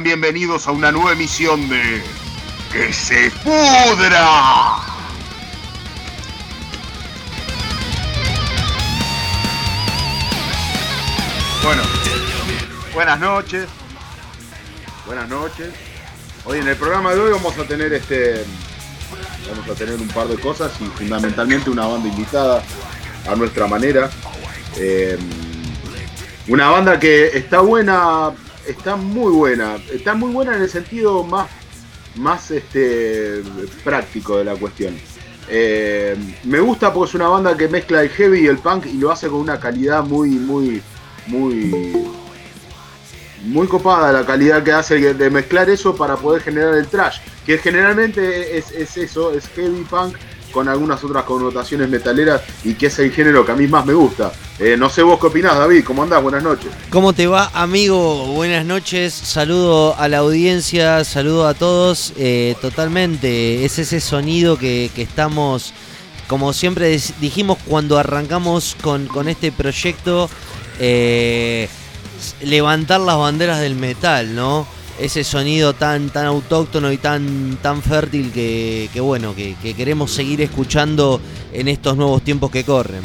Bienvenidos a una nueva emisión de Que se pudra. Bueno, buenas noches. Buenas noches. Hoy en el programa de hoy vamos a tener este vamos a tener un par de cosas y fundamentalmente una banda invitada a nuestra manera. Eh, una banda que está buena, está muy buena, está muy buena en el sentido más, más este, práctico de la cuestión. Eh, me gusta porque es una banda que mezcla el heavy y el punk y lo hace con una calidad muy, muy, muy, muy copada la calidad que hace de mezclar eso para poder generar el trash, que generalmente es, es eso, es heavy punk con algunas otras connotaciones metaleras y que es el género que a mí más me gusta. Eh, no sé vos qué opinás, David, ¿cómo andás? Buenas noches. ¿Cómo te va, amigo? Buenas noches, saludo a la audiencia, saludo a todos. Eh, totalmente, es ese sonido que, estamos, como siempre dijimos cuando arrancamos con, con este proyecto, eh, levantar las banderas del metal, ¿no? Ese sonido tan, tan autóctono y tan, tan fértil que, bueno, que, queremos seguir escuchando en estos nuevos tiempos que corren.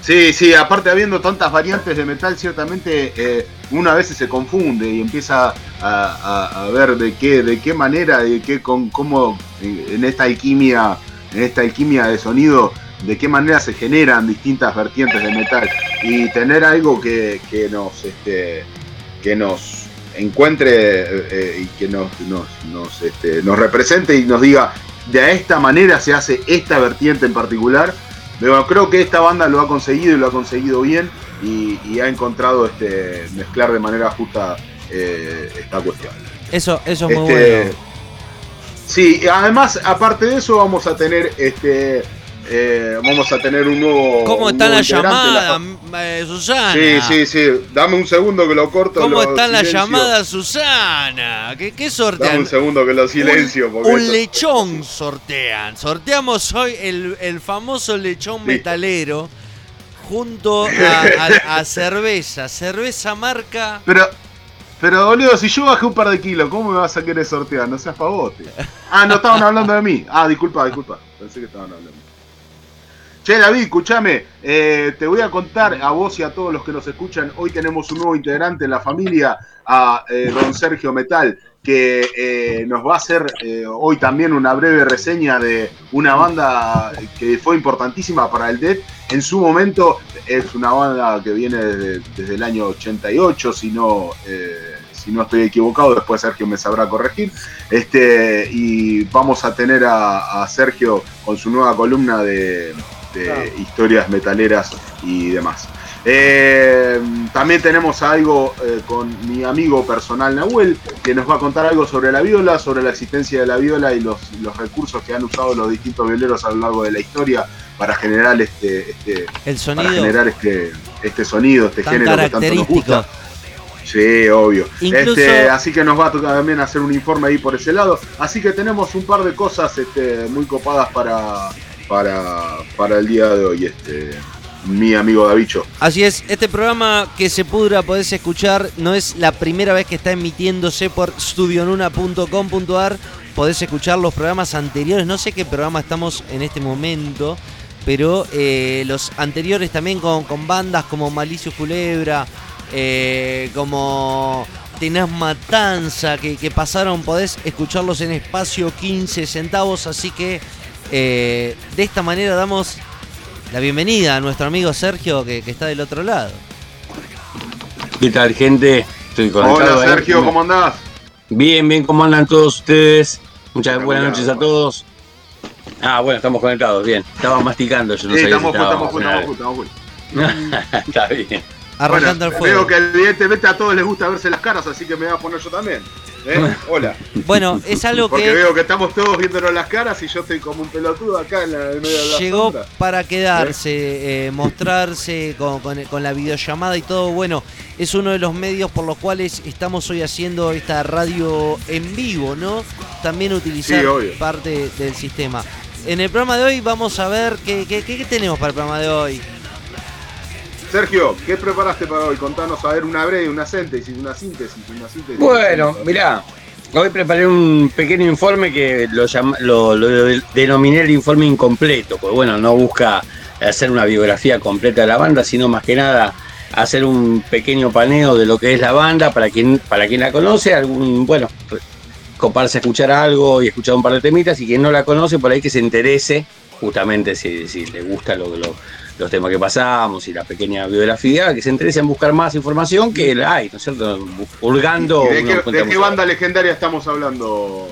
Sí, sí, aparte habiendo tantas variantes de metal, ciertamente eh, una vez se confunde y empieza a, ver de qué, de qué manera, de qué, con cómo en esta alquimia, en esta alquimia de sonido, de qué manera se generan distintas vertientes de metal y tener algo que, que nos, este, que nos encuentre eh, eh, y que nos, nos, este, nos, represente y nos diga de esta manera se hace esta vertiente en particular. Pero creo que esta banda lo ha conseguido y lo ha conseguido bien y, ha encontrado este, mezclar de manera justa eh, esta cuestión. Eso, eso es muy este, bueno. Sí, además, aparte de eso, vamos a tener este eh, vamos a tener un nuevo. ¿Cómo está la llamada, eh, Susana? Sí, sí, sí. Dame un segundo que lo corto. ¿Cómo está la llamada, Susana? ¿Qué, qué sortean? Dame un segundo que lo silencio. Un, lechón sortean. Sorteamos hoy el, famoso lechón metalero junto a, cerveza. Cerveza marca. Pero. Pero boludo, si yo bajé un par de kilos, ¿cómo me vas a querer sortear? No seas pavote. Ah, no estaban hablando de mí. Ah, disculpa, disculpa. Pensé que estaban hablando. Che, David, escúchame, eh, te voy a contar a vos y a todos los que nos escuchan. Hoy tenemos un nuevo integrante en la familia, a eh, don Sergio Metal, que eh, nos va a hacer hoy también una breve reseña de una banda que fue importantísima para el Dead. En su momento es una banda que viene desde, el año 88, si no si no estoy equivocado, después Sergio me sabrá corregir. Este, y vamos a tener a Sergio con su nueva columna de, de historias metaleras y demás. Eh, también tenemos algo eh, con mi amigo personal Nahuel, que nos va a contar algo sobre la viola, sobre la existencia de la viola y los, recursos que han usado los distintos violeros a lo largo de la historia para generar este, este El sonido. generar este, este sonido, este género que tanto nos gusta. Sí, obvio. Este, así que nos va a tocar también hacer un informe ahí por ese lado. Así que tenemos un par de cosas este, muy copadas para, para, para el día de hoy, este, mi amigo Davicho. Así es, este programa que se pudra podés escuchar, no es la primera vez que está emitiéndose por studionuna.com.ar, podés escuchar los programas anteriores, no sé qué programa estamos en este momento, pero eh, los anteriores también con, con, bandas como Malicio Culebra, eh, como Tenaz Matanza, que, que pasaron, podés escucharlos en espacio 15 centavos, así que eh, de esta manera damos la bienvenida a nuestro amigo Sergio que, está del otro lado. ¿Qué tal gente? Estoy conectado Hola Sergio, ¿cómo andás? Bien, bien, ¿cómo andan todos ustedes? Muchas buenas noches a todos. Ah, bueno, estamos conectados, bien. Estaba masticando, yo no sí, estamos, estamos, estamos, estamos, Está bien. Arrancando el fuego. Veo que evidentemente a todos les gusta verse las caras, así que me voy a poner yo también. ¿Eh? Hola. Bueno, es algo que. Porque veo que estamos todos viéndonos las caras y yo estoy como un pelotudo acá en, el medio de la Llegó para quedarse, ¿Eh? mostrarse con, con, la videollamada y todo. Bueno, es uno de los medios por los cuales estamos hoy haciendo esta radio en vivo, ¿no? También utilizar parte del sistema. En el programa de hoy vamos a ver qué, qué, qué tenemos para el programa de hoy. Sergio, ¿qué preparaste para hoy? Contanos a ver una breve, una síntesis, una síntesis, una síntesis. Bueno, mirá, hoy preparé un pequeño informe que lo, lo, denominé el informe incompleto, porque bueno, no busca hacer una biografía completa de la banda, sino más que nada hacer un pequeño paneo de lo que es la banda para quien, para quien la conoce, algún, bueno, coparse a escuchar algo y escuchar un par de temitas, y quien no la conoce, por ahí que se interese, justamente si, si le gusta lo, lo, los temas que pasamos y la pequeña biografía, que se interese en buscar más información que la hay, ¿no es cierto? Hurgando. ¿De, qué, banda legendaria estamos hablando?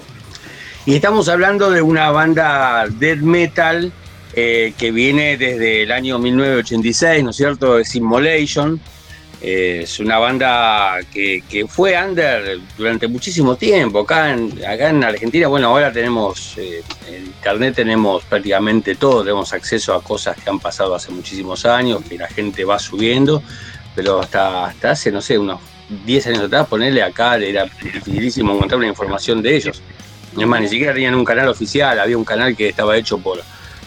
Y estamos hablando de una banda death metal eh, que viene desde el año 1986, ¿no es cierto? Es Immolation es una banda que, fue under durante muchísimo tiempo. Acá en, acá en Argentina, bueno, ahora tenemos, eh, Internet tenemos prácticamente todo, tenemos acceso a cosas que han pasado hace muchísimos años, que la gente va subiendo, pero hasta, hasta hace, no sé, unos 10 años atrás, ponerle acá era dificilísimo encontrar una información de ellos. Es más, ni siquiera tenían un canal oficial, había un canal que estaba hecho por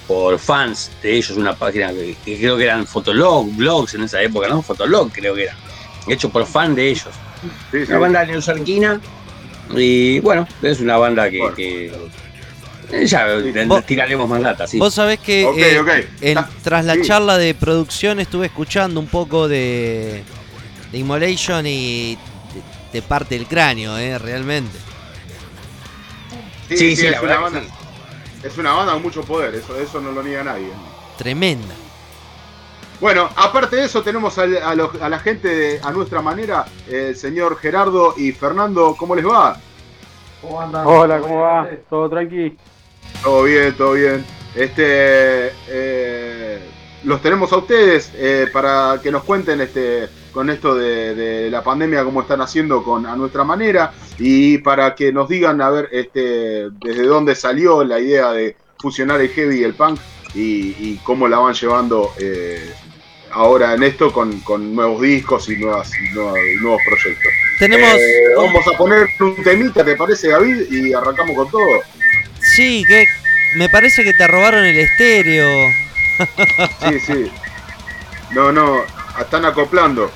por fans de ellos, una página que, creo que eran Fotolog, blogs en esa época, ¿no? Fotolog creo que era, hecho por fan de ellos. Sí, Una banda y bueno, es una banda que, ya tiraremos más data, sí. Vos sabés que eh, tras la charla de producción estuve escuchando un poco de, de Immolation y te, parte el cráneo, eh, realmente. Sí, sí, la verdad. Es una banda con mucho poder, eso, eso no lo niega nadie. Tremenda. Bueno, aparte de eso tenemos a, la gente a nuestra manera, el señor Gerardo y Fernando, ¿cómo les va? ¿Cómo andan? Hola, ¿cómo va? ¿Todo tranqui? Todo bien, todo bien. Este, eh, los tenemos a ustedes eh, para que nos cuenten este, con esto de, la pandemia, cómo están haciendo con a nuestra manera y para que nos digan a ver este, desde dónde salió la idea de fusionar el heavy y el punk y, cómo la van llevando eh, ahora en esto con, nuevos discos y, nuevas, nuevos proyectos. Tenemos, eh, vamos a poner un temita, ¿te parece David? Y arrancamos con todo. Sí, que me parece que te robaron el estéreo. Sí, sí. No, no, están acoplando.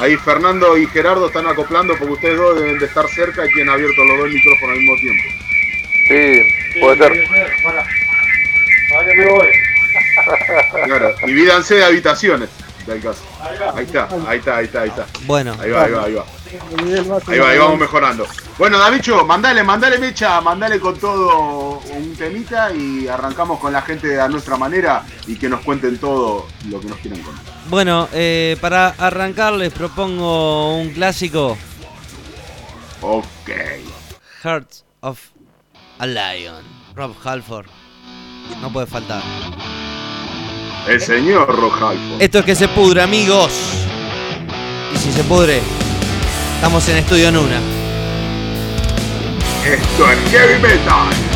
Ahí Fernando y Gerardo están acoplando porque ustedes dos deben de estar cerca y tienen abierto los dos micrófonos al mismo tiempo. Sí, puede ser. Para, que me voy. Claro, divídanse de habitaciones del caso. Ahí está, ahí está, ahí está, ahí está. Bueno. Ahí va, ahí va, ahí va. Ahí va, ahí vamos mejorando. Bueno, Davicho, mandale, mandale mecha, mandale con todo un temita y arrancamos con la gente a nuestra manera y que nos cuenten todo lo que nos quieran contar. Bueno, eh, para arrancar les propongo un clásico. Ok. Hearts of a Lion. Rob Halford. No puede faltar. El señor Rob Halford. Esto es que se pudre, amigos. Y si se pudre, estamos en Estudio Nuna. Esto es Heavy Metal.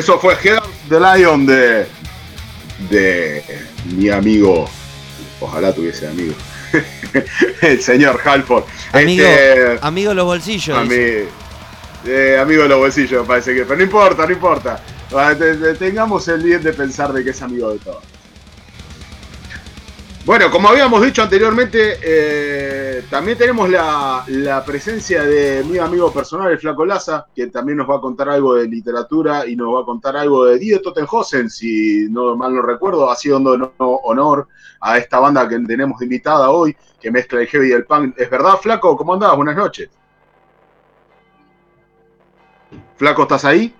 Eso fue Head the Lion de, de mi amigo. Ojalá tuviese amigo. el señor Halford. Amigo, Este, amigo los bolsillos. a dice. mí, eh, amigo de los bolsillos, parece que. Pero no importa, no importa. Ah, te- te- Tengamos el bien de pensar de que es amigo de todos. Bueno, como habíamos dicho anteriormente, eh, también tenemos la, la presencia de mi amigo personal, el Flaco Laza, que también nos va a contar algo de literatura y nos va a contar algo de Die Tottenhausen, si no mal no recuerdo, haciendo no- honor a esta banda que tenemos de invitada hoy, que mezcla el heavy y el punk. ¿Es verdad, Flaco? ¿Cómo andás? Buenas noches. Flaco, ¿estás ahí?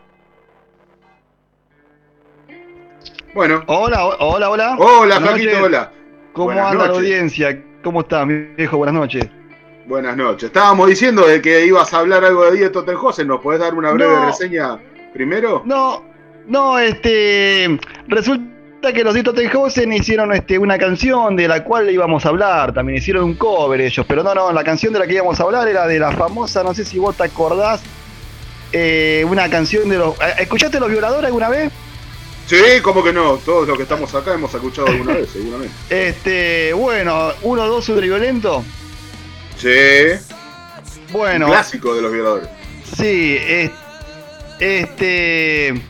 Bueno. Hola, hola, hola. Hola, Flaquito, hola. ¿Cómo Buenas anda la noches. audiencia? ¿Cómo estás, viejo? Buenas noches. Buenas noches. Estábamos diciendo de que ibas a hablar algo de Die Tottenhausen. ¿Nos podés dar una breve No. reseña primero? No, no, este. Resulta que los Dito Tenhausen hicieron este, una canción de la cual íbamos a hablar. También hicieron un cover ellos. Pero no, no, la canción de la que íbamos a hablar era de la famosa, no sé si vos te acordás, eh, una canción de los. ¿Escuchaste Los Violadores alguna vez? Sí, como que no. Todos los que estamos acá hemos escuchado alguna vez, seguramente. Este, bueno, uno, dos, super violento. Sí. Bueno, Un clásico de los violadores. Sí, es- este.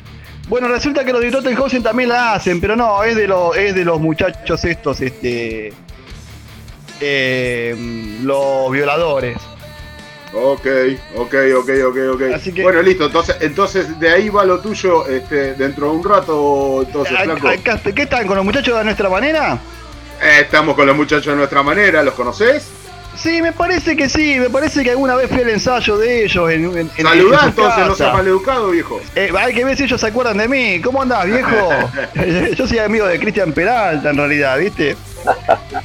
Bueno, resulta que los de Tottenhausen también la hacen, pero no, es de los, es de los muchachos estos, este. eh, los violadores. Ok, ok, ok, ok, ok. Así que- Bueno, listo. Entonces, entonces de ahí va lo tuyo este, dentro de un rato. Entonces, Flaco. ¿Qué están con los muchachos de nuestra manera? Eh, estamos con los muchachos de nuestra manera. ¿Los conocés? Sí, me parece que sí, me parece que alguna vez fui al ensayo de ellos en, en, en- Saludá entonces, no seas maleducado, viejo. Eh, hay que ver si ellos se acuerdan de mí. ¿Cómo andás, viejo? Yo soy amigo de Cristian Peralta, en realidad, ¿viste?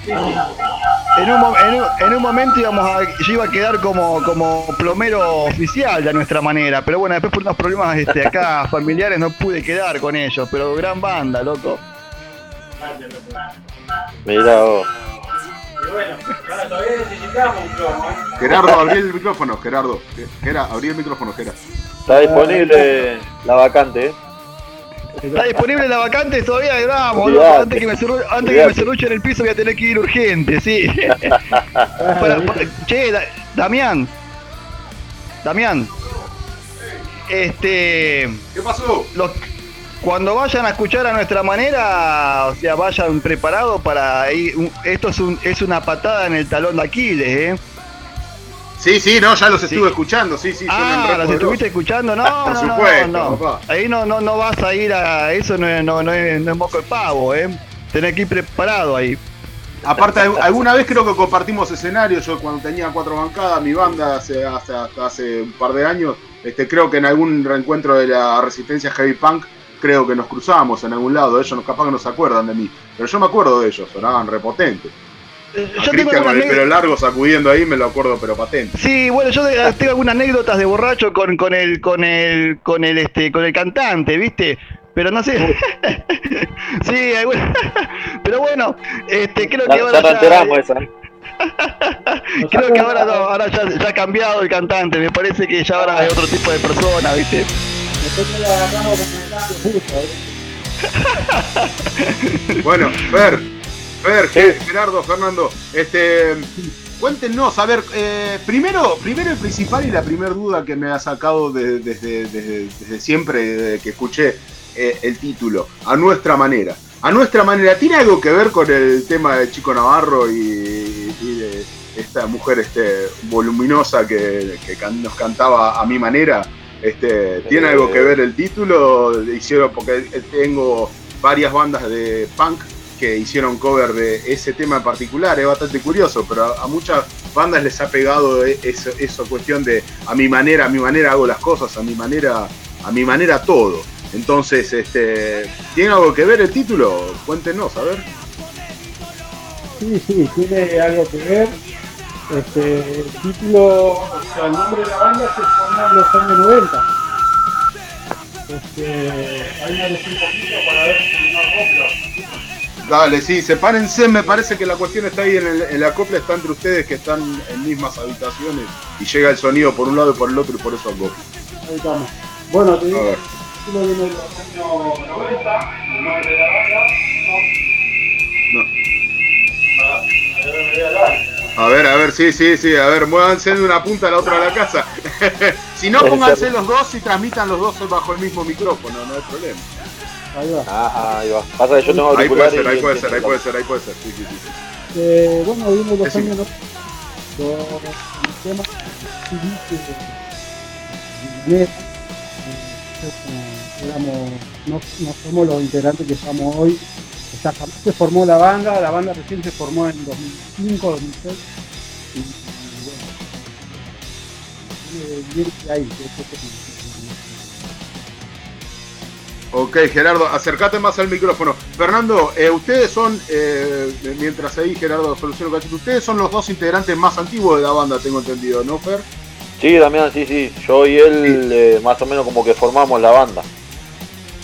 En un, en un- en un momento íbamos a, yo iba a quedar como, como plomero oficial de nuestra manera, pero bueno, después por unos problemas este, acá familiares no pude quedar con ellos, pero gran banda, loco. Mira vos. Gerardo, abrí el micrófono, Gerardo. Gerardo, abrí el micrófono, Gerardo. Está disponible la vacante, ¿eh? ¿Está disponible la vacante todavía? Loco, antes que me, cerru- antes que me Olvidate. cerruchen el piso voy a tener que ir urgente, sí. Para- para- che, Da- Damián. Damián. Este. ¿Qué pasó? los- cuando vayan a escuchar a nuestra manera, o sea, vayan preparados para ir. esto es, un, es una patada en el talón de Aquiles, ¿eh? Sí, sí, no, ya los Sí. estuve escuchando, sí, sí. ah, poderosos. estuviste escuchando, no, Por no, no, supuesto, no. Ahí no, no, no vas a ir a. Eso no es, no, no es, no es moco de pavo, ¿eh? Tenés que ir preparado ahí. Aparte, al- alguna vez creo que compartimos escenario. Yo cuando tenía cuatro bancadas, mi banda hace, hace, hasta hace un par de años, este, creo que en algún reencuentro de la resistencia heavy punk, creo que nos cruzamos en algún lado. Ellos no- capaz que no se acuerdan de mí, pero yo me acuerdo de ellos, sonaban repotentes. Eh, A Yo tengo con el pelo largo sacudiendo ahí, me lo acuerdo, pero patente. Sí, bueno, yo tengo algunas anécdotas de borracho con, con el, con el, con el este, con el cantante, ¿viste? Pero no sé. sí, pero bueno, este, creo que ahora ya enteramos esa. Creo que ahora no, ahora ya, ya ha cambiado el cantante, me parece que ya ahora es otro tipo de persona, ¿viste? Bueno, Fer, Fer, Sí. Gerardo, Fernando, este, cuéntenos, a ver, eh, primero, primero y principal y la primera duda que me ha sacado de- desde, desde- desde siempre desde que escuché eh, el título, a nuestra manera. A nuestra manera, ¿tiene algo que ver con el tema de Chico Navarro y, y de esta mujer este, voluminosa que, que can- nos cantaba a mi manera? Este, ¿Tiene Eh. algo que ver el título? Hicieron, porque eh, tengo varias bandas de punk que hicieron cover de ese tema en particular, es bastante curioso, pero a, a muchas bandas les ha pegado e- eso, eso cuestión de a mi manera, a mi manera hago las cosas, a mi manera, a mi manera todo. Entonces, este, ¿tiene algo que ver el título? Cuéntenos, a ver. Sí, sí, tiene algo que ver. Este, el título, o sea, el nombre de la banda se formó en los años 90. Este, hay una un poquito para ver si no acopla. Dale, sí, sepárense, me parece que la cuestión está ahí en, el- en la copla, está entre ustedes que están en mismas habitaciones y llega el sonido por un lado y por el otro y por eso acopla. Ahí estamos. Bueno, te digo, ver. título viene de los años 90, el nombre de la banda, no. No. Ah, a ver, me voy a dar. A ver, a ver, sí, sí, sí, a ver, muévanse de una punta a la otra de la casa. si no, pónganse los dos y transmitan los dos bajo el mismo micrófono, no hay problema. Ahí va. Ah, ahí va. Pasa que yo tengo Ahí puede ser, ahí puede ser, ahí puede ser, ahí puede ser, sí, sí, sí. sí. Eh, bueno, de los años 90. Los temas éramos, no, no somos los integrantes que estamos hoy. Sea, jamás se formó la banda, la banda recién se formó en 2005, 2006. Y, y bueno, de ahí. Ok, Gerardo, acércate más al micrófono. Fernando, eh, ustedes son, eh, mientras ahí Gerardo soluciona cachito, ustedes son los dos integrantes más antiguos de la banda, tengo entendido, ¿no, Fer? Sí, Damián, sí, sí. Yo y él eh, más o menos como que formamos la banda.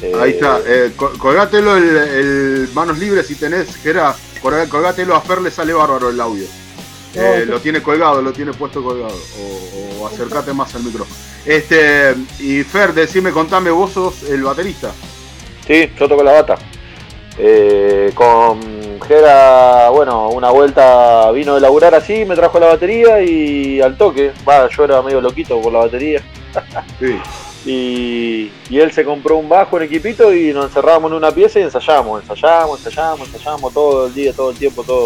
Eh, Ahí está, eh, col- colgátelo el, el manos libres si tenés, Gerard, colga- colgátelo a Fer, le sale bárbaro el audio. Eh, lo tiene colgado, lo tiene puesto colgado. O, o acércate más al micrófono. Este, y Fer, decime, contame, vos sos el baterista. Sí, yo toco la bata. Eh, con Gera, bueno, una vuelta vino de laburar así, me trajo la batería y al toque, va, yo era medio loquito por la batería. Sí. Y, y él se compró un bajo, un equipito y nos encerrábamos en una pieza y ensayamos, ensayamos, ensayamos, ensayamos todo el día, todo el tiempo, todo.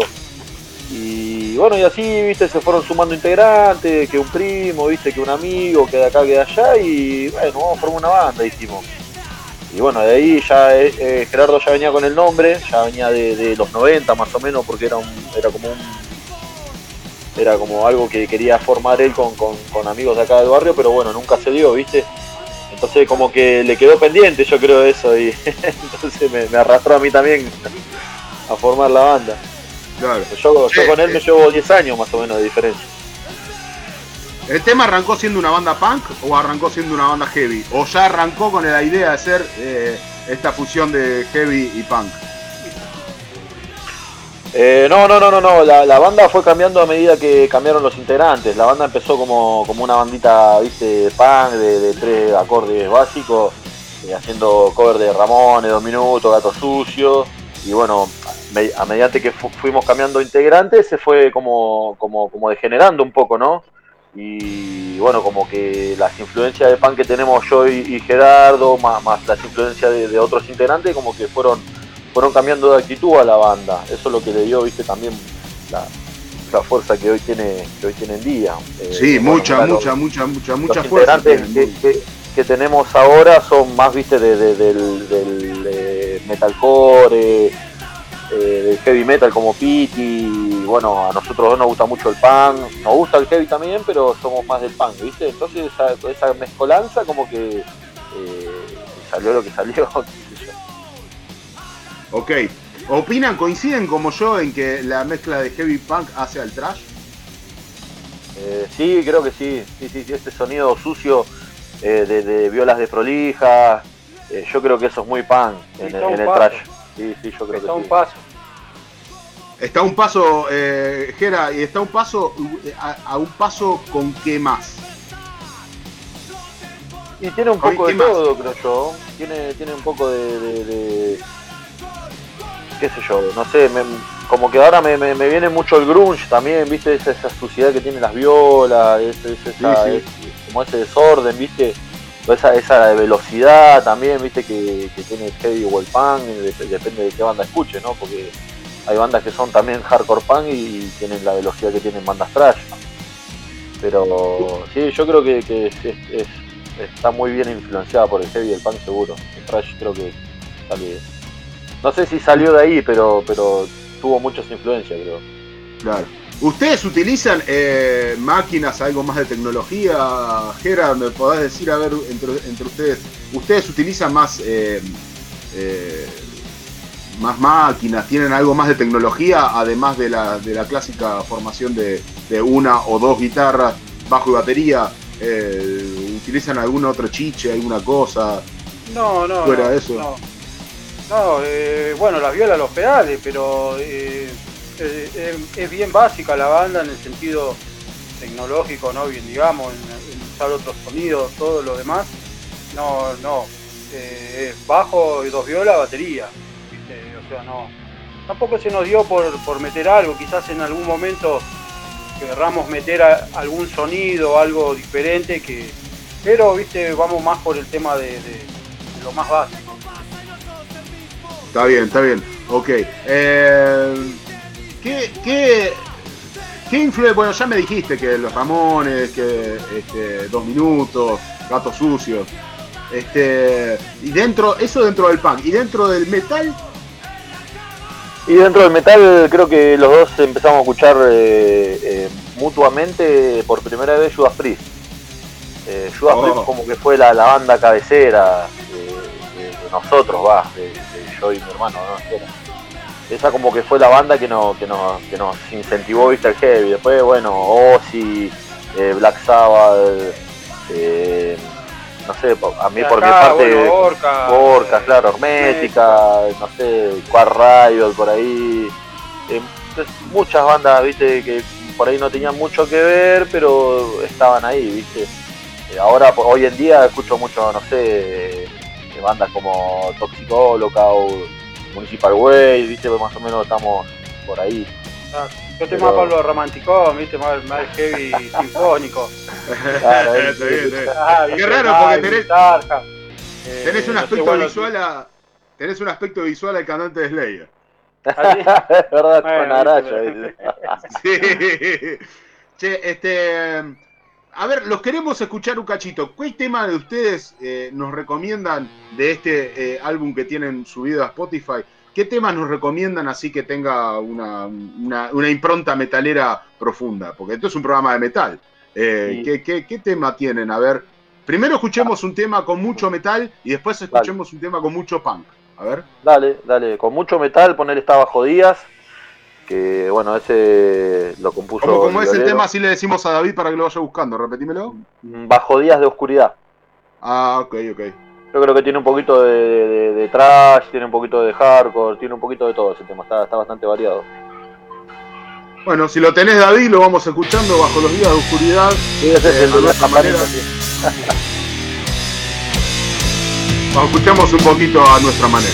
Y bueno, y así, viste, se fueron sumando integrantes, que un primo, viste, que un amigo, que de acá, que de allá, y bueno, vamos a formar una banda, dijimos. Y bueno, de ahí ya eh, eh, Gerardo ya venía con el nombre, ya venía de, los 90 más o menos, porque era un, era como un era como algo que quería formar él con- con amigos de acá del barrio, pero bueno, nunca se dio, ¿viste? Entonces como que le quedó pendiente, yo creo eso, y entonces me, me arrastró a mí también a formar la banda. Claro. Yo, con él me eh. llevo 10 años más o menos de diferencia. ¿El tema arrancó siendo una banda punk o arrancó siendo una banda heavy? ¿O ya arrancó con la idea de hacer eh, esta fusión de heavy y punk? Eh, no, no, no, no, no. La, banda fue cambiando a medida que cambiaron los integrantes. La banda empezó como, como una bandita, viste, punk, de, de tres acordes básicos, eh, haciendo cover de Ramones, Dos Minutos, Gato Sucio. Y bueno, me- a mediante que fu- fuimos cambiando integrantes, se fue como, como, como degenerando un poco, ¿no? Y bueno, como que las influencias de punk que tenemos yo y, Gerardo, más, más las influencias de, de otros integrantes, como que fueron fueron cambiando de actitud a la banda. Eso es lo que le dio, viste, también la, la fuerza que hoy tiene, que hoy tiene en día. Eh, Sí, bueno, mucha, mucha, mucha, mucha, mucha fuerza. tienen. que, que- que tenemos ahora son más, viste, de, de- del, del, metalcore, eh, eh, del heavy metal como Pity. Bueno, a nosotros dos nos gusta mucho el punk, nos gusta el heavy también, pero somos más del punk, viste. Entonces esa, esa mezcolanza como que eh, salió lo que salió. Ok. ¿Opinan, coinciden como yo en que la mezcla de heavy punk hace al trash? Eh, sí, creo que sí. Sí, sí, sí, este sonido sucio eh, de, de violas de prolija. eh, yo creo que eso es muy punk en, el- en el trash. Sí, sí, yo creo Está que un sí. paso. Está un paso, eh, Gera, y está un paso, a, a un paso con qué más. Y tiene un poco de todo, creo yo. Tiene, tiene un poco de, de- de- qué sé yo, no sé, me- como que ahora me, me- me viene mucho el grunge también, viste, esa, esa suciedad que tienen las violas, ese, ese- esa- Sí, sí. ese- como ese desorden, viste, esa, esa velocidad también, viste, que, que tiene el heavy o el punk, dep- depende de qué banda escuche, ¿no? Porque hay bandas que son también hardcore punk y tienen la velocidad que tienen bandas trash. Pero sí, yo creo que, que es- es- es- está muy bien influenciada por el heavy y el punk seguro. El trash creo que sale. No sé si salió de ahí, pero pero tuvo muchas influencias, creo. Claro. ¿Ustedes utilizan eh, máquinas, algo más de tecnología? Gera, ¿me podés decir, a ver, entre, entre ustedes, ¿ustedes utilizan más, eh, eh, más máquinas? ¿Tienen algo más de tecnología, además de la, de la clásica formación de, de una o dos guitarras, bajo y batería? Eh, ¿Utilizan algún otro chiche, alguna cosa? No, no. Fuera no, de eso. No, No, eh, bueno, las violas, los pedales, pero eh, es bien básica la banda en el sentido tecnológico, ¿no? Bien, digamos, en, usar otros sonidos, todo lo demás. No, no. eh, bajo y dos violas, batería. ¿viste? O sea, no. Tampoco se nos dio por, por meter algo, quizás en algún momento querramos meter algún sonido, algo diferente, que pero viste, vamos más por el tema de lo más básico. Está bien, está bien. Ok. Eh, ¿Qué, qué, qué influye? Bueno, ya me dijiste que los Ramones, que este, Dos Minutos, Gatos Sucios. Este, y dentro, eso dentro del punk. Y dentro del metal, Y dentro del metal creo que los dos empezamos a escuchar eh, eh, mutuamente por primera vez Judas Priest. Eh, Judas Oh. Priest como que fue la, la banda cabecera de, de- nosotros, va, de, de yo y mi hermano. Esa como que fue la banda que, nos que, nos, que nos incentivó viste, el heavy. Después, bueno, Ozzy, eh, Black Sabbath, eh, no sé, a mí por mi parte... bueno, Orca, Orca, eh, claro, Hermética, no sé, Quad Riot por ahí. Eh, entonces, muchas bandas, viste, que por ahí no tenían mucho que ver, pero estaban ahí, viste. Ahora, hoy en día, escucho mucho, no sé, bandas como Toxic Holocaust, Municipal Way, viste, más o menos estamos por ahí. Ah, Yo estoy Pero- más para lo romanticón, viste, más, más heavy sinfónico. Claro, eh, está bien. Ah, Qué raro, porque tenés-. Eh, un no sé, aspecto bueno, visual a, tenés un aspecto visual al cantante de Slayer. es verdad, Bueno, con viste. Sí. Che, este. A ver, los queremos escuchar un cachito. ¿Qué tema de ustedes eh, nos recomiendan de este eh, álbum que tienen subido a Spotify? ¿Qué temas nos recomiendan así que tenga una, una- una impronta metalera profunda? Porque esto es un programa de metal. Eh, Sí. ¿qué, qué, qué tema tienen? A ver, primero escuchemos un tema con mucho metal y después escuchemos un tema con mucho punk. A ver. Dale, dale, con mucho metal, poner esta bajo días, que bueno, ese lo compuso. ¿Cómo, cómo es el tema? Así le decimos a David para que lo vaya buscando. Repetímelo. Bajo días de oscuridad. Ah, ok, ok. Yo creo que tiene un poquito de, de- de trash, tiene un poquito de hardcore, tiene un poquito de todo ese tema, está, está bastante variado. Bueno, si lo tenés David, lo vamos escuchando bajo los días de oscuridad. Sí, ese es Eh, el de la nuestra campanita, manera. Lo escuchamos un poquito a nuestra manera.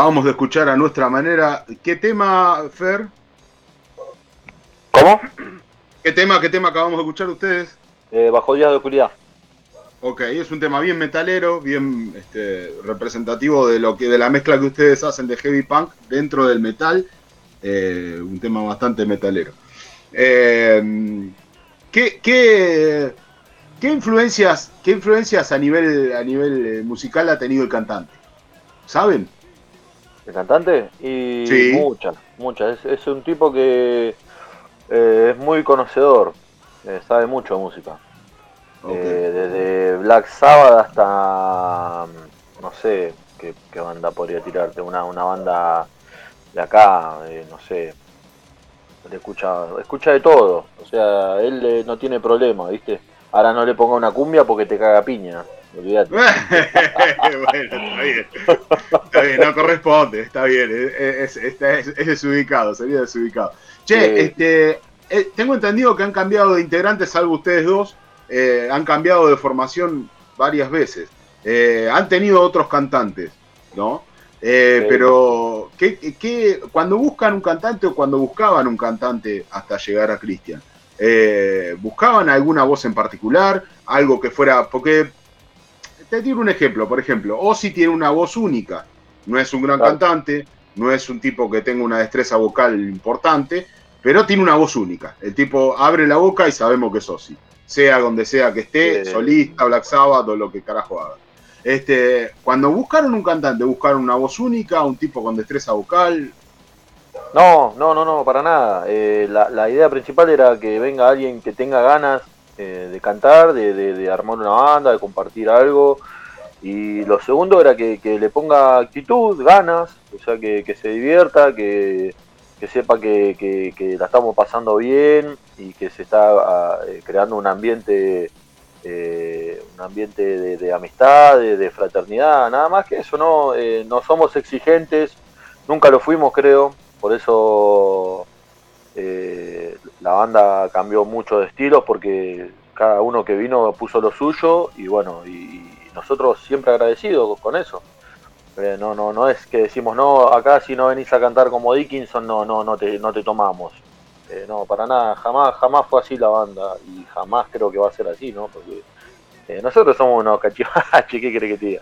Acabamos de escuchar a nuestra manera. ¿Qué tema, Fer? ¿Cómo? ¿Qué tema, qué tema acabamos de escuchar ustedes? Eh, bajo días de oscuridad. Ok, es un tema bien metalero, bien este, representativo de lo que de la mezcla que ustedes hacen de heavy punk dentro del metal. Eh, un tema bastante metalero. Eh, ¿qué, qué, qué influencias, qué influencias a nivel, a nivel musical ha tenido el cantante? ¿Saben? ¿El cantante? Y Sí. muchas, muchas. Es, es un tipo que eh, es muy conocedor, eh, sabe mucho de música. Eh, desde Black Sabbath hasta, mm, no sé, qué, qué banda podría tirarte, una, una banda de acá, no sé. Escucha, escucha de todo, o sea, él no tiene problema, ¿viste? Ahora no le ponga una cumbia porque te caga piña, olvídate. bueno, está bien. Está bien, no corresponde, está bien. Es, es- es- es desubicado, sería desubicado. Che, Sí. este, eh, tengo entendido que han cambiado de integrantes, salvo ustedes dos, eh, han cambiado de formación varias veces. Eh, han tenido otros cantantes, ¿no? Sí. Pero, ¿qué, qué- cuando buscan un cantante o cuando buscaban un cantante hasta llegar a Cristian? ¿Buscaban alguna voz en particular? Algo que fuera. Porque te tiro un ejemplo, por ejemplo, Ozzy tiene una voz única, no es un gran Claro. cantante, no es un tipo que tenga una destreza vocal importante, pero tiene una voz única. El tipo abre la boca y sabemos que es Ozzy, sea donde sea que esté, Sí. solista, Black Sabbath o lo que carajo haga. Este, cuando buscaron un cantante, buscaron una voz única, un tipo con destreza vocal. No, no, no, no, para nada. Eh, la, la idea principal era que venga alguien que tenga ganas eh, de cantar, de, de- de armar una banda, de compartir algo. Y lo segundo era que, le ponga actitud, ganas, o sea, que, se divierta, que, sepa que, la estamos pasando bien y que se está eh, creando un ambiente eh, un ambiente de, de amistad, de, de fraternidad, nada más que eso, ¿no? Eh, no somos exigentes, nunca lo fuimos, creo, por eso eh, la banda cambió mucho de estilos porque cada uno que vino puso lo suyo y bueno, y, nosotros siempre agradecidos con eso. Eh, no, no, no es que decimos no, acá si no venís a cantar como Dickinson, no, no, no te, no te tomamos. Eh, no, para nada, jamás, jamás fue así la banda y jamás creo que va a ser así, ¿no? Porque eh, nosotros somos unos cachivaches, ¿qué quiere que te?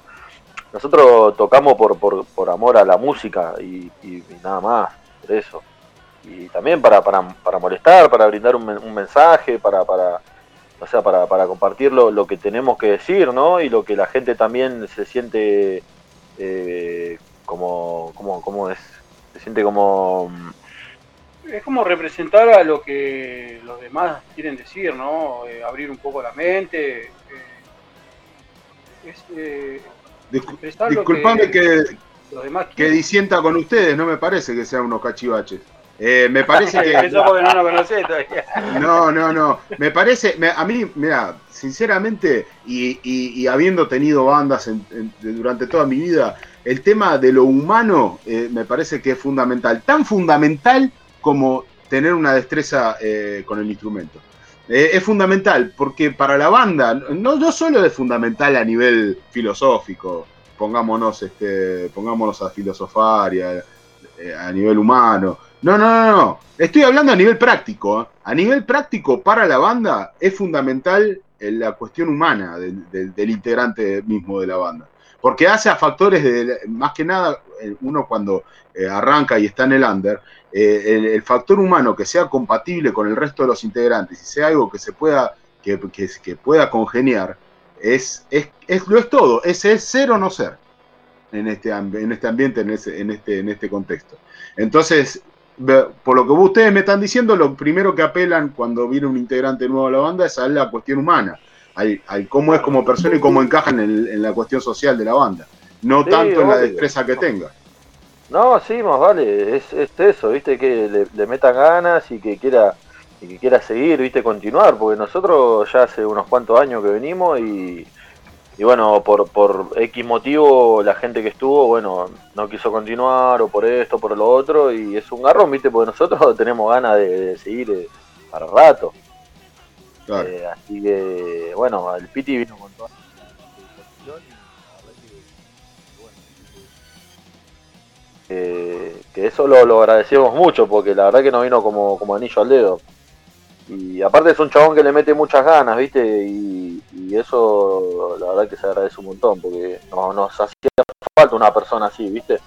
Nosotros tocamos por, por, por amor a la música y- y nada más, por eso. Y también para, para, para molestar, para brindar un, men- un mensaje, para, para, o sea, para, para compartir lo, lo que tenemos que decir, ¿no? Y lo que la gente también se siente eh, como, como, como es, se siente como mm, Es como representar a lo que los demás quieren decir, ¿no? Eh, abrir un poco la mente. eh, es eh, Discu- expresar lo disculpame que, los demás que quieren. disienta con ustedes, no me parece que sean unos cachivaches. Eh, me parece que. Eso porque no lo conocés todavía. No, no, no. Me parece, me- a mí, mira, sinceramente, y, y- y habiendo tenido bandas en- durante toda mi vida, el tema de lo humano eh, me parece que es fundamental. Tan fundamental como tener una destreza eh, con el instrumento. Es fundamental porque para la banda, no, no solo es fundamental a nivel filosófico, pongámonos, este, pongámonos a filosofar y a, eh, a nivel humano. No, no, no, no. Estoy hablando a nivel práctico. ¿eh? A nivel práctico, para la banda, es fundamental eh, la cuestión humana del, del- integrante mismo de la banda. Porque hace a factores de, más que nada, uno cuando arranca y está en el under, el, el factor humano que sea compatible con el resto de los integrantes y sea algo que se pueda, que, que- que pueda congeniar, es, es, es- lo es todo, es, es ser o no ser en este, en este ambiente, en, ese, en, este, en este contexto. Entonces, por lo que ustedes me están diciendo, lo primero que apelan cuando viene un integrante nuevo a la banda es a la cuestión humana, al, al cómo es como persona y cómo encaja en, el- en la cuestión social de la banda, no Sí, tanto en la destreza que tenga. No, sí, más vale, es, es eso, viste, que le, le metan ganas y que quiera y que quiera seguir, viste, continuar, porque nosotros ya hace unos cuantos años que venimos y, y bueno, por, por X motivo la gente que estuvo, bueno, no quiso continuar o por esto, por lo otro y es un garrón, viste, porque nosotros tenemos ganas de, de seguir eh, para rato. Claro. Eh, así que, bueno, el Piti vino con toda la predisposición y la verdad que, que, bueno, que, que eso lo, lo agradecemos mucho, porque la verdad que nos vino como, como anillo al dedo. Y aparte es un chabón que le mete muchas ganas, ¿viste? Y, y eso la verdad que se agradece un montón, porque no, nos hacía falta una persona así, ¿viste?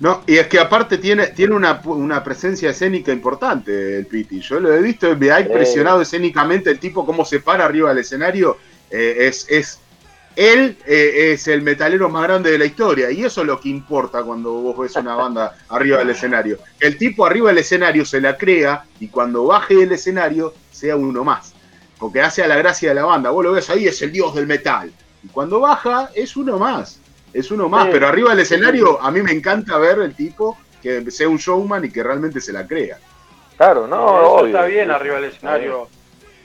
No, y es que aparte tiene, tiene una, una presencia escénica importante el Piti. Yo lo he visto, me ha impresionado escénicamente el tipo cómo se para arriba del escenario. Eh, es, es, él eh, es el metalero más grande de la historia y eso es lo que importa cuando vos ves una banda arriba del escenario. El tipo arriba del escenario se la crea y cuando baje del escenario sea uno más. Porque hace a la gracia de la banda. Vos lo ves ahí, es el dios del metal. Y cuando baja es uno más es uno más, Sí. pero arriba del escenario a mí me encanta ver el tipo que sea un showman y que realmente se la crea. Claro, no, Eso obvio. está bien arriba del escenario.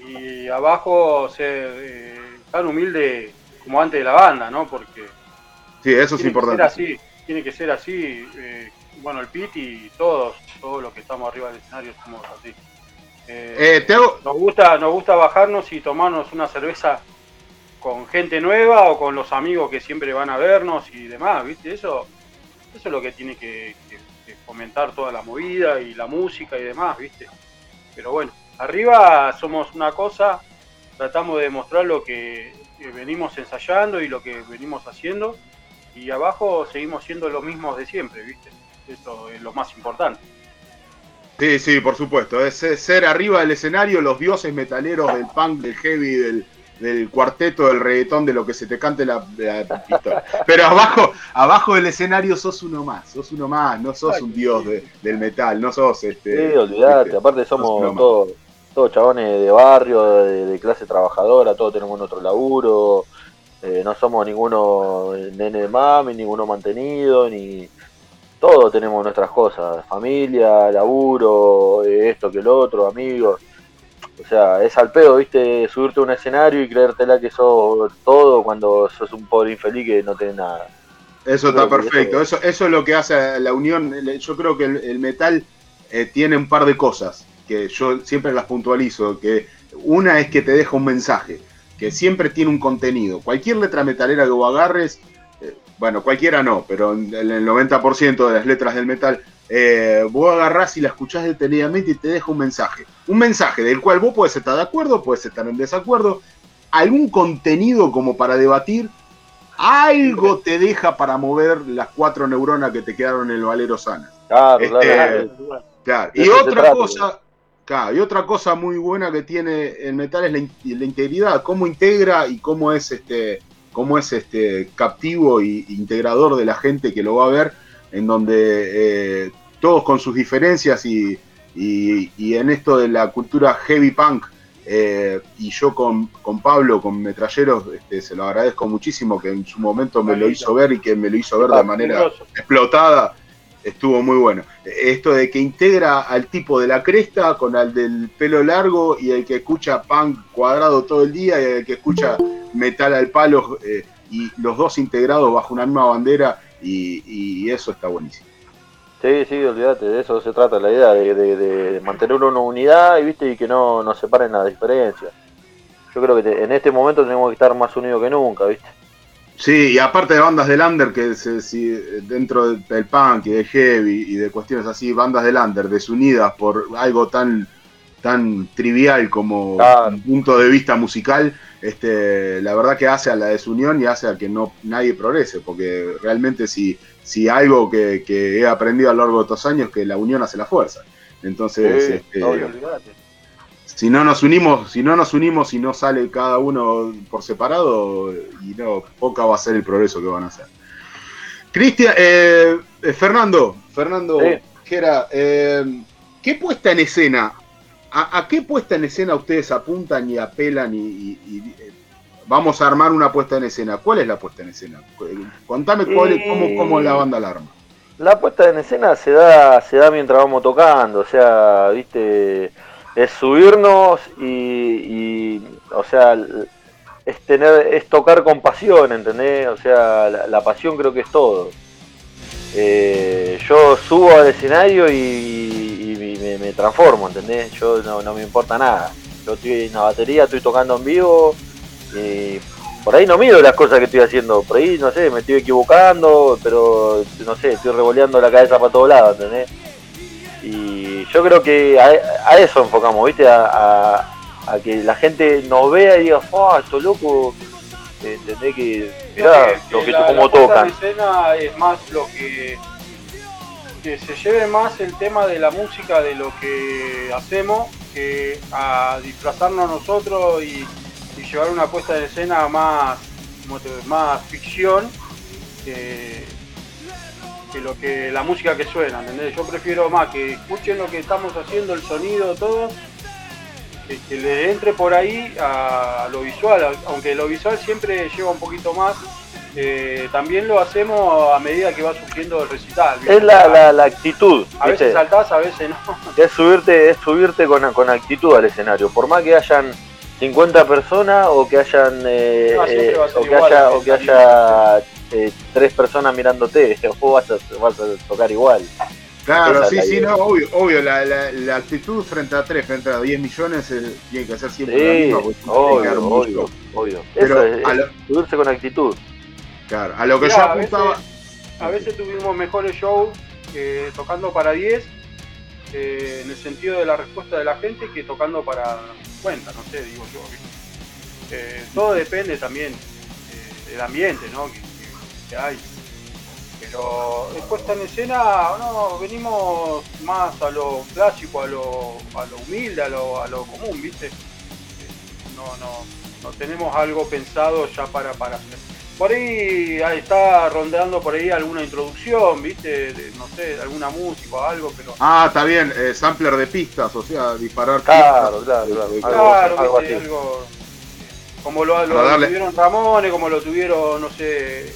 Y abajo ser eh, tan humilde como antes de la banda, ¿no? Porque Sí, eso es importante. así, tiene que ser así. eh, bueno, el Pit y todos, todos los que estamos arriba del escenario somos así. Eh, Eh, hago- nos gusta, nos gusta bajarnos y tomarnos una cerveza con gente nueva o con los amigos que siempre van a vernos y demás, ¿viste? Eso, eso es lo que tiene que, que- que fomentar toda la movida y la música y demás, ¿viste? Pero bueno, arriba somos una cosa, tratamos de demostrar lo que venimos ensayando y lo que venimos haciendo, y abajo seguimos siendo los mismos de siempre, ¿viste? Eso es lo más importante. Sí, sí, por supuesto. Es, es ser arriba del escenario los dioses metaleros del punk, del heavy, del, del cuarteto, del reggaetón, de lo que se te cante la, la pistola. Pero abajo, abajo del escenario sos uno más, sos uno más, no sos un dios de- del metal, no sos este. Sí, olvidate, ¿viste? aparte somos todos, todos chabones de barrio, de, de clase trabajadora, todos tenemos nuestro laburo, eh, no somos ninguno nene de mami, ninguno mantenido, ni todos tenemos nuestras cosas, familia, laburo, esto que el otro, amigos. O sea, es al pedo, viste, subirte a un escenario y creértela que sos todo cuando sos un pobre infeliz que no tenés nada. Eso está perfecto. Eso, eso es lo que hace la unión. Yo creo que el, el metal eh, tiene un par de cosas que yo siempre las puntualizo. Que una es que te deja un mensaje, que siempre tiene un contenido. Cualquier letra metalera que vos agarres, eh, bueno, cualquiera no, pero en el 90% de las letras del metal, eh, vos agarrás y la escuchás detenidamente y te deja un mensaje. Un mensaje del cual vos puedes estar de acuerdo, puedes estar en desacuerdo, algún contenido como para debatir, algo te deja para mover las cuatro neuronas que te quedaron en el valero sanas. Claro, Este, claro. Claro. Y otra trata, cosa, claro, y otra cosa muy buena que tiene el metal es la, in- la integridad, cómo integra y cómo es este, cómo es este captivo y integrador de la gente que lo va a ver, en donde eh, todos con sus diferencias y, y- y en esto de la cultura heavy punk, eh, y yo con, con Pablo, con Metralleros, este, se lo agradezco muchísimo que en su momento me lo hizo ver y que me lo hizo ver de manera explotada, estuvo muy bueno. Esto de que integra al tipo de la cresta con al del pelo largo y el que escucha punk cuadrado todo el día y el que escucha metal al palo eh, y los dos integrados bajo una misma bandera y, eso está buenísimo. Sí, sí, olvídate, de eso se trata la idea, de, de- de mantener una unidad y viste y que no nos separen las diferencias. Yo creo que en este momento tenemos que estar más unidos que nunca, viste. Sí, y aparte de bandas del under, que se- si dentro del, punk y del heavy y de cuestiones así, bandas del under desunidas por algo tan tan trivial como Claro. un punto de vista musical, este, la verdad que hace a la desunión y hace a que no nadie progrese, porque realmente si, si algo que, que he aprendido a lo largo de estos años, que la unión hace la fuerza. Entonces, Sí, este. Si no nos unimos, si no nos unimos y no sale cada uno por separado, y no, poca va a ser el progreso que van a hacer. Cristian, eh, eh, Fernando, Fernando, Sí. Jera, eh, ¿qué puesta en escena? A, a qué puesta en escena ustedes apuntan y apelan y, y- y, eh, vamos a armar una puesta en escena? ¿Cuál es la puesta en escena? Contame cuál es- cómo, cómo la banda la arma. La puesta en escena se da, se da mientras vamos tocando, o sea, viste, es subirnos y, y, o sea, es tener, es tocar con pasión, ¿entendés? O sea, la, pasión creo que es todo. Eh, yo subo al escenario y, me, transformo, ¿entendés? Yo no, no me importa nada. Yo estoy en la batería, estoy tocando en vivo y por ahí no miro las cosas que estoy haciendo, por ahí, no sé, me estoy equivocando, pero, no sé, estoy revoleando la cabeza para todos lados, ¿entendés? Y yo creo que a, a eso enfocamos, ¿viste? A, a- a que la gente nos vea y diga, ¡ah, esto loco! ¿Entendés? Que, mirá, lo que, la- cómo la tocan. escena es más lo que que se lleve más el tema de la música de lo que hacemos que a disfrazarnos nosotros y, y llevar una puesta en escena más como te- más ficción que lo que la música que suena ¿entendés? yo prefiero más que escuchen lo que estamos haciendo el sonido todo que, que le entre por ahí a lo visual, aunque lo visual siempre lleva un poquito más, eh, también lo hacemos a medida que va surgiendo el recital. ¿viste? Es la, la, la actitud, a veces saltás, a veces no. es subirte, es subirte con, con actitud al escenario. Por más que hayan 50 personas o que hayan eh, No, eh, o que igual, haya, o que salir. haya eh, tres personas mirándote, vos vas a, vas a tocar igual. Claro, Esa sí, sí, no, obvio, obvio la, la, la actitud frente a 3, frente a 10 millones, tiene que ser siempre la misma. porque obvio, obvio. Pero Eso es, a es lo, subirse con actitud. claro, a lo que Mirá, yo a veces- apuntaba. A veces tuvimos mejores shows eh, tocando para 10, eh, en el sentido de la respuesta de la gente, que tocando para 50, no sé, digo yo. Eh, todo depende también eh, del ambiente ¿no? que, que- hay. Pero en puesta en escena, no, venimos más a lo clásico, a lo, a lo humilde, a lo, a lo común, ¿viste? No, no, no tenemos algo pensado ya para, para hacer. Por ahí, ahí está rondeando por ahí alguna introducción, ¿viste? De, no sé, de alguna música o algo, pero... Ah, está bien, eh, sampler de pistas, o sea, disparar Claro, pistas. claro, claro. eh, Algo- Claro, algo ¿viste? así. Algo, como lo, lo darle- tuvieron Ramones, como lo tuvieron, no sé,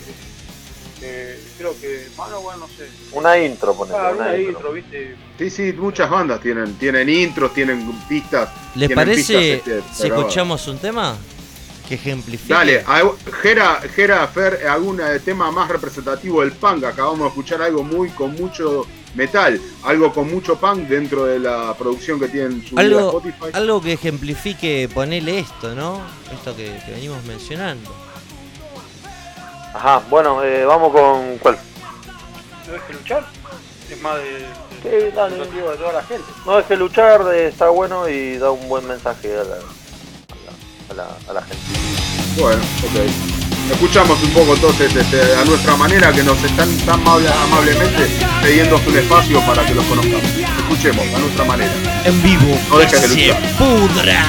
eh, creo que, bueno, bueno, no sé. Una intro, ponele, Claro, una, una intro. intro, ¿viste? Sí, sí, muchas bandas tienen, tienen intros, tienen pistas. ¿Les tienen parece pistas, este, si escuchamos un tema que ejemplifique? Dale, a- Jera, Jera, Fer, algún eh, tema más representativo del punk. Acabamos de escuchar algo muy con mucho metal, algo con mucho punk dentro de la producción que tienen Algo, Spotify. algo que ejemplifique, ponele esto, ¿no? Esto que, que venimos mencionando. Ajá, bueno, eh, vamos con cuál. ¿No es que luchar? Es más de, de, Sí, dale. de toda la gente. No, es que luchar está bueno y da un buen mensaje a la, a la, a la, a la gente. Bueno, ok. Escuchamos un poco entonces este, a nuestra manera que nos están tan amable- amablemente pidiendo un espacio para que los conozcamos. Escuchemos a nuestra manera. En vivo, No que dejes de luchar. pudra.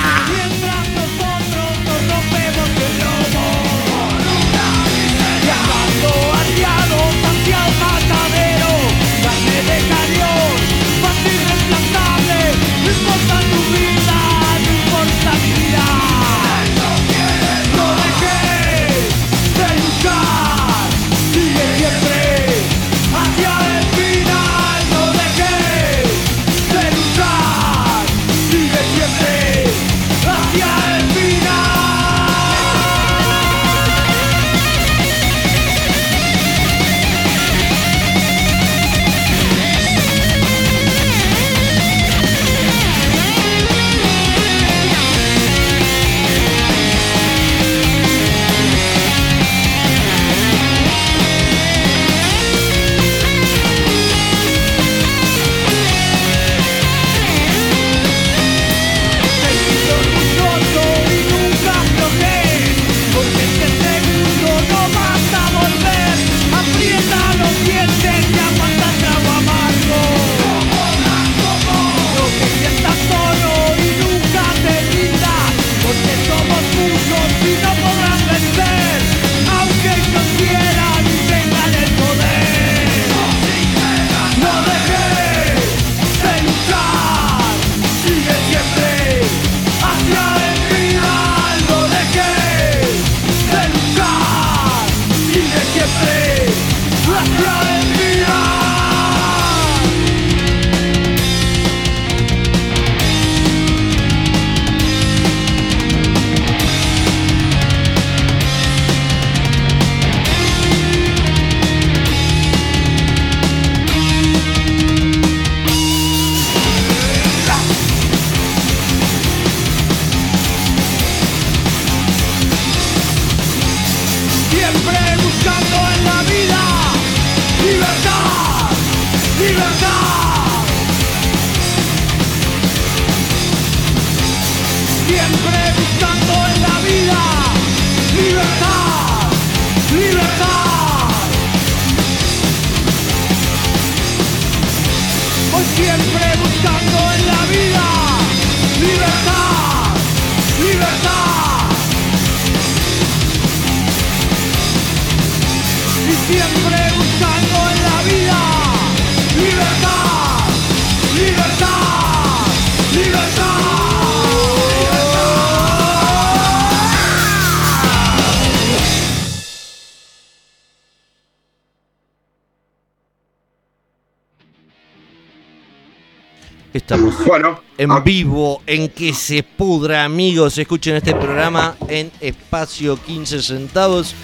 Estamos Bueno, en vivo, en que se pudra, amigos. Escuchen este programa en espacio 15 centavos.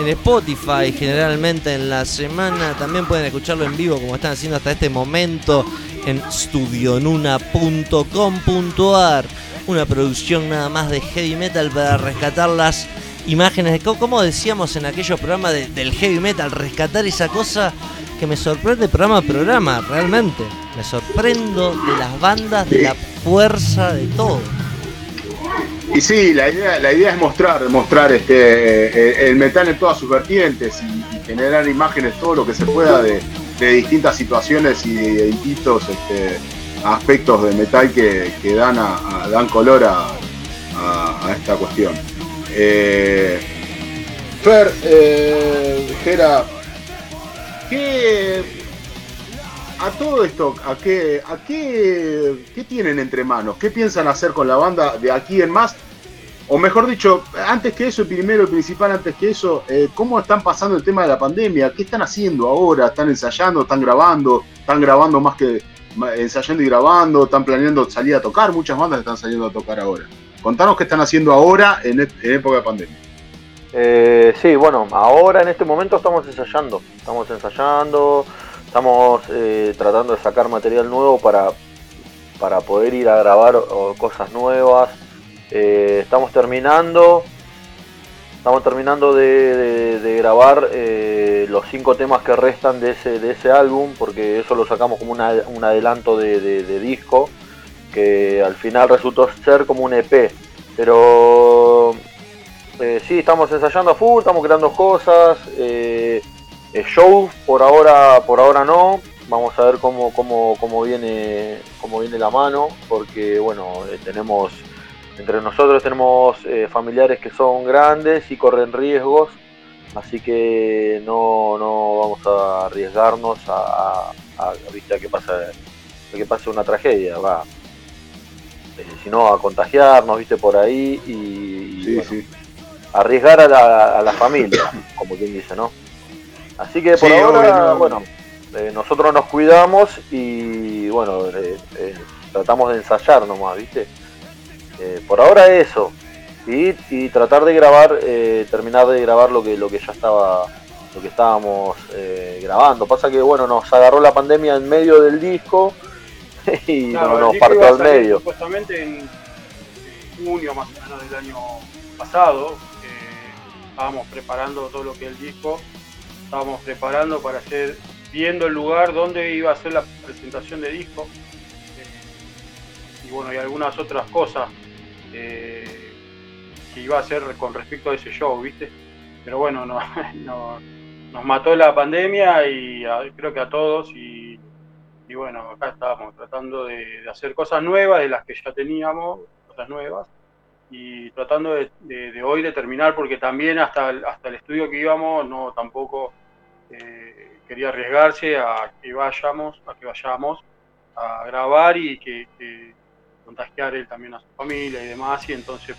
En Spotify, generalmente en la semana. También pueden escucharlo en vivo, como están haciendo hasta este momento, en studionuna.com.ar. Una producción nada más de heavy metal para rescatar las imágenes de co- como decíamos en aquellos programas de- del heavy metal, rescatar esa cosa que me sorprende programa a programa, realmente. Me sorprendo de las bandas, de la fuerza, de todo. Y sí, la idea, la idea es mostrar, mostrar este, eh, el metal en todas sus vertientes y, generar imágenes, todo lo que se pueda de, de distintas situaciones y de distintos este, aspectos de metal que, que dan, a, dan color a, a- esta cuestión. Eh, Fer, eh, ¿qué, a todo esto, ¿a qué, a qué, qué tienen entre manos? ¿Qué piensan hacer con la banda de aquí en más? O mejor dicho, antes que eso, primero y principal, antes que eso, eh, ¿cómo están pasando el tema de la pandemia? ¿Qué están haciendo ahora? ¿Están ensayando? ¿Están grabando? ¿Están grabando más que ensayando y grabando? ¿Están planeando salir a tocar? Muchas bandas están saliendo a tocar ahora. Contanos qué están haciendo ahora en, en época de pandemia. Eh, sí, bueno, ahora en este momento estamos ensayando, estamos ensayando, estamos eh, tratando de sacar material nuevo para, para poder ir a grabar cosas nuevas. Eh, estamos terminando, estamos terminando de, grabar eh, los cinco temas que restan de ese, de ese álbum, porque eso lo sacamos como una- un adelanto de, disco, que al final resultó ser como un EP. Pero sí, estamos ensayando a full, estamos creando cosas. Eh, show por ahora, por ahora no. Vamos a ver cómo, cómo, cómo viene, cómo viene la mano, porque bueno, eh, tenemos entre nosotros tenemos eh, familiares que son grandes y corren riesgos, así que no, no vamos a arriesgarnos a, a- a- que pase, a que pase una tragedia, va. Eh, sino a contagiarnos, viste, por ahí y, y, Sí, bueno, sí. arriesgar a la, a la familia, como quien dice, ¿no? Así que por Sí, ahora, obvio, bueno, eh, nosotros nos cuidamos y bueno, eh, eh, tratamos de ensayar nomás, ¿viste? Eh, por ahora eso. Y, y tratar de grabar, eh, terminar de grabar lo que, lo que ya estaba, lo que estábamos eh, grabando. Pasa que bueno, nos agarró la pandemia en medio del disco y Claro, no, el nos partió al medio. Supuestamente en, en junio más o menos del año pasado. eh, estábamos preparando todo lo que es el disco. Estábamos preparando para hacer, viendo el lugar donde iba a ser la presentación de disco. eh, y bueno, y algunas otras cosas eh, que iba a hacer con respecto a ese show, ¿viste? Pero bueno, no, no- nos mató la pandemia y a- creo que a todos y y bueno, acá estábamos tratando de, de hacer cosas nuevas, de las que ya teníamos, cosas nuevas, y tratando de, de- de hoy de terminar, porque también hasta el, hasta el estudio que íbamos, no tampoco eh, quería arriesgarse a que vayamos, a que vayamos a grabar y que, que contagiar él también a su familia y demás, y entonces,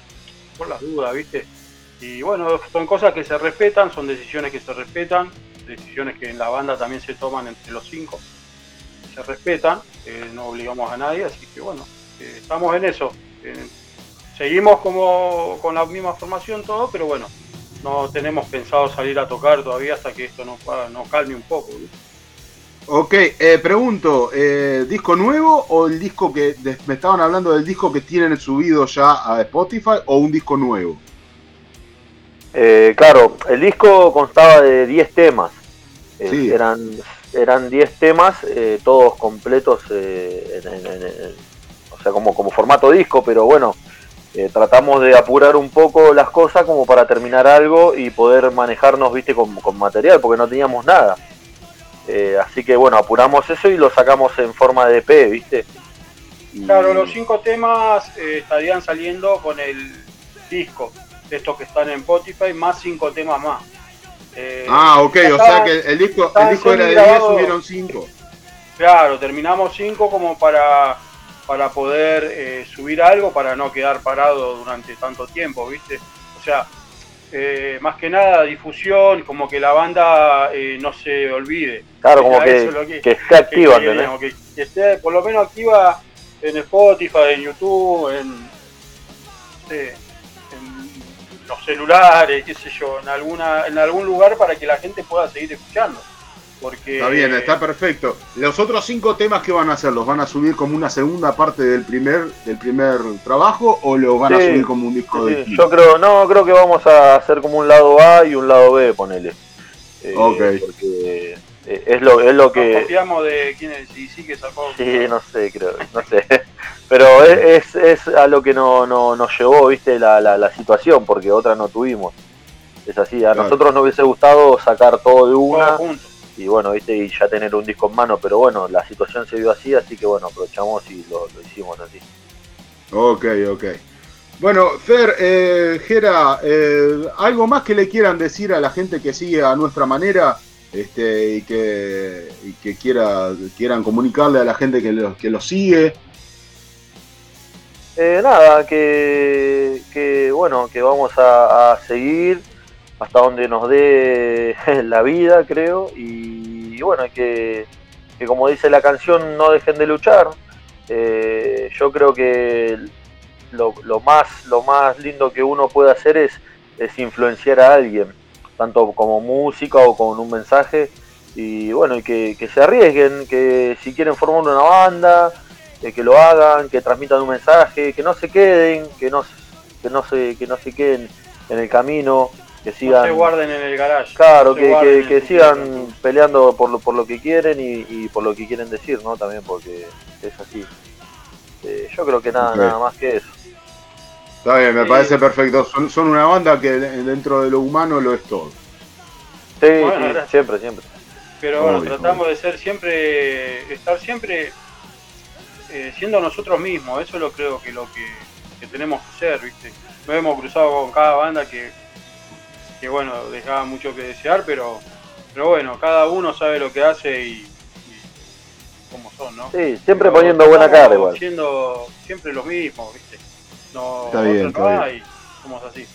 por las dudas, ¿viste? Y bueno, son cosas que se respetan, son decisiones que se respetan, decisiones que en la banda también se toman entre los cinco se respetan, eh, no obligamos a nadie, así que bueno, eh, estamos en eso. Seguimos como con la misma formación todo, pero bueno, no tenemos pensado salir a tocar todavía hasta que esto nos, nos calme un poco. ¿viste? Ok, eh, pregunto, eh, ¿disco nuevo o el disco que de- me estaban hablando del disco que tienen subido ya a Spotify o un disco nuevo? Eh, claro, el disco constaba de 10 temas. Eh, Sí. Eran eran 10 temas, eh, todos completos, eh, en- en- en- en- o sea, como, como formato disco, pero bueno, eh, tratamos de apurar un poco las cosas como para terminar algo y poder manejarnos, viste, con, con material, porque no teníamos nada. Eh, así que bueno, apuramos eso y lo sacamos en forma de EP, viste. Y- Claro, los cinco temas eh, estarían saliendo con el disco, de estos que están en Spotify, más cinco temas más. Eh, Ah, ok, o sea que el disco, el disco era de 10, semi-grabados. subieron 5. Claro, terminamos cinco como para, para poder eh, subir algo, para no quedar parado durante tanto tiempo, ¿viste? O sea, eh, más que nada difusión, como que la banda eh, no se olvide. Claro, como que, que- que esté activa, que, que- esté por lo menos activa en Spotify, en YouTube, en, no sé, en los celulares, qué sé yo, en alguna en algún lugar para que la gente pueda seguir escuchando. Porque Está bien, está perfecto. Los otros cinco temas que van a hacer, ¿los van a subir como una segunda parte del primer del primer trabajo o los van a subir como un disco Sí, de sí, yo creo, no, creo que vamos a hacer como un lado A y un lado B, ponele. Eh, Ok. Porque eh, es lo, es lo nos que... copiamos de quién es sí, sí que sacó. Sí, no sé, creo, no sé. Pero es, es, es a lo que no, no, nos llevó, viste, la, la, la situación, porque otra no tuvimos. Es así, a Claro. nosotros nos hubiese gustado sacar todo de una juntos. Y bueno, viste, y ya tener un disco en mano, pero bueno, la situación se vio así, así que bueno, aprovechamos y lo, lo hicimos así. Ok, ok. Bueno, Fer, eh, Jera, eh, ¿algo más que le quieran decir a la gente que sigue a nuestra manera este, y que, y que quiera, quieran comunicarle a la gente que los que lo sigue? Eh, nada, que, que bueno, que vamos a, a seguir hasta donde nos dé la vida, creo, y, bueno, que, que como dice la canción, no dejen de luchar. Eh, yo creo que lo, lo más, lo más lindo que uno puede hacer es, es influenciar a alguien, tanto como música o con un mensaje, y bueno, y que, se arriesguen, que si quieren formar una banda, eh, que lo hagan, que transmitan un mensaje, que no se queden, que no, que no se, que no se queden en el camino, que No sigan, se guarden en el garage. claro, no que, que, sigan peleando por lo, por lo que quieren y, y por lo que quieren decir, ¿no? También porque es así. Eh, yo creo que nada, nada más que eso. Está bien, me Sí. parece perfecto. Son, son una banda que dentro de lo humano lo es todo. Sí, Bueno, sí, gracias. siempre, siempre. Pero bueno, Obvio, tratamos de ser siempre, estar siempre eh, siendo nosotros mismos. Eso lo creo que lo que, que tenemos que ser, ¿viste? Nos hemos cruzado con cada banda que, que bueno, dejaba mucho que desear, pero, pero bueno, cada uno sabe lo que hace y, y cómo son, ¿no? Sí, siempre Pero poniendo buena cara igual. Siendo siempre los mismos, ¿viste? No, Está bien, está bien. hay, somos así.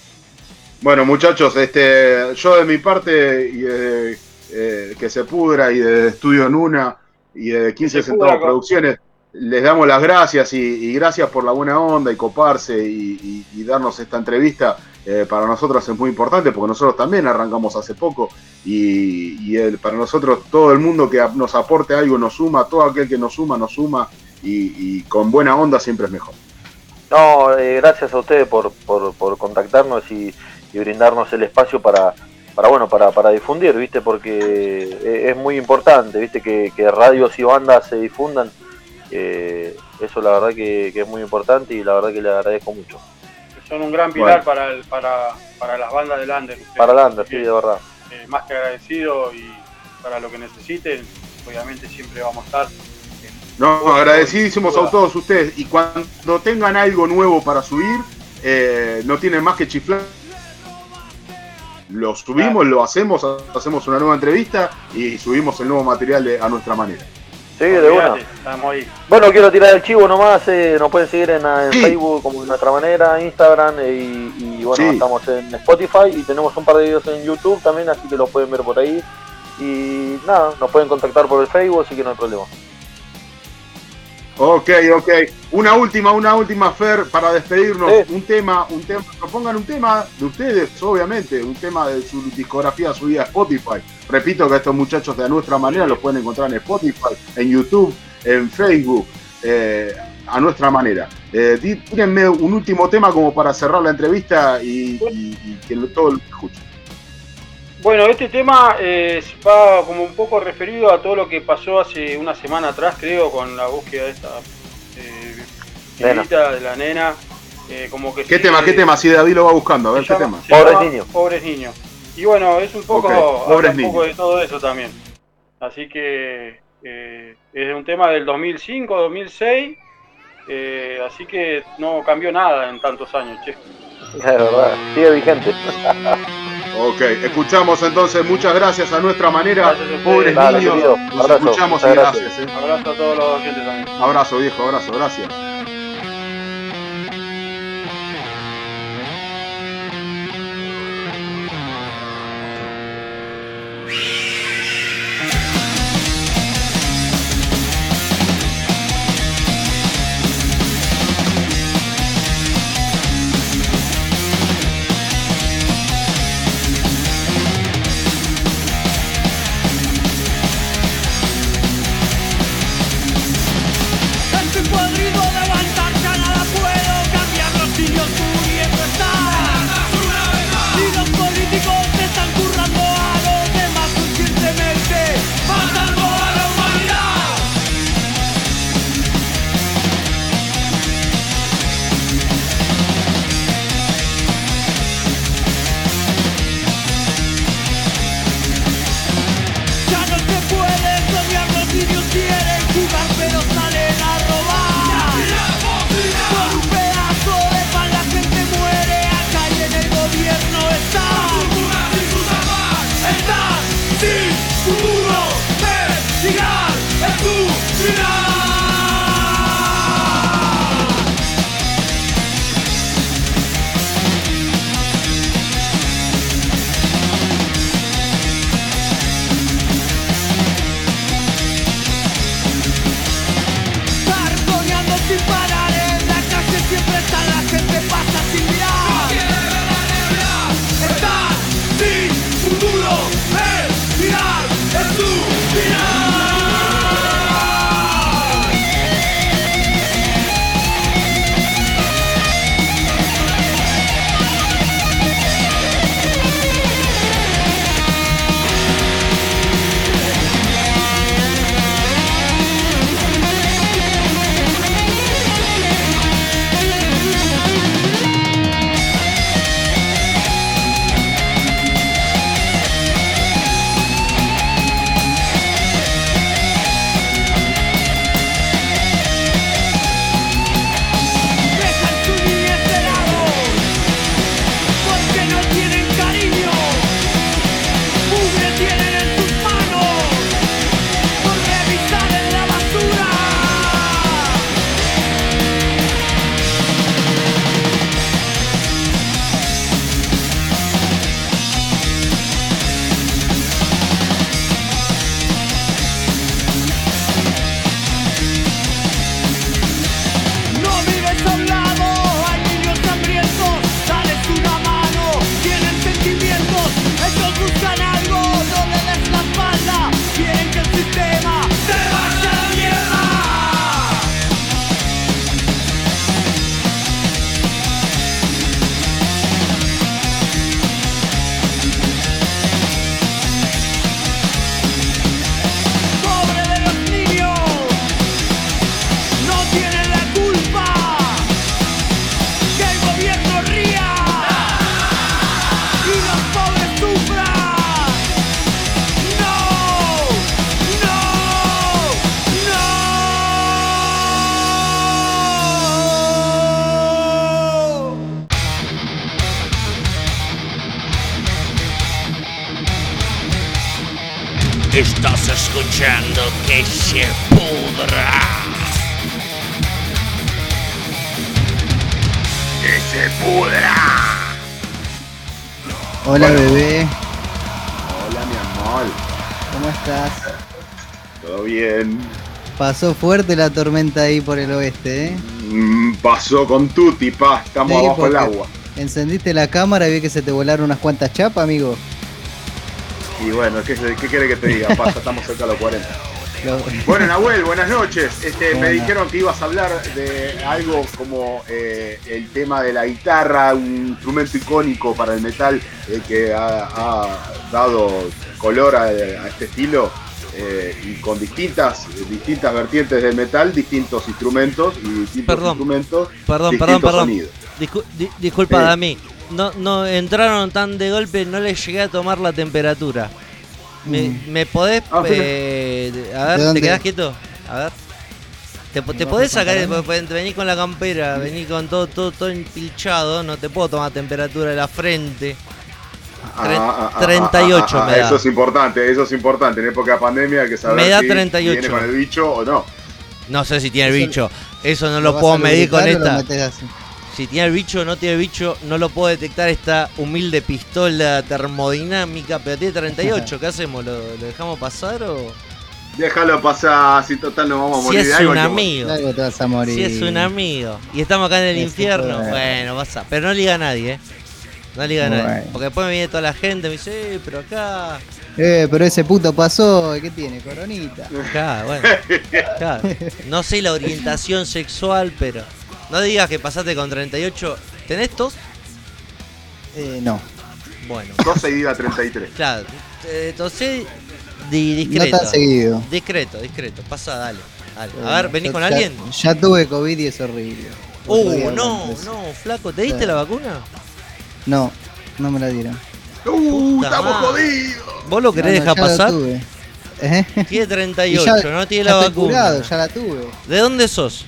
Bueno, muchachos, este, yo de mi parte, y de, eh, que se pudra, y de Estudio Nuna, y de 15 se Centavos pudra, Producciones, les damos las gracias y, y gracias por la buena onda y coparse y, y- y darnos esta entrevista. Eh, para nosotros es muy importante porque nosotros también arrancamos hace poco y, el- para nosotros todo el mundo que nos aporte algo nos suma, todo aquel que nos suma nos suma y, con buena onda siempre es mejor. No, eh, gracias a ustedes por, por, por contactarnos y, y brindarnos el espacio para, para bueno, para, para difundir, ¿viste? Porque eh, es muy importante, ¿viste? Que, que radios y bandas se difundan. Eh, eso la verdad que, que es muy importante y la verdad que le agradezco mucho. Son un gran pilar Bueno. para, el, para, para las bandas del Under. ustedes. Para Lander, sí, Así de verdad. eh, más que agradecido y para lo que necesiten, obviamente siempre vamos a estar. No, agradecidísimos a todos ustedes. Y cuando tengan algo nuevo para subir, eh, no tienen más que chiflar. Lo subimos, lo hacemos, hacemos una nueva entrevista y subimos el nuevo material de- a nuestra manera. Sí, de una. Estamos ahí. Bueno, quiero tirar el chivo nomás, eh, nos pueden seguir en, en Sí. Facebook como de nuestra manera, Instagram eh, y, y bueno, Sí. estamos en Spotify y tenemos un par de videos en YouTube también, así que los pueden ver por ahí. Y nada, nos pueden contactar por el Facebook, así que no hay problema. Ok, ok. Una última, una última, Fer, para despedirnos. Sí. Un tema, un tema, propongan un tema de ustedes, obviamente, un tema de su discografía subida a Spotify. Repito que estos muchachos de a nuestra manera los pueden encontrar en Spotify, en YouTube, en Facebook, eh, a nuestra manera. Eh, tírenme un último tema como para cerrar la entrevista y, y- y que todo lo escuchen. Bueno, este tema eh, va como un poco referido a todo lo que pasó hace una semana atrás, creo, con la búsqueda de esta eh, de la nena. eh, como que ¿Qué tema? ¿Qué tema? Si David lo va buscando, a ver qué llama- tema. Pobres niños. Pobres niños. Y bueno, es un poco, Ok, habla pobres un poco de todo eso también. Así que eh, es un tema del 2005, 2006. eh, así que no cambió nada en tantos años, che. Es verdad, sigue vigente. Ok, escuchamos entonces, muchas gracias a nuestra manera, Gracias pobres Dale, niños, querido. nos Abrazo, escuchamos y gracias. eh. Abrazo a todos los oyentes también. Abrazo viejo, abrazo, gracias. Estás escuchando que se pudra. Que se pudra. Hola bebé, Hola mi amor, ¿cómo estás? ¿todo bien? Pasó fuerte la tormenta ahí por el oeste, ¿eh? Mm, pasó con Tuti, pa, estamos Sí, abajo del agua. Encendiste la cámara y vi que se te volaron unas cuantas chapas, amigo. Y bueno, ¿qué, qué quiere que te diga? Pasa, estamos cerca de los 40. Bueno, Nahuel, buenas noches. Este, me dijeron que ibas a hablar de algo como eh, el tema de la guitarra, un instrumento icónico para el metal eh, que ha, ha dado color a, a este estilo eh, y con distintas, distintas vertientes del metal, distintos instrumentos y distintos Perdón. instrumentos, Perdón, perdón, distintos perdón. sonidos. Discu- di- disculpa, Sí. Dami. No, no entraron tan de golpe, no les llegué a tomar la temperatura. ¿Me, Mm. me podés. Ah, eh, a ¿De ver, ¿te dónde? quedás quieto? A ver. ¿Te, te ¿Me podés sacar? contar? Venís con la campera, venís con todo, todo, todo empilchado, no te puedo tomar temperatura de la frente. Tre- Ah, ah, ah, 38 ah, ah, me da. Eso es importante, eso es importante. En época de pandemia hay que saber Me da si 38. viene con el bicho o no. No sé si tiene el bicho. Eso no ¿Lo puedo medir con esta. Si tiene el bicho o no tiene el bicho, no lo puedo detectar esta humilde pistola termodinámica, pero tiene 38. ¿Qué hacemos? ¿Lo, lo dejamos pasar o.? Déjalo pasar, si total nos vamos a Si morir es de algo. un amigo. De algo te vas a morir. Si es un amigo. Y estamos acá en el infierno. Bueno, pasa. Pero no liga a nadie, ¿eh? No liga a nadie. Bueno. Porque después me viene toda la gente y me dice, eh, pero acá. Eh, pero ese puto pasó, ¿qué tiene? Coronita. Acá, bueno. Acá. No sé la orientación sexual, pero. No digas que pasaste con 38. ¿Tenés tos? Eh, no. Bueno. 12 y diga 33. Claro, eh, tosé di- No discreto. tan seguido. Discreto, discreto. Pasa, dale. dale. A ver, ¿venís con ya- alguien? Ya tuve COVID y es horrible. Uh, no, no, flaco, ¿te diste la vacuna? No, no me la dieron. ¡Uh, Puta estamos madre. jodidos! ¿Vos lo querés No, no, dejar pasar? tuve. ¿Eh? Tiene Y 38, ya- no tiene ya la vacuna. curado, ya la tuve. ¿De dónde sos?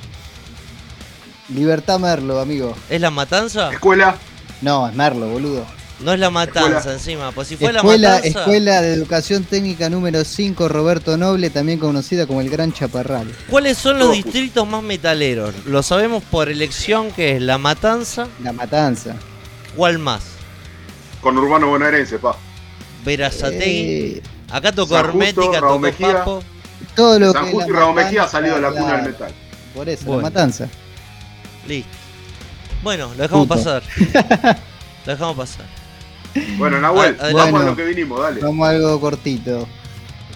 Libertad Merlo, amigo. ¿Es la matanza? Escuela, No, es Merlo, boludo. No es la matanza Escuela. encima, pues si fue Escuela, la matanza. Escuela de Educación Técnica número 5, Roberto Noble, también conocida como el Gran Chaparral. ¿Cuáles son los distritos más metaleros? Lo sabemos por elección que es la matanza. La Matanza. ¿Cuál más? con Urbano Bonaerense, pa. Eh, Verazategui. Acá tocó San Justo, Hermética, Raúl tocó Mejía. Papo. todo lo San que Justo y Raúl Mejía ha salido de la cuna del metal. Por eso, Bueno. la Matanza. Listo. Bueno, lo dejamos Puto. pasar. lo dejamos pasar. Bueno, Nahuel, Ah, adelante. vamos a lo que vinimos, dale. Vamos a algo cortito.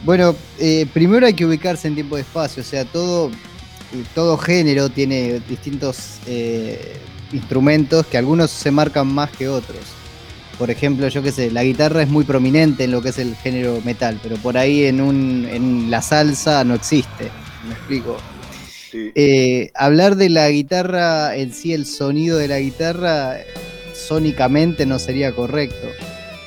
Bueno, eh, primero hay que ubicarse en tiempo de espacio, o sea, todo, eh, todo género tiene distintos eh, instrumentos que algunos se marcan más que otros. Por ejemplo, yo qué sé, la guitarra es muy prominente en lo que es el género metal, pero por ahí en, un, en la salsa no existe. ¿Me explico? Eh, hablar de la guitarra en sí, el sonido de la guitarra, sónicamente no sería correcto,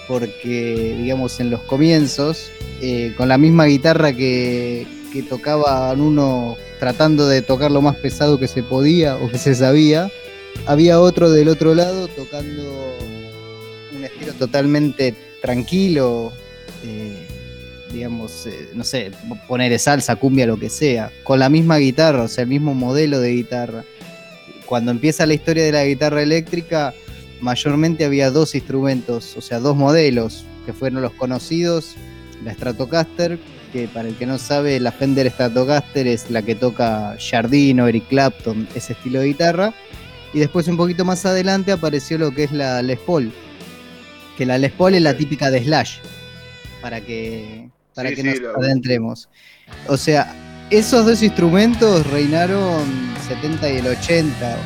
porque, digamos, en los comienzos, eh, con la misma guitarra que, que tocaban uno tratando de tocar lo más pesado que se podía o que se sabía, había otro del otro lado tocando un estilo totalmente tranquilo, eh, digamos, eh, no sé, poner salsa, cumbia, lo que sea, con la misma guitarra, o sea, el mismo modelo de guitarra. Cuando empieza la historia de la guitarra eléctrica, mayormente había dos instrumentos, o sea, dos modelos, que fueron los conocidos, la Stratocaster, que para el que no sabe, la Fender Stratocaster es la que toca Jardino, Eric Clapton, ese estilo de guitarra. Y después un poquito más adelante apareció lo que es la Les Paul, que la Les Paul es la típica de Slash, para que, para Sí, que sí, nos lo- adentremos. O sea, esos dos instrumentos reinaron 70 y el 80.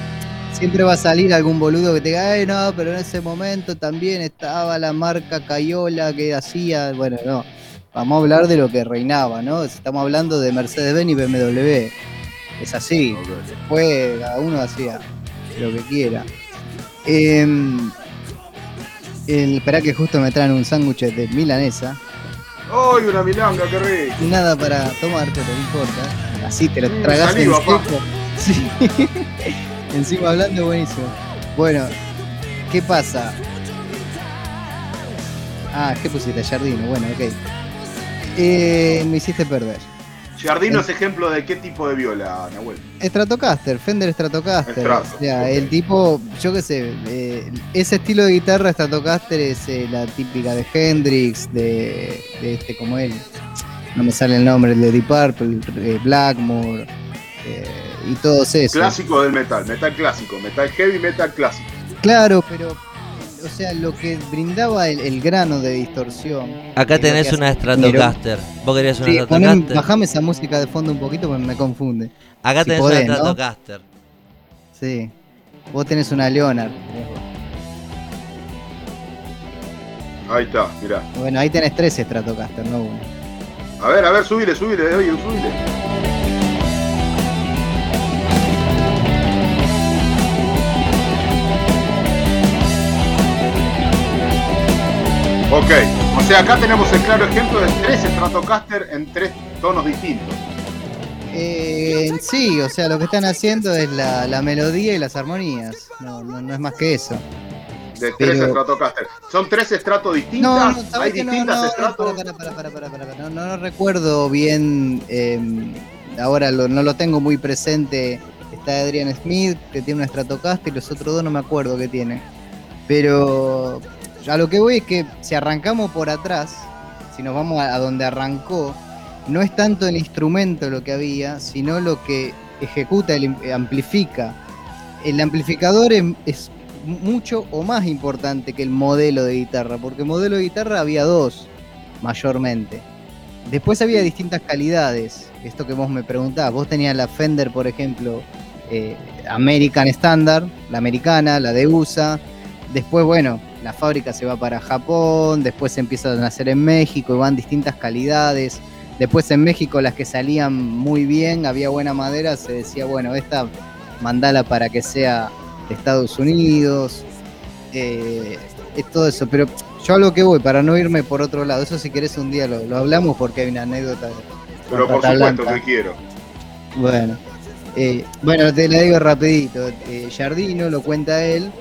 Siempre va a salir algún boludo que te diga, ay no, pero en ese momento también estaba la marca Cayola que hacía, bueno, no. Vamos a hablar de lo que reinaba, ¿no? Estamos hablando de Mercedes-Benz y BMW. Es así. Después cada uno hacía lo que quiera. El, esperá que justo me traen un sándwich de milanesa. ¡Ay, una milanga, qué rico! Nada para tomar, pero no importa. Así te lo Mm, saliva, seco. Sí. Encima hablando buenísimo. Bueno, ¿qué pasa? Ah, ¿qué pusiste? Jardino, bueno, ok. Eh, me hiciste perder. Giardino es ejemplo de qué tipo de viola, Nahuel. Stratocaster, Fender Stratocaster. Strato, o sea, el tipo, yo qué sé, eh, ese estilo de guitarra Stratocaster es eh, la típica de Hendrix, de, de este como él. No me sale el nombre, el de Deep Purple, eh, Blackmore eh, y todos esos. Clásico del metal, metal clásico, metal heavy, metal clásico. Claro, pero o sea, lo que brindaba el, el grano de distorsión. Acá tenés una Stratocaster. ¿Vos querías una Sí, poné- Stratocaster? bajame esa música de fondo un poquito porque me confunde. Acá si tenés podés, una ¿no? Stratocaster. Sí. Vos tenés una Leonard. Ahí está, mirá. Bueno, ahí tenés tres Stratocaster, no uno. A ver, a ver, subile, subile, oye, subile. Ok, o sea, acá tenemos el claro ejemplo de tres Stratocaster en tres tonos distintos. Eh, sí, o sea, lo que están haciendo es la, la melodía y las armonías. No, no, no es más que eso. De tres Pero- Stratocaster. ¿Son tres estratos No, distintas? no, ¿Hay ¿sabés que no? distintas No, estratos? para, para, para. No, no, no recuerdo bien. eh, ahora lo- no lo tengo muy presente. Está Adrian Smith, que tiene una Stratocaster, y los otros dos no me acuerdo qué tiene. Pero a lo que voy es que si arrancamos por atrás, si nos vamos a, donde arrancó, no es tanto el instrumento lo que había, sino lo que ejecuta, el, im- amplifica. El amplificador es, mucho o más importante que el modelo de guitarra, porque modelo de guitarra había dos, mayormente. Después había distintas calidades, esto que vos me preguntabas, vos tenías la Fender, por ejemplo, eh, American Standard, la americana, la de USA, después, bueno, la fábrica se va para Japón, después se empiezan a hacer en México y van distintas calidades. Después en México las que salían muy bien, había buena madera, se decía, bueno, esta mandala para que sea de Estados Unidos, eh, es todo eso. Pero yo a lo que voy, para no irme por otro lado, eso si querés un día lo, lo hablamos porque hay una anécdota. Pero por supuesto que quiero. Bueno, eh, bueno, te la digo rapidito. Eh, Jardino lo cuenta él,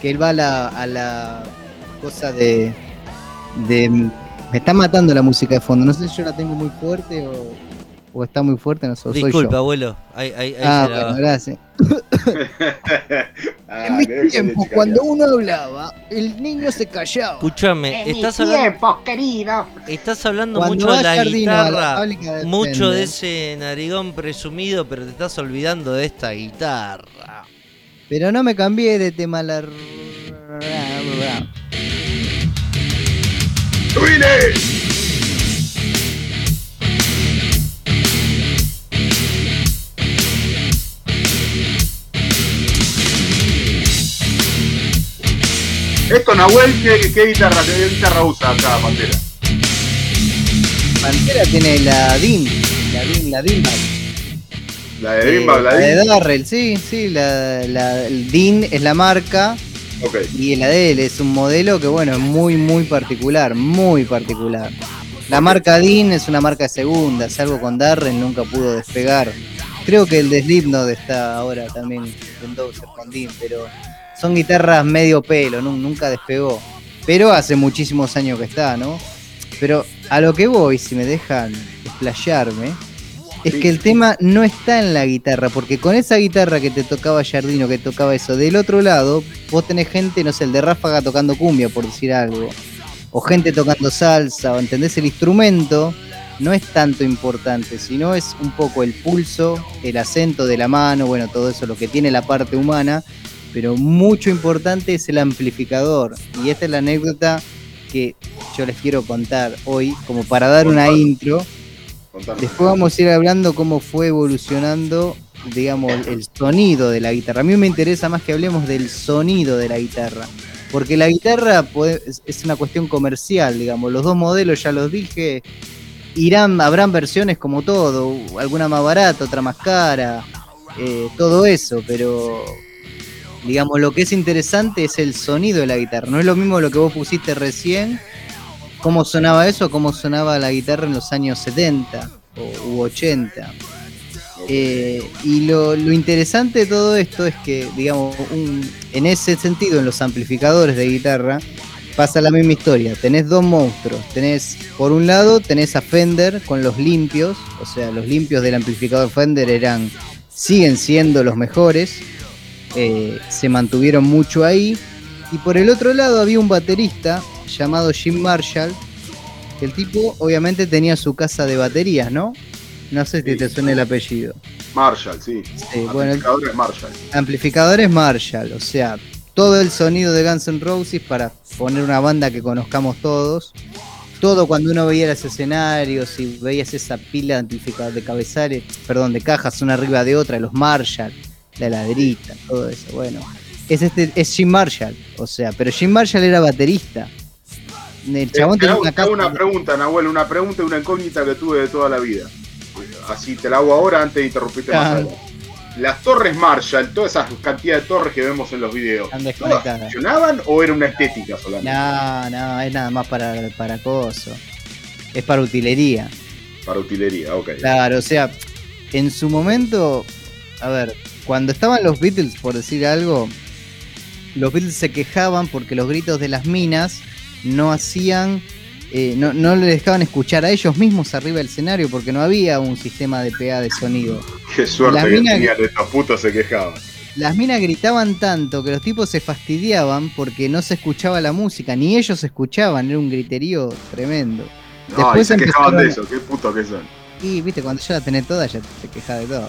que él va a la, a la cosa de, de... Me está matando la música de fondo. No sé si yo la tengo muy fuerte o, o está muy fuerte, no sé, soy Disculpa, yo. abuelo. Ahí, ahí, ahí Ah, bueno, gracias. Ah, en mis querés que tiempos, cuando uno hablaba, el niño se callaba. Escúchame, estás hablando, querido. estás hablando Cuando mucho de la Jardino a la guitarra, mucho de ese narigón presumido, pero te estás olvidando de esta guitarra. Pero no me cambié de tema la... Esto, Nahuel, ¿qué, qué guitarra, qué guitarra usa acá, Pantera? Pantera tiene la DIN, la DIN, la DIN. La de la Darrell, sí, sí, la, la- el DIN es la marca y la de él es un modelo que bueno, es muy muy particular, muy particular. La marca DIN es una marca de segunda, salvo con Darrell nunca pudo despegar. Creo que el de Slipknot está ahora también en con DIN, pero son guitarras medio pelo, nu- nunca despegó. Pero hace muchísimos años que está, ¿no? Pero a lo que voy, si me dejan explayarme, es que el tema no está en la guitarra, porque con esa guitarra que te tocaba Jardino, que tocaba eso, del otro lado, vos tenés gente, no sé, el de Ráfaga tocando cumbia, por decir algo, o gente tocando salsa, o entendés, el instrumento no es tanto importante, sino es un poco el pulso, el acento de la mano, bueno, todo eso, lo que tiene la parte humana, pero mucho importante es el amplificador. Y esta es la anécdota que yo les quiero contar hoy, como para dar una intro. Después vamos a ir hablando cómo fue evolucionando, digamos, el sonido de la guitarra. A mí me interesa más que hablemos del sonido de la guitarra. Porque la guitarra es una cuestión comercial, digamos. Los dos modelos, ya los dije, irán, habrán versiones como todo, alguna más barata, otra más cara, eh, todo eso, pero digamos, lo que es interesante es el sonido de la guitarra. No es lo mismo lo que vos pusiste recién, cómo sonaba eso, cómo sonaba la guitarra en los años 70 o, u 80. Eh, y lo, lo interesante de todo esto es que, digamos, un- en ese sentido, en los amplificadores de guitarra, pasa la misma historia. Tenés dos monstruos. Tenés, por un lado, tenés a Fender con los limpios, o sea, los limpios del amplificador Fender eran, siguen siendo los mejores, eh, se mantuvieron mucho ahí. Y por el otro lado había un baterista llamado Jim Marshall, que el tipo obviamente tenía su casa de baterías, ¿no? No sé si te suena el apellido. Marshall, sí. Sí, bueno, el- Amplificador es Marshall. amplificadores Marshall, o sea, todo el sonido de Guns N' Roses para poner una banda que conozcamos todos. Todo cuando uno veía los escenarios y veías esa pila de amplificadores de cabezales, perdón, de cajas una arriba de otra, los Marshall, la heladerita, todo eso, bueno. Es este, es Jim Marshall, o sea, pero Jim Marshall era baterista. El chabón te, tenía hago, una pregunta, Nahuel, una pregunta y una incógnita que tuve de toda la vida. Así te la hago ahora antes de interrumpirte más adelante. Las torres Marshall, todas esas cantidades de torres que vemos en los videos, Están ¿todas desconectadas. funcionaban o era una estética solamente? No, no, es nada más para, para coso. Es para utilería. Para utilería, ok. Claro, o sea, en su momento, a ver, cuando estaban los Beatles, por decir algo, los Beatles se quejaban porque los gritos de las minas no hacían, eh, no, no le dejaban escuchar a ellos mismos arriba del escenario porque no había un sistema de PA de sonido. Qué suerte Las que minas- tenían estos putos se quejaban. Las minas gritaban tanto que los tipos se fastidiaban porque no se escuchaba la música, ni ellos escuchaban, era un griterío tremendo. No, y se quejaban de eso, qué putos que son. Y viste, cuando ya la tenés toda, ya te quejas de todo.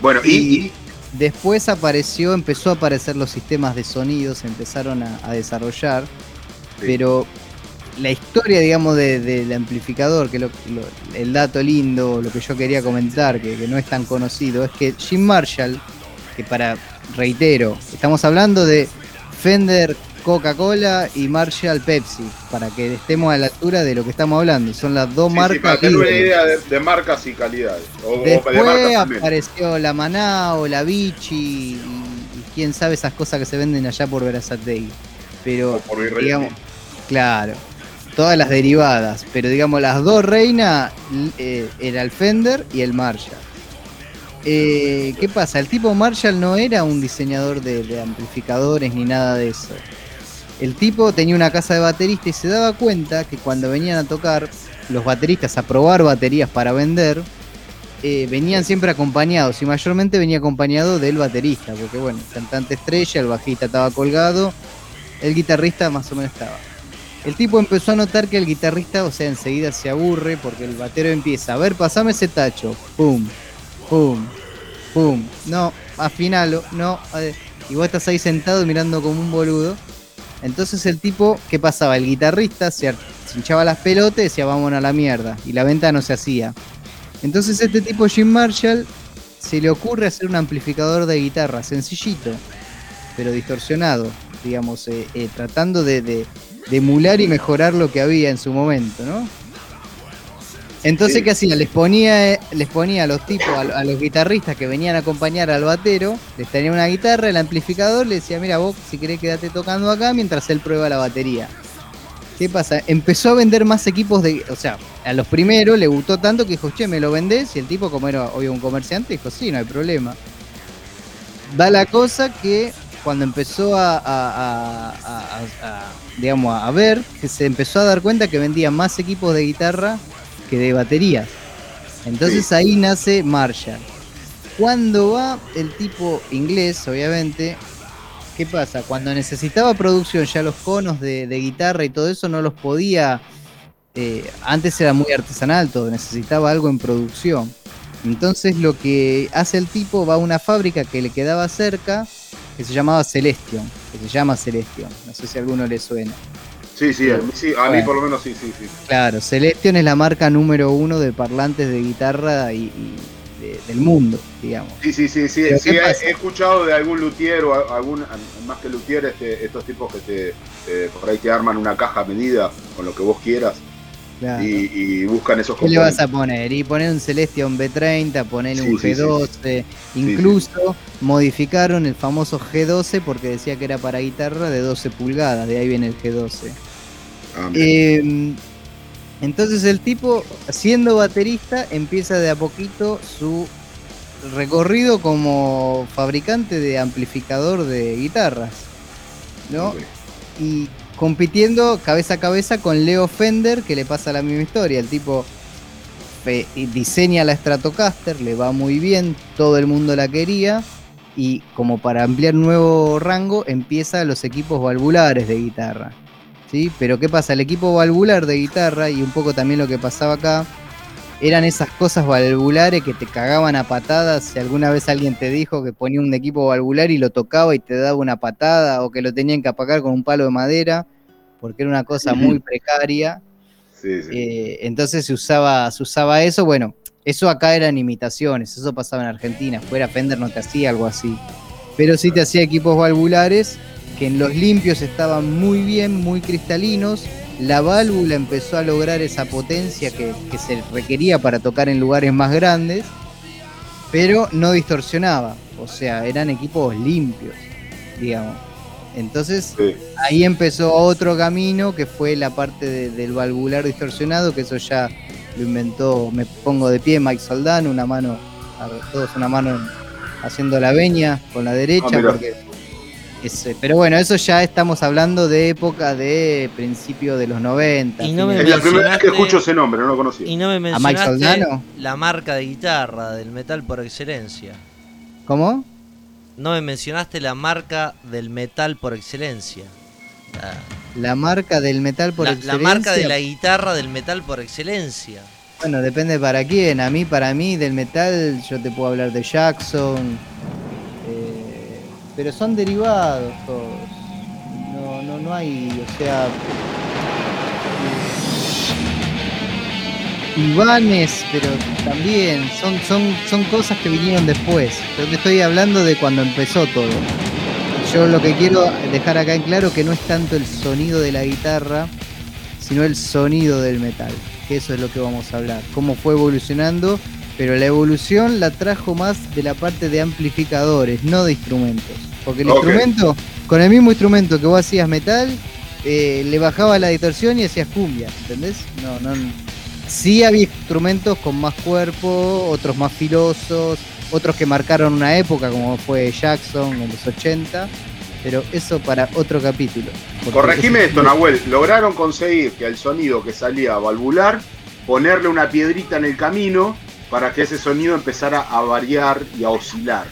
Bueno, y, y- después apareció, empezó a aparecer los sistemas de sonido, se empezaron a, a desarrollar, pero la historia, digamos, de- del amplificador, que lo- lo- el dato lindo, lo que yo quería comentar, que, que no es tan conocido, es que Jim Marshall, que para, reitero, estamos hablando de Fender Coca-Cola y Marshall Pepsi, para que estemos a la altura de lo que estamos hablando, son las dos sí, sí, marcas. para tener una idea de, de marcas y calidades. O, o de Después marcas apareció la Manao, la Vichy y, y quién sabe esas cosas que se venden allá por Verazategui. Pero, por digamos, claro, todas las derivadas. Pero digamos, las dos reinas eh, era el Fender y el Marshall. Eh, ¿Qué pasa? El tipo Marshall no era un diseñador de, de amplificadores ni nada de eso. El tipo tenía una casa de baterista y se daba cuenta que cuando venían a tocar los bateristas a probar baterías para vender, eh, venían siempre acompañados y mayormente venía acompañado del baterista, porque bueno, el cantante estrella, el bajista estaba colgado, el guitarrista más o menos estaba. El tipo empezó a notar que el guitarrista, o sea, enseguida se aburre porque el batero empieza, a ver, pasame ese tacho, pum, pum, pum, no, afinalo, no, y vos estás ahí sentado mirando como un boludo. Entonces el tipo, ¿qué pasaba? El guitarrista se, hinchaba las pelotas y decía, vámonos a la mierda, y la venta no se hacía. Entonces este tipo Jim Marshall se le ocurre hacer un amplificador de guitarra sencillito, pero distorsionado, digamos, eh, eh, tratando de- de emular y mejorar lo que había en su momento, ¿no? Entonces, Sí. ¿qué hacía? Les ponía, les ponía a los tipos, a, a los guitarristas que venían a acompañar al batero, les tenía una guitarra, el amplificador, le decía, mira vos, si querés quedate tocando acá mientras él prueba la batería. ¿Qué pasa? Empezó a vender más equipos de. O sea, a los primeros le gustó tanto que dijo, che, ¿me lo vendés? Y el tipo, como era hoy un comerciante, dijo, sí, no hay problema. Da la cosa que cuando empezó a, a- a- a- a- digamos, a ver, que se empezó a dar cuenta que vendía más equipos de guitarra que de baterías. Entonces ahí nace Marshall. Cuando va el tipo inglés, obviamente, ¿qué pasa? Cuando necesitaba producción, ya los conos de, de guitarra y todo eso no los podía. eh, antes era muy artesanal todo, necesitaba algo en producción. Entonces lo que hace el tipo va a una fábrica que le quedaba cerca, que se llamaba Celestion, que se llama Celestion. No sé si a alguno le suena. Sí, sí, a mí, sí, a mí Bueno. por lo menos sí, sí, sí. Claro, Celestion es la marca número uno de parlantes de guitarra y, y de- del mundo, digamos. Sí, sí, sí, sí, sí, ¿qué he, escuchado de algún luthier o algún, más que luthier, este, estos tipos que te, eh, por ahí te arman una caja a medida con lo que vos quieras Claro. y, y buscan esos ¿Qué le vas a poner? Y poner un Celestion B30, ponerle Sí, un sí, sí, G12. Incluso modificaron el famoso G12 porque decía que era para guitarra de 12 pulgadas, de ahí viene el G12. Ah. Eh, entonces el tipo, siendo baterista, empieza de a poquito su recorrido como fabricante de amplificador de guitarras, ¿no? Ok. Y compitiendo cabeza a cabeza con Leo Fender, que le pasa la misma historia. El tipo diseña la Stratocaster, le va muy bien, todo el mundo la quería. Y como para ampliar nuevo rango, empieza los equipos valvulares de guitarra. ¿sí? Pero ¿qué pasa? El equipo valvular de guitarra, y un poco también lo que pasaba acá, eran esas cosas valvulares que te cagaban a patadas. Si alguna vez alguien te dijo que ponía un equipo valvular y lo tocaba y te daba una patada, o que lo tenían que apagar con un palo de madera, porque era una cosa muy precaria. Sí, sí. Eh, entonces se usaba, se usaba eso. Bueno, eso acá eran imitaciones, eso pasaba en Argentina. Fuera Fender no te hacía algo así. Pero sí te hacía equipos valvulares que en los limpios estaban muy bien, muy cristalinos. La válvula empezó a lograr esa potencia que, que se requería para tocar en lugares más grandes, pero no distorsionaba. O sea, eran equipos limpios, digamos. Entonces Sí. ahí empezó otro camino que fue la parte de- del valvular distorsionado, que eso ya lo inventó, me pongo de pie, Mike Soldán, una mano, a todos una mano en- haciendo la veña con la derecha, Ah, porque es, eh, pero bueno, eso ya estamos hablando de época de principio de los 90. Y no me Es la primera vez que escucho ese nombre, no lo conocía. Y no me Mike mencionaste Soldano? la marca de guitarra del metal por excelencia. ¿Cómo? No me mencionaste la marca del metal por excelencia. La, La marca del metal por la- la excelencia. marca de la guitarra del metal por excelencia. Bueno, depende para quién. A mí, para mí, del metal, yo te puedo hablar de Jackson. eh, pero son derivados todos. No, no, no hay, o sea. Ivanes, pero también son, son, son cosas que vinieron después. Yo te estoy hablando de cuando empezó todo. Yo lo que quiero dejar acá en claro que no es tanto el sonido de la guitarra, sino el sonido del metal. Que eso es lo que vamos a hablar. Cómo fue evolucionando, pero la evolución la trajo más de la parte de amplificadores, no de instrumentos. Porque el instrumento, con el mismo instrumento que vos hacías metal, eh, le bajaba la distorsión y hacías cumbia, ¿entendés? No, no. Sí había instrumentos con más cuerpo, otros más filosos, otros que marcaron una época, como fue Jackson en los 80, pero eso para otro capítulo. Corregime ese- esto, Nahuel. Lograron conseguir que al sonido que salía valvular, ponerle una piedrita en el camino para que ese sonido empezara a variar y a oscilar.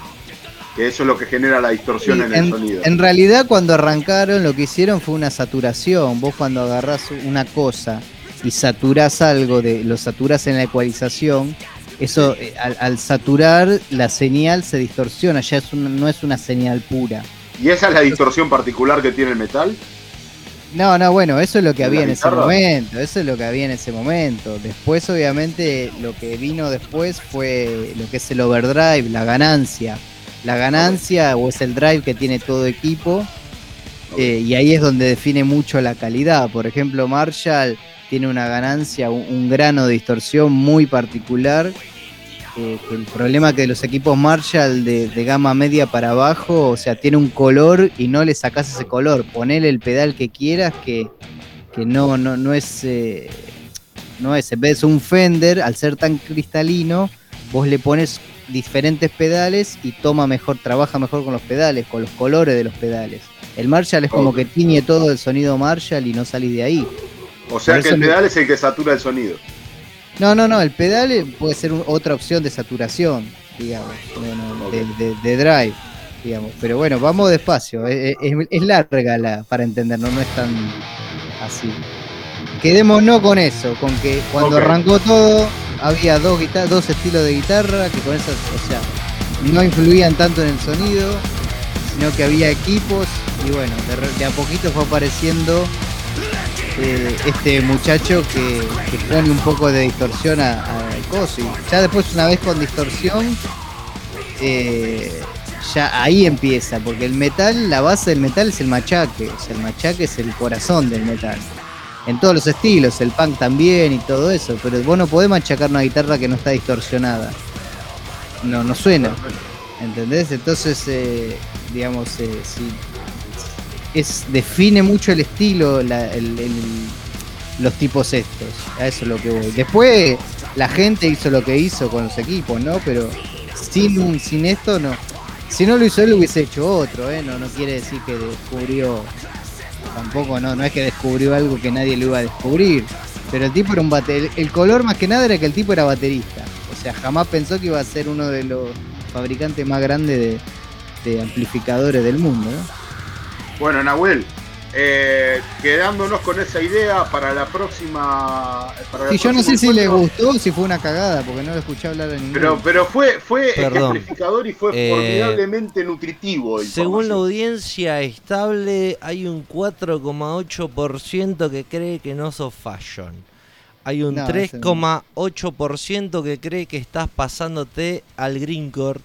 Que eso es lo que genera la distorsión Sí, en el sonido. en realidad cuando arrancaron lo que hicieron fue una saturación. Vos cuando agarrás una cosa y saturás algo, de, lo saturás en la ecualización, eso eh, al, al saturar la señal se distorsiona, ya es un- no es una señal pura. ¿Y esa es la distorsión particular que tiene el metal? No, no, bueno, eso es lo que ¿En había en ese momento, eso es lo que había en ese momento. Después, obviamente, lo que vino después fue lo que es el overdrive, la ganancia. La ganancia o es el drive que tiene todo equipo, eh, y ahí es donde define mucho la calidad. Por ejemplo, Marshall tiene una ganancia, un, un grano de distorsión muy particular. eh, el problema que los equipos Marshall de, de gama media para abajo, o sea, tiene un color y no le sacás ese color. Ponele el pedal que quieras, que, que no, no, no es. eh, no es, en vez de un Fender, al ser tan cristalino, vos le pones diferentes pedales y toma mejor, trabaja mejor con los pedales, con los colores de los pedales. El Marshall es como que tiñe todo el sonido Marshall y no salís de ahí. O sea Por que eso el me- pedal es el que satura el sonido. No, no, no, el pedal eh, puede ser un- otra opción de saturación, digamos, de, de- de drive, digamos. Pero bueno, vamos despacio, es, es- es larga la, para entendernos, no es tan así. Quedémonos con eso, con que cuando arrancó todo había dos, guitar- dos estilos de guitarra que con esas, o sea, no influían tanto en el sonido, sino que había equipos y bueno, de a poquito fue apareciendo eh, este muchacho que, pone un poco de distorsión a- al coso. Ya después, una vez con distorsión, eh, ya ahí empieza, porque el metal, la base del metal es el machaque, o sea, el machaque es el corazón del metal. En todos los estilos, el punk también y todo eso, pero vos no podés machacar una guitarra que no está distorsionada. No, no suena. ¿Entendés? Entonces, eh, digamos, eh, si es, define mucho el estilo, la- los tipos estos. A eso es lo que voy. Después la gente hizo lo que hizo con los equipos, ¿no? Pero sin, sin esto no. Si no lo hizo él, hubiese hecho otro, ¿eh? No, no quiere decir que descubrió. Tampoco, no, no es que descubrió algo que nadie lo iba a descubrir. Pero el tipo era un. El, el color más que nada era que el tipo era baterista. O sea, jamás pensó que iba a ser uno de los fabricantes más grandes de, de amplificadores del mundo, ¿no? Bueno, Nahuel, eh, quedándonos con esa idea para la próxima. Para Sí, yo no sé si le gustó o si fue una cagada, porque no lo escuché hablar en inglés. Pero, pero fue, fue ejemplificador y fue Eh, formidablemente nutritivo. Según la audiencia estable, hay un 4,8% que cree que no sos fashion. Hay un No, ese no. 3,8% que cree que estás pasándote al green card.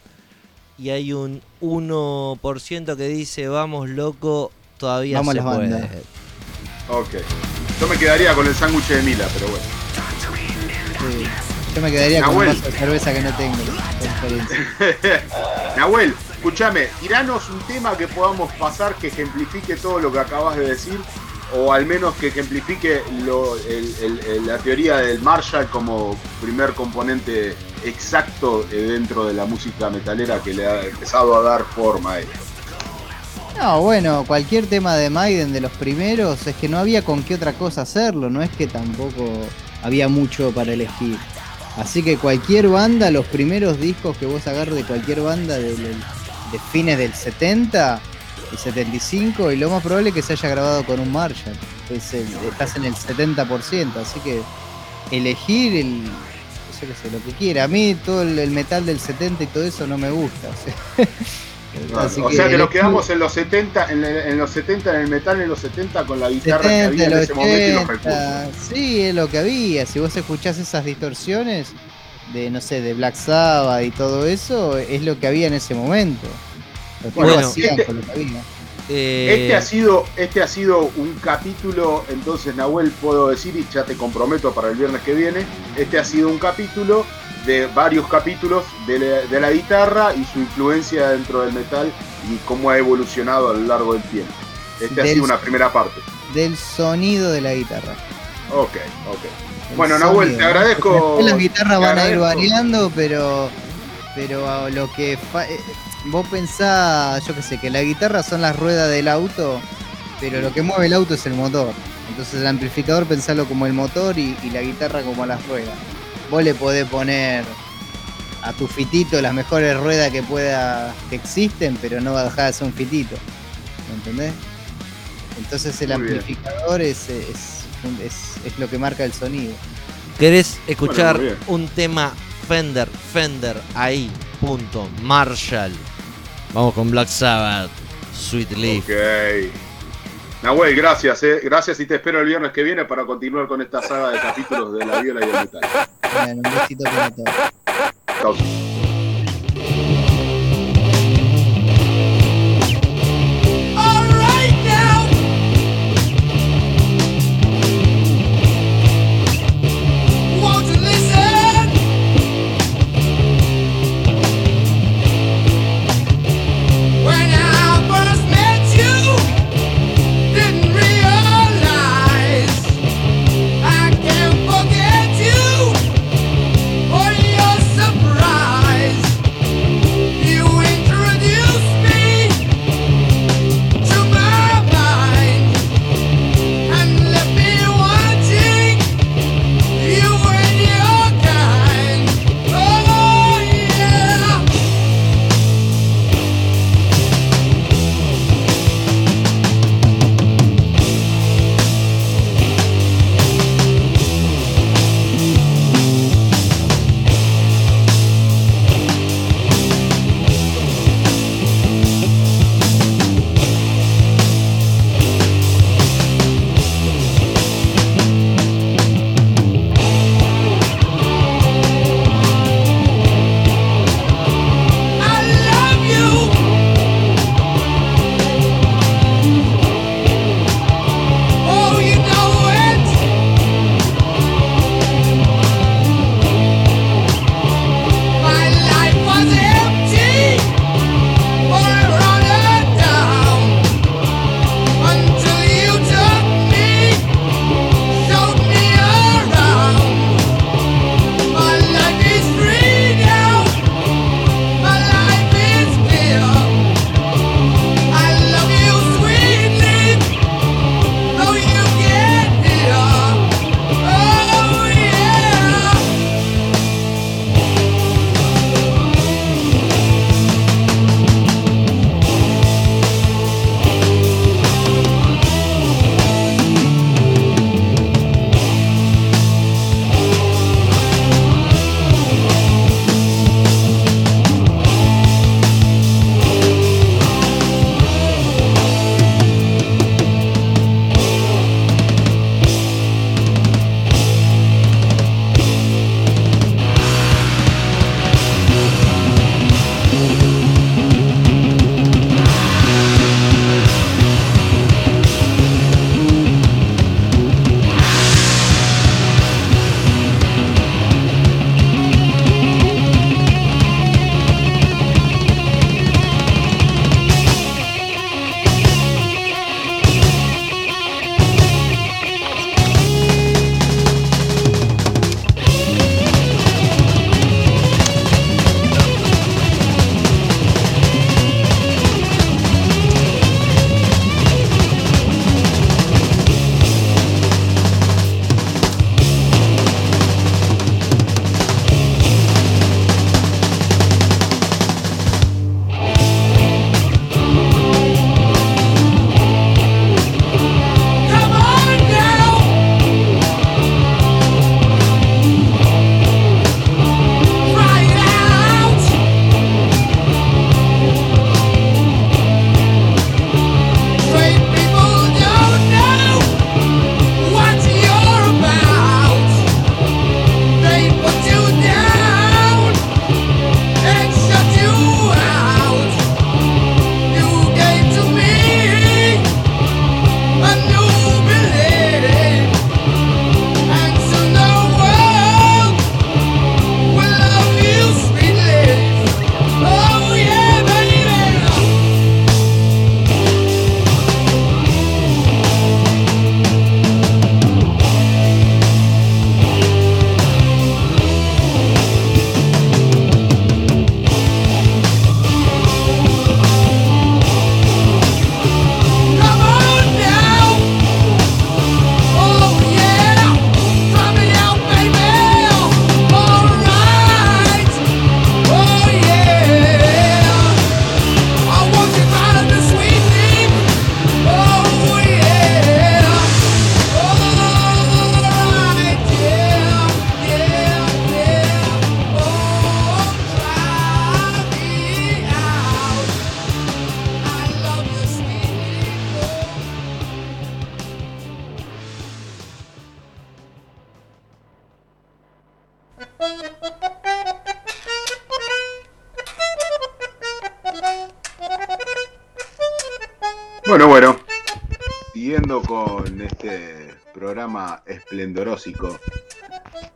Y hay un 1% que dice, vamos loco, todavía Vamos se puede. bandas. Ok. Yo me quedaría con el sándwich de Mila, pero bueno. Sí. Yo me quedaría con un Nahuel. vaso de cerveza que no tengo. por experiencia. Nahuel, escúchame, tiranos un tema que podamos pasar que ejemplifique todo lo que acabas de decir, o al menos que ejemplifique la teoría del Marshall como primer componente exacto eh, dentro de la música metalera que le ha empezado a dar forma a esto. No, bueno, cualquier tema de Maiden de los primeros es que no había con qué otra cosa hacerlo, no es que tampoco había mucho para elegir. Así que cualquier banda, los primeros discos que vos agarres de cualquier banda de fines del 70 y 75, y lo más probable es que se haya grabado con un Marshall. Es el- estás en el 70%, así que elegir el, yo qué sé, lo que quiera. A mí todo el, el metal del 70 y todo eso no me gusta. O sea, o sea que nos quedamos en los 70, en, el- en los 70, en el metal en los 70 con la guitarra que 70, había en el ese momento y los 80, recursos. Sí, es lo que había. Si vos escuchás esas distorsiones de, no sé, de Black Sabbath y todo eso, es lo que había en ese momento. Bueno, este-. Eh, Este ha sido, este ha sido un capítulo, entonces Nahuel puedo decir, y ya te comprometo para el viernes que viene, este ha sido un capítulo de varios capítulos de la, de la guitarra y su influencia dentro del metal y cómo ha evolucionado a lo largo del tiempo. Este ha sido una primera parte. Del sonido de la guitarra. Ok, ok. El Bueno, Nahuel, te ¿no? agradezco. Las guitarras van a ir variando, pero pero a lo que fa- eh, vos pensás, yo qué sé, que la guitarra son las ruedas del auto, pero lo que mueve el auto es el motor. Entonces el amplificador pensalo como el motor y, y la guitarra como las ruedas. Vos le podés poner a tu fitito las mejores ruedas que pueda que existen, pero no va a dejar de ser un fitito. ¿Me entendés? Entonces el Muy amplificador es, es, es- es lo que marca el sonido. ¿Querés escuchar Bueno, un tema Fender, Fender, ahí, punto, Marshall? Vamos con Black Sabbath, Sweet Leaf. Ok. Nahuel, gracias, eh. Gracias y te espero el viernes que viene para continuar con esta saga de capítulos de la viola y el metal. Bueno, un besito para todos. Chau.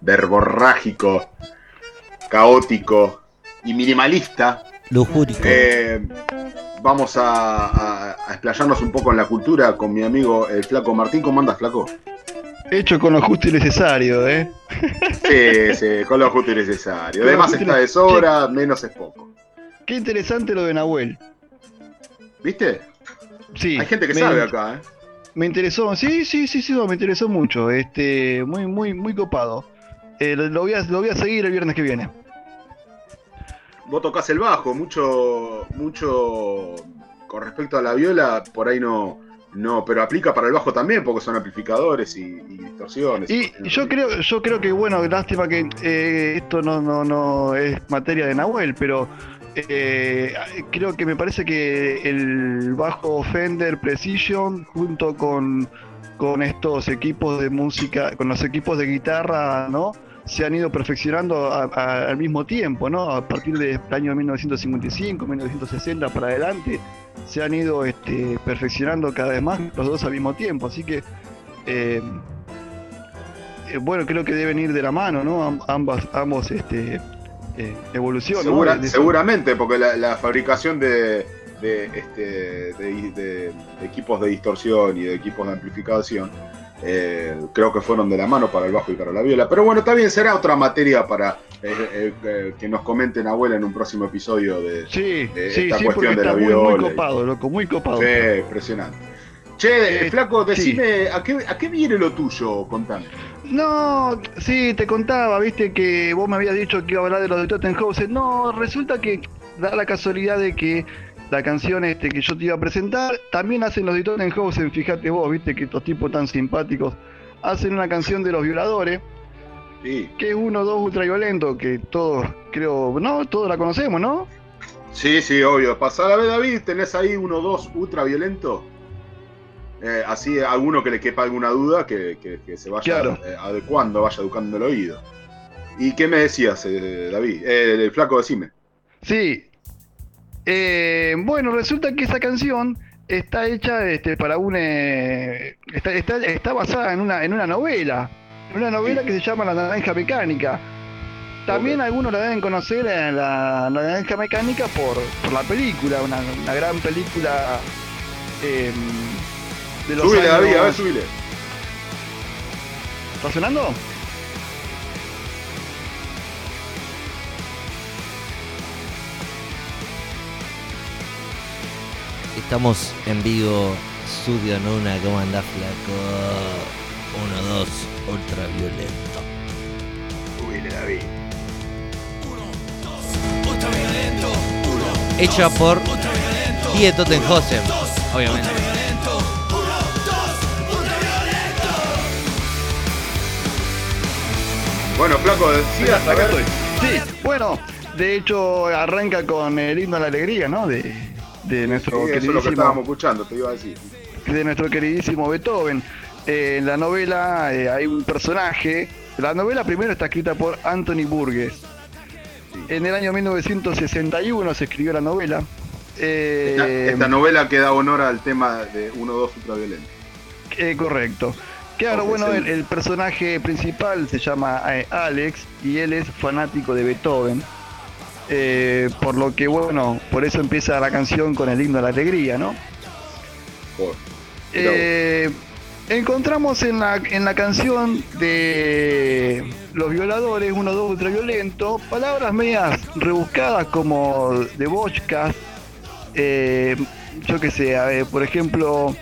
Verborrágico, caótico y minimalista. Lujúrico. Eh, vamos a, a- a explayarnos un poco en la cultura con mi amigo el flaco Martín. ¿Cómo andas, flaco? Hecho con lo justo y necesario, ¿eh? Sí, sí, con lo justo y necesario. Con Además está de sobra, menos es poco. Qué interesante lo de Nahuel. ¿Viste? Sí. Hay gente que me- sabe acá, ¿eh? Me interesó, sí, sí, sí, sí, no, me interesó mucho. Este, muy, muy, muy copado. Eh, lo, voy a, lo voy a seguir el viernes que viene. Vos tocás el bajo, mucho, mucho con respecto a la viola, por ahí no, no, pero aplica para el bajo también, porque son amplificadores y, y distorsiones. Y yo creo, yo creo que bueno, lástima que eh, esto no, no, no es materia de Nahuel, pero eh, creo que me parece que el bajo Fender Precision junto con, con estos equipos de música, con los equipos de guitarra, ¿no? Se han ido perfeccionando a- al mismo tiempo, ¿no? A partir del año 1955, 1960 para adelante, se han ido este, perfeccionando cada vez más los dos al mismo tiempo. Así que eh, eh, bueno, creo que deben ir de la mano, ¿no? Am- ambas, ambos este, eh, de- seguramente, porque la, la fabricación de, de, este, de, equipos de distorsión y de equipos de amplificación, eh, creo que fueron de la mano para el bajo y para la viola. Pero bueno, también será otra materia para eh, eh, que nos comenten abuela en un próximo episodio de, Sí, de sí, esta sí, cuestión de la muy, viola. muy copado, loco, muy copado. Sí, impresionante. Che, flaco, decime, ¿a, qué, ¿a qué viene lo tuyo? Contame. No, sí, te contaba, viste que vos me habías dicho que iba a hablar de los de Tottenhausen. No, resulta que da la casualidad de que la canción este que yo te iba a presentar también hacen los de Tottenhausen. Fíjate vos, viste que estos tipos tan simpáticos hacen una canción de los violadores. Sí. Que es uno, dos ultraviolento, que todos, creo, no, todos la conocemos, ¿no? Sí, sí, obvio. Pasar a ver, David, tenés ahí uno dos ultra violento. Eh, así, alguno que le quepa alguna duda, que, que- que se vaya Claro. eh, adecuando, vaya educando el oído. ¿Y qué me decías, eh, David? Eh, el flaco, decime. Sí. Bueno, resulta que esa canción está hecha este, para un. está, está, está basada en una, en una novela. En una novela que se llama La Naranja Mecánica. También algunos la deben conocer en la, la Naranja Mecánica por, por la película, una, una gran película eh, de los Subile, años- David, a ver, subile. ¿Está sonando? Estamos en vivo, Studio Nuna, ¿cómo andás, flaco? 1, 2, ultraviolento. Subile, David. Hecha por Die Tottenhausen, obviamente. Bueno, flaco, a Acá estoy. Sí, bueno, de hecho arranca con el himno a la alegría, ¿no? De, de nuestro Sí, eso es lo que queridísimo estábamos escuchando, te iba a decir. de nuestro queridísimo Beethoven. Eh, en la novela eh, hay un personaje. La novela primero está escrita por Anthony Burgess. En el año 1961 se escribió la novela. Eh, Esta, esta novela que da honor al tema de 1-2 ultraviolento. Eh, correcto. Claro, bueno, el, el personaje principal se llama eh, Alex y él es fanático de Beethoven. Eh, por lo que, bueno, por eso empieza la canción con el himno a la alegría, ¿no? Eh, encontramos en la, en la canción de Los Violadores, uno dos ultraviolento, palabras medias rebuscadas como de Bochkas, eh, yo qué sé, a ver, por ejemplo,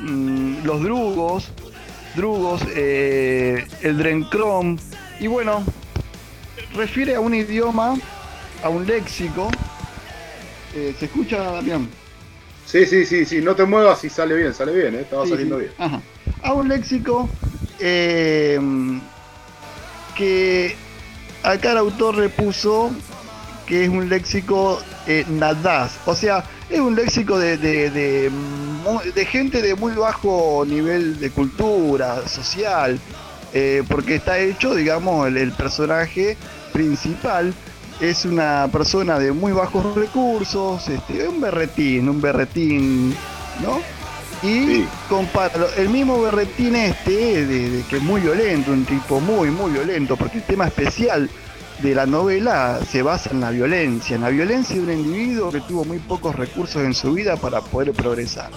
mm, los drugos, drugos, eh, el drencrom, y bueno, refiere a un idioma, a un léxico. Eh, ¿Se escucha, Damián? Sí, sí, sí, sí, no te muevas y sale bien, sale bien, eh, estaba Sí, saliendo sí. bien. Ajá. A un léxico eh, que acá el autor repuso que es un léxico eh, nadaz. O sea, es un léxico de, de, de de gente de muy bajo nivel de cultura social. eh, porque está hecho, digamos, el, el personaje principal es una persona de muy bajos recursos, este, un berretín, un berretín, ¿no? Y Sí. compara lo- el mismo berretín este, de, de que es muy violento, un tipo muy, muy violento, porque el tema especial de la novela se basa en la violencia, en la violencia de un individuo que tuvo muy pocos recursos en su vida para poder progresar.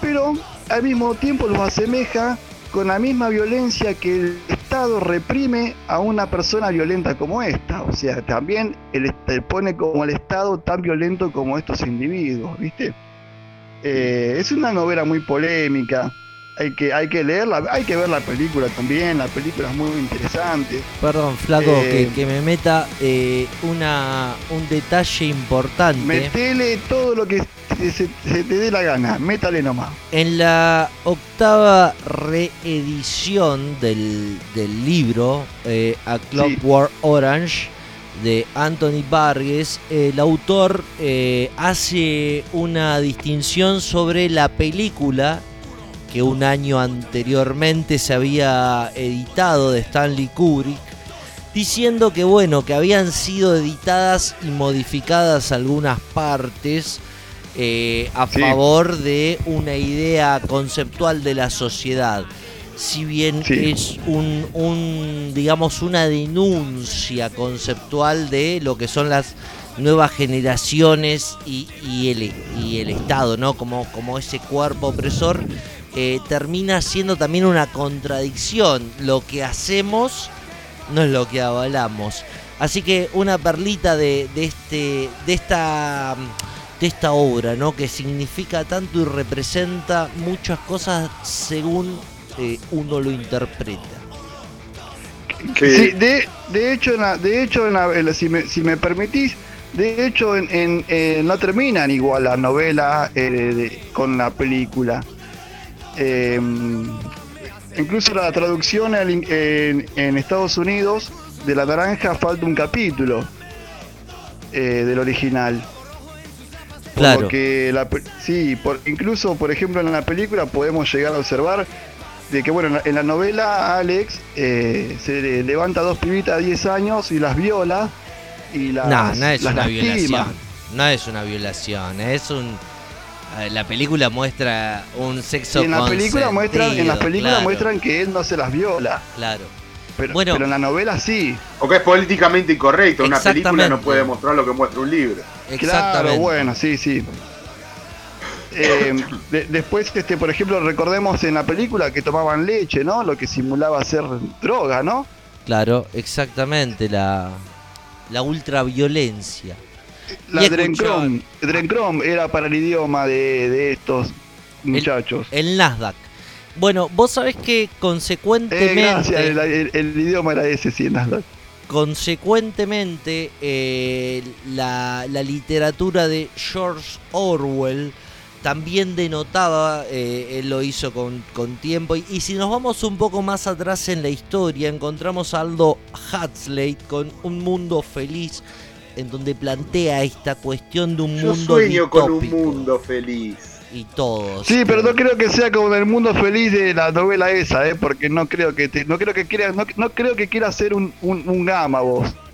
Pero al mismo tiempo los asemeja con la misma violencia que el Estado reprime a una persona violenta como esta. O sea, también el, est- pone como el Estado tan violento como estos individuos, ¿viste? Eh, es una novela muy polémica. Hay que, hay que leerla, hay que ver la película también. La película es muy interesante. Perdón, flaco, Eh, que, que me meta eh, una, un detalle importante. Metele todo lo que se, se- se te dé la gana. Métale nomás. En la octava reedición del, del libro eh, A Clockwork Orange de Anthony Vargas, el autor eh, hace una distinción sobre la película que un año anteriormente se había editado de Stanley Kubrick, diciendo que bueno, que habían sido editadas y modificadas algunas partes eh, a Sí. favor de una idea conceptual de la sociedad. Si bien Sí. es un, un, digamos, una denuncia conceptual de lo que son las nuevas generaciones y, y el, y el Estado, ¿no? Como, como ese cuerpo opresor, eh, termina siendo también una contradicción. Lo que hacemos no es lo que avalamos. Así que una perlita de, de este, de esta, de esta obra, ¿no? Que significa tanto y representa muchas cosas según eh, uno lo interpreta. Sí, de, de hecho, en la- de hecho en la- en la- si, me, si me permitís, de hecho en, en- en- no terminan igual la novela eh, de- con la película. Eh, incluso la traducción en, en Estados Unidos de La Naranja falta un capítulo eh, del original. Claro. lo que la sí, por, incluso por ejemplo en la película podemos llegar a observar de que bueno, en la, en la novela Alex eh, se le levanta a dos pibitas de 10 años y las viola y las, no, no es las una lastima. violación. No es una violación, es un... eh, La película muestra un sexo Y en la película muestran, en las películas claro, muestran que él no se las viola. Claro. Pero, Bueno. pero en la novela sí. O que es políticamente incorrecto. Una película no puede mostrar lo que muestra un libro. Claro, bueno, sí, sí. Eh, de- después, este, por ejemplo, recordemos en la película que tomaban leche, ¿no? Lo que simulaba ser droga, ¿no? Claro, exactamente, la, la ultraviolencia. La Drencrom, Drencrom era para el idioma de, de estos muchachos. El Nasdaq. Bueno, vos sabés que Eh, consecuentemente... gracias, el, el- el idioma era ese, sí, nada. consecuentemente eh, la, la literatura de George Orwell también denotaba, eh, él lo hizo con, con tiempo, y, y si nos vamos un poco más atrás en la historia, encontramos a Aldo Huxley con Un Mundo Feliz, en donde plantea esta cuestión de un Yo mundo sueño con un mundo feliz. y todos. Sí, pero no creo que sea como el mundo feliz de la novela esa, ¿eh? Porque no creo que te- no creo que quiera, no, no creo que quiera ser un, un, un gama vos.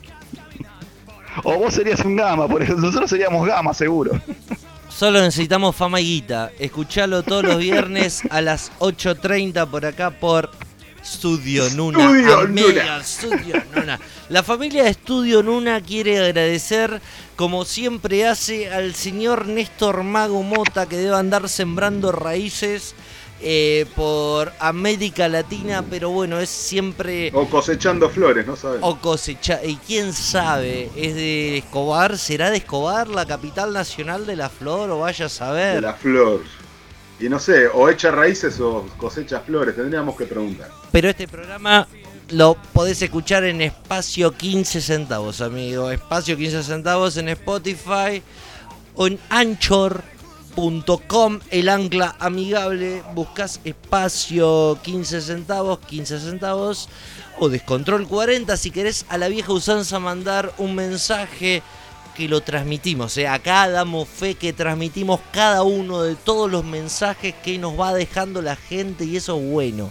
O vos serías un gama, por eso nosotros seríamos gama, seguro. Solo necesitamos fama y guita. Escuchalo todos los viernes a las 8.30 por acá por Studio Nuna. Studio Amiga, Nuna. Studio Nuna. La familia de Studio Nuna quiere agradecer, como siempre hace, al señor Néstor Mago Mota que debe andar sembrando raíces eh, por América Latina, pero bueno, es siempre... O cosechando flores, no sabes. O cosecha, y quién sabe, es de Escobar, será de Escobar la capital nacional de la flor, o vaya a saber. De la flor. Y no sé, o echa raíces o cosecha flores, tendríamos que preguntar. Pero este programa lo podés escuchar en espacio 15 centavos, amigo. Espacio 15 centavos en Spotify o en anchor.com, el ancla amigable. Buscas espacio 15 centavos, 15 centavos o descontrol 40 si querés a la vieja usanza mandar un mensaje que lo transmitimos. ¿eh? Acá damos fe que transmitimos cada uno de todos los mensajes que nos va dejando la gente y eso es bueno.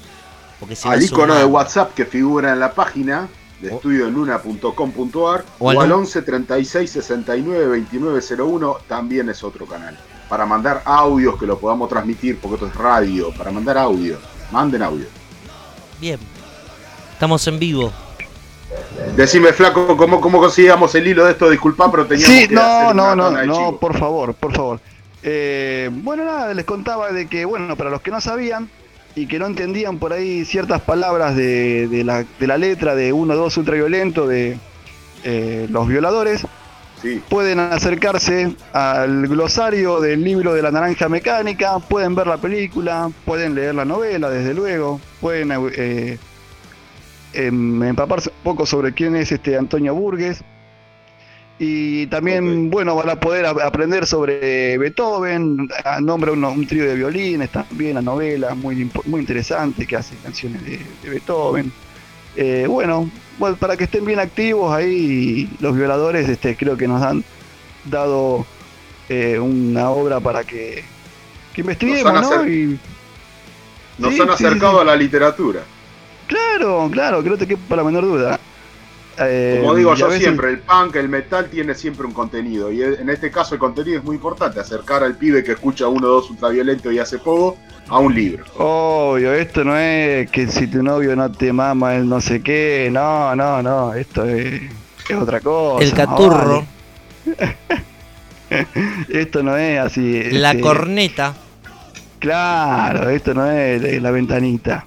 Porque al icono de. WhatsApp que figura en la página de O- estudioluna.com.ar O o, al al num- 11 36 69 29 01 también es otro canal. Para mandar audios que lo podamos transmitir, porque esto es radio, para mandar audio, manden audio. Bien. Estamos en vivo. Decime, Flaco, ¿cómo, cómo conseguíamos el hilo de esto? Disculpa, pero teníamos Sí, que no, hacer no, no, no, chivo. por favor, por favor. Eh, bueno, nada, les contaba de que, bueno, para los que no sabían y que no entendían por ahí ciertas palabras de, de la, de la letra de 1, 2 ultraviolento de eh, los violadores, Sí. pueden acercarse al glosario del libro de la naranja mecánica, pueden ver la película, pueden leer la novela, desde luego, pueden eh, empaparse un poco sobre quién es este Antonio Burgues. Y también, bueno, van a poder aprender sobre Beethoven, a- nombra uno- un trío de violines también, la novela, muy, muy interesante, que hace canciones de, de Beethoven. Eh, bueno, bueno, para que estén bien activos ahí, los violadores este, creo que nos han dado eh, una obra para que, que investiguemos, Nos han ¿no? Y, Nos Sí, han sí, acercado sí. a la literatura. Claro, claro, que no te quepa la menor duda. Eh, Como digo yo veces- siempre, el punk, el metal tiene siempre un contenido. Y en este caso el contenido es muy importante, acercar al pibe que escucha uno o dos ultraviolento y hace poco a un libro. Obvio, esto no es que si tu novio no te mama, él no sé qué. No, no, no. Esto es, es otra cosa. El no caturro, vale. Esto no es así. la este, corneta. Claro, esto no es la ventanita.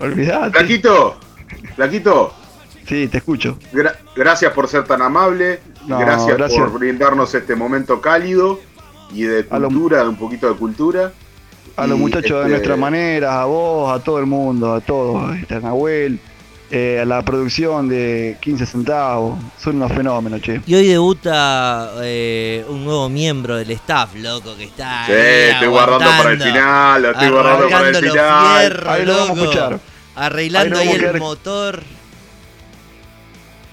Olvidate. Flaquito, Flaquito, Sí, te escucho. gra- gracias por ser tan amable, No, gracias, gracias. por brindarnos este momento cálido y de lo- cultura, de un poquito de cultura. A los muchachos de este, nuestra manera, a vos, a todo el mundo, a todos, este, a Nahuel, eh, a la producción de 15 centavos. Son unos fenómenos, che. Y hoy debuta eh, un nuevo miembro del staff, loco, que está. Sí, ahí estoy guardando para el aguantando, final, lo estoy guardando para el final. Ahí lo vamos a escuchar. Arreglando Ahí el quedar- motor.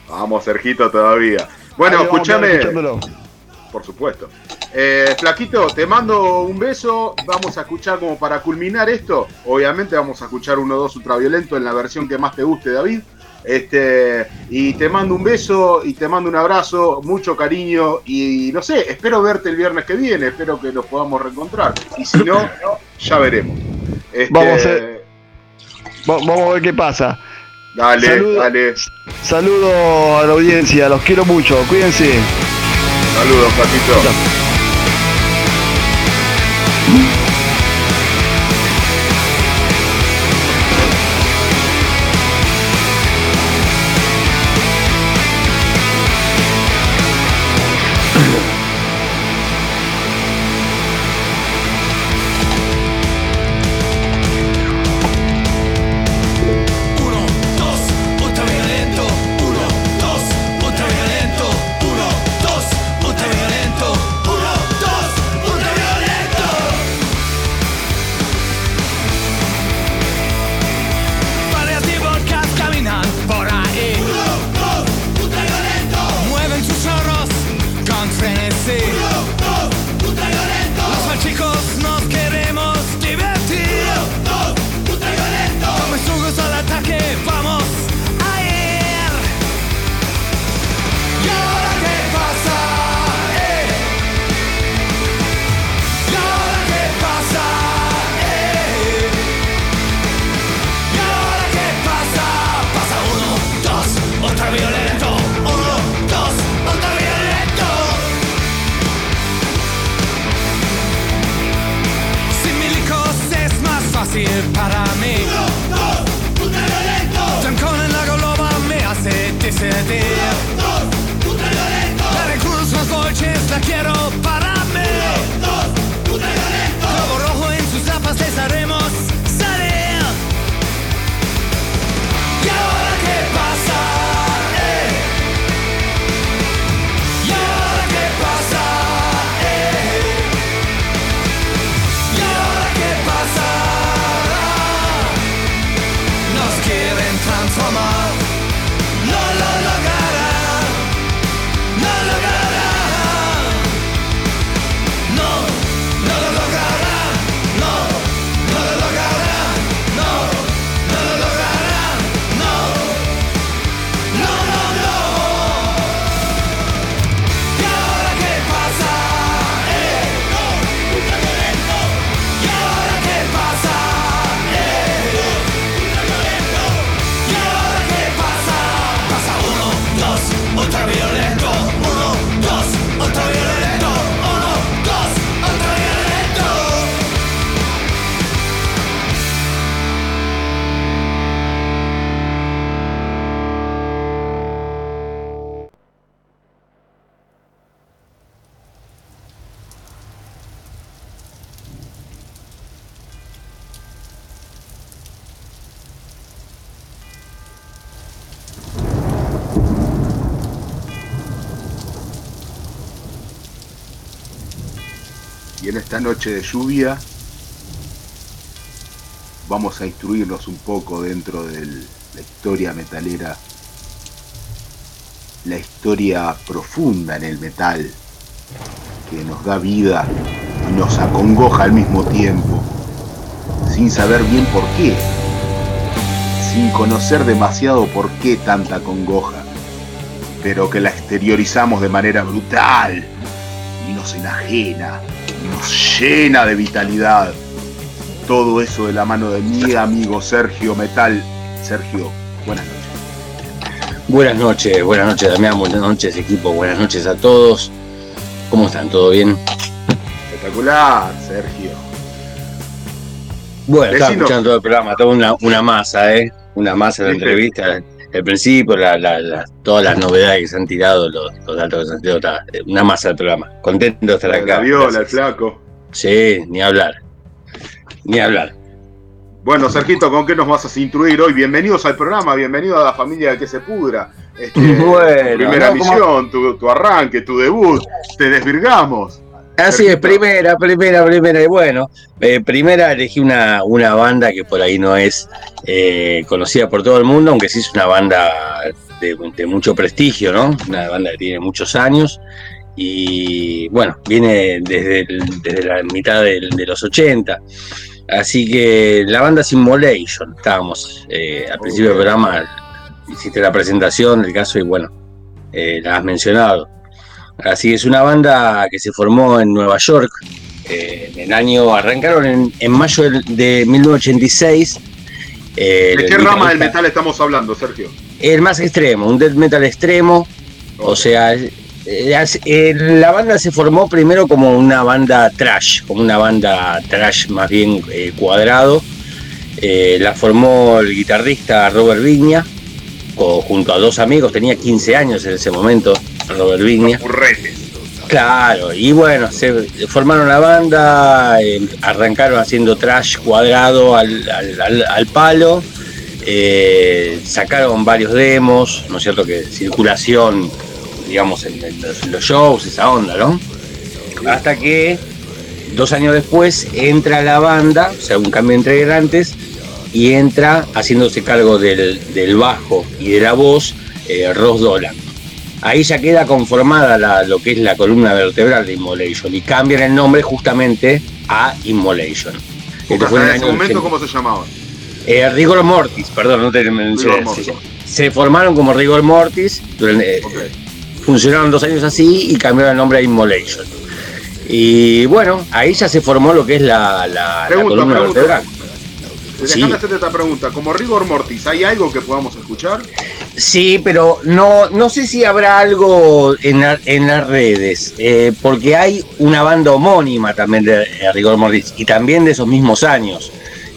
Vamos, Sergito, todavía. Bueno, escúchame. Por supuesto. Eh, Flaquito, te mando un beso. Vamos a escuchar como para culminar esto. Obviamente vamos a escuchar uno o dos ultraviolento en la versión que más te guste, David. Este, y te mando un beso y te mando un abrazo, mucho cariño y no sé, espero verte el viernes que viene, espero que nos podamos reencontrar. Y si no, ya veremos. Este, Vamos a hacer- Va- vamos a ver qué pasa. Dale, Saludo- dale. Saludos a la audiencia, los quiero mucho, cuídense. Saludos, Flaquito. Noche de lluvia vamos a instruirnos un poco dentro de la historia metalera, la historia profunda en el metal, que nos da vida y nos acongoja al mismo tiempo, sin saber bien por qué, sin conocer demasiado por qué tanta congoja, pero que la exteriorizamos de manera brutal y nos enajena, nos llena de vitalidad. Todo eso de la mano de mi amigo Sergio Metal. Sergio, buenas noches. Buenas noches, buenas noches Damián, buenas noches equipo, buenas noches a todos. ¿Cómo están? ¿Todo bien? Espectacular, Sergio. Bueno, estaba Vecino. escuchando todo el programa, toda una, una masa, ¿eh? Una masa de la entrevista. El principio, la- la- la- todas las novedades que se han tirado, los, los datos está, eh, una masa del programa. Contento de estar La acá. viola, el flaco. Sí, ni hablar. Ni hablar. Bueno, Sergito, ¿con qué nos vas a instruir hoy? Bienvenidos al programa, bienvenido a la familia de que se pudra. Este, Bueno, primera no, misión, tu, tu arranque, tu debut, te desvirgamos. Así es, primera, primera, primera. Y bueno, eh, primera elegí una, una banda que por ahí no es eh, conocida por todo el mundo, aunque sí es una banda de, de mucho prestigio, ¿no? Una banda que tiene muchos años. Y bueno, viene desde, el- desde la mitad del- de los 80. Así que la banda Simulation, estábamos eh, al principio del programa, hiciste la presentación del caso y bueno, eh, la has mencionado. Así que es una banda que se formó en Nueva York. eh, en el año, arrancaron en, en mayo de 1986. eh, ¿De el qué rama del metal estamos hablando, Sergio? El más extremo, un death metal extremo. O sea, eh, la banda se formó primero como una banda trash, como una banda trash más bien eh, cuadrado. Eh, la formó el guitarrista Robert Vigna, junto a dos amigos, tenía 15 años en ese momento, Robert Vigna. Claro, y bueno, se formaron la banda, eh, arrancaron haciendo trash cuadrado al, al- al- al palo, eh, sacaron varios demos, ¿no es cierto? Que circulación, digamos, en, en los, los shows, esa onda, ¿no? Hasta que dos años después entra la banda, o sea, un cambio de integrantes, y entra haciéndose cargo del, del bajo y de la voz eh, Ross Dolan. Ahí ya queda conformada la- lo que es la columna vertebral de Immolation y cambian el nombre justamente a Immolation. Porque en ese momento, 80. ¿cómo se llamaban? Eh, Rigor Mortis, perdón, no te mencioné. Se, se formaron como Rigor Mortis, durante- eh, funcionaron dos años así y cambiaron el nombre a Immolation. Y bueno, ahí ya se formó lo que es la, la- columna pregunta. vertebral. Sí. hacerte esta pregunta. Como Rigor Mortis, ¿hay algo que podamos escuchar? Sí, pero no, no sé si habrá algo en, la- en las redes, eh, porque hay una banda homónima también de Rigor Mortis y también de esos mismos años,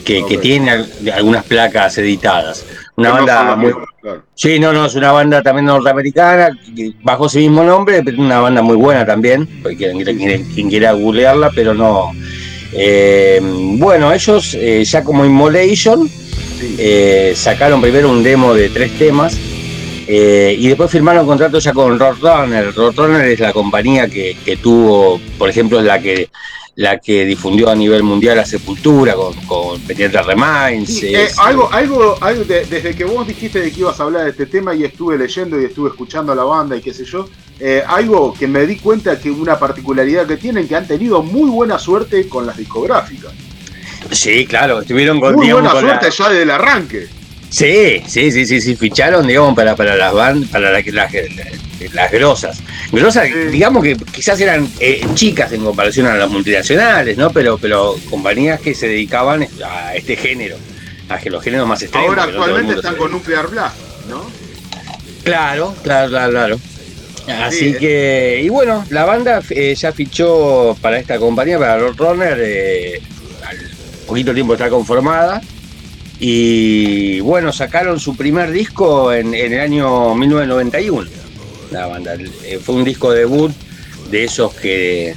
que, que tiene al- algunas placas editadas. Una banda muy... claro. Sí, no, no, es una banda también norteamericana, bajo ese mismo nombre, pero una banda muy buena también, porque quien, quien- quien quiera googlearla, pero no... eh, bueno, ellos eh, ya como Immolation eh, sacaron primero un demo de tres temas eh, y después firmaron contrato ya con Roadrunner. Roadrunner es la compañía que, que tuvo, por ejemplo, es la que la que difundió a nivel mundial la Sepultura con, con Pendiente Reminds. Eh, algo, algo, algo de- desde que vos dijiste de que ibas a hablar de este tema y estuve leyendo y estuve escuchando a la banda y qué sé yo, eh, algo que me di cuenta que una particularidad que tienen, que han tenido muy buena suerte con las discográficas. Sí, claro, estuvieron con, Muy digamos, buena con la- suerte ya desde el arranque. Sí, sí, sí, sí, sí, ficharon, digamos, para, para las bandas, para la- las, las grosas. Grosas, digamos que quizás eran eh, chicas en comparación a las multinacionales, ¿no? Pero, pero compañías que se dedicaban a este género, a que los géneros más extremos. Ahora no actualmente están con Nuclear Blast, ¿no? Claro, claro, claro, claro. Así Sí, eh. que, y bueno, la banda eh, ya fichó para esta compañía, para Roadrunner, eh, al poquito tiempo está conformada. Y bueno, sacaron su primer disco en, en el año 1991. La banda. Eh, fue un disco debut de esos que.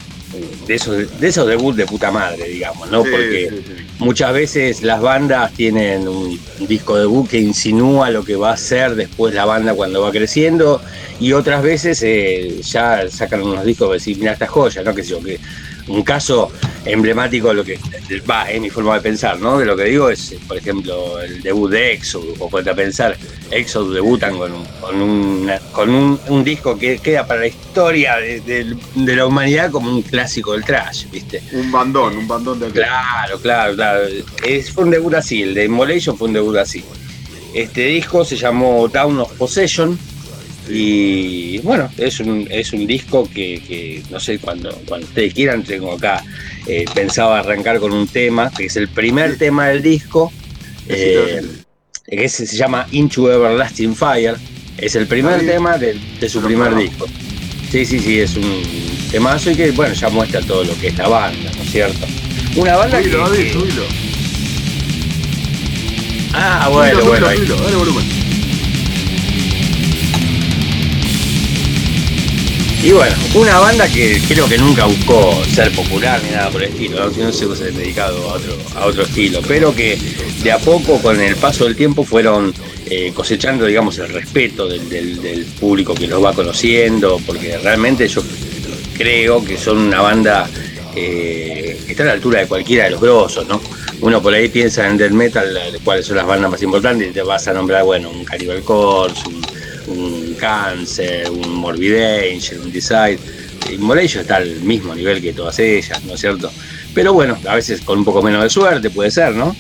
De esos, de esos debut de puta madre, digamos, ¿no? Sí, Porque sí, sí. muchas veces las bandas tienen un disco debut que insinúa lo que va a ser después la banda cuando va creciendo y otras veces eh, ya sacan unos discos que decís, mira esta joya, ¿no? Que sé yo, que Un caso emblemático de lo que va, es mi forma de pensar, ¿no? De lo que digo es, por ejemplo, el debut de Exodus, o puede pensar, Exodus debutan con un, con, un, con un, un disco que queda para la historia de, de- de la humanidad como un clásico del trash, ¿viste? Un bandón, un bandón de Claro, claro, claro. Es, fue un debut así, el de Immolation fue un debut así. Este disco se llamó Down of Possession y bueno, es un, es un disco que, que, no sé, cuando, cuando ustedes quieran, tengo acá, eh, pensaba arrancar con un tema, que es el primer tema del disco, eh, que se, llama Into Everlasting Fire, es el primer Ahí. tema de, de su primer disco. Sí, sí, sí, es un temazo y que, bueno, ya muestra todo lo que es la banda, ¿no es cierto? Una banda que... Subilo, David, que- subilo. Ah, bueno, Subilo, bueno. subilo, ahí. dale volumen. Y bueno, una banda que creo que nunca buscó ser popular ni nada por el estilo, ¿no? sino se ha dedicado a otro, a otro estilo, pero que de a poco con el paso del tiempo fueron eh, cosechando, digamos, el respeto del, del- del público que los va conociendo, porque realmente yo creo que son una banda eh, que está a la altura de cualquiera de los grosos, ¿no? Uno por ahí piensa en death metal, eh, cuáles son las bandas más importantes, y te vas a nombrar, bueno, un Cannibal Corpse, un Cancer, un Morbid Angel, un Decide. Immolation está al mismo nivel que todas ellas, ¿no es cierto? Pero bueno, a veces con un poco menos de suerte puede ser, ¿no? Con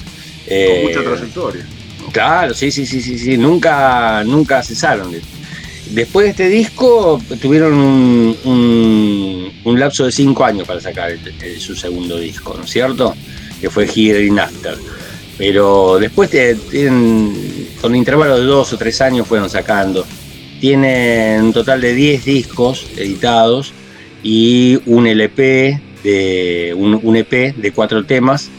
Eh, mucha trayectoria. Claro, sí, sí, sí, sí, sí. Nunca, nunca cesaron. de- Después de este disco tuvieron un, un- un lapso de cinco años para sacar el- el- su segundo disco, ¿no es cierto? Que fue Here in After. Pero después te- con intervalos de dos o tres años fueron sacando. Tienen un total de 10 discos editados y un LP de un, EP de cuatro temas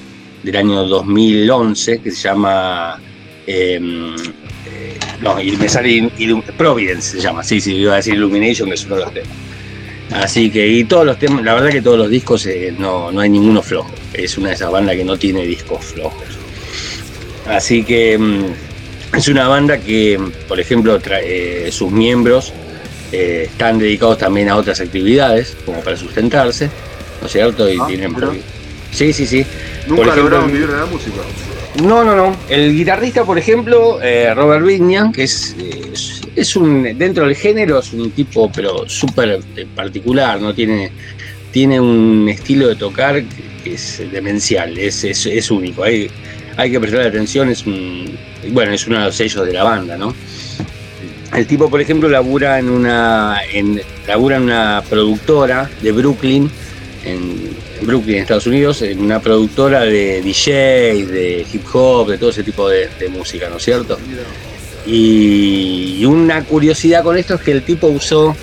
del año 2011 que se llama em, eh, no, y me sale Providence se llama, sí, sí, iba a decir Illumination, que es uno de los temas. Así que, y todos los temas, la verdad que todos los discos eh, no, no hay ninguno flojo. Es una de esas bandas que no tiene discos flojos. Así que mm, es una banda que, por ejemplo, tra- eh, sus miembros eh, están dedicados también a otras actividades, como para sustentarse, ¿no es cierto? Y Ah, tienen mira. Sí, sí, sí. Nunca Por ejemplo, lograron vivir de la música. no, no, no. El guitarrista, por ejemplo, eh, Robert Vignan, que es, es, es un, dentro del género, es un tipo, pero súper particular, ¿no? Tiene, tiene un estilo de tocar que es demencial, es, es, es único. Hay, hay que prestarle atención, es un, bueno, es uno de los sellos de la banda, ¿no? El tipo, por ejemplo, labura en una, en, labura en una productora de Brooklyn, en Brooklyn, Estados Unidos, en una productora de DJs, de hip hop, de todo ese tipo de, de música, ¿no es cierto? Y, y una curiosidad con esto es que el tipo usó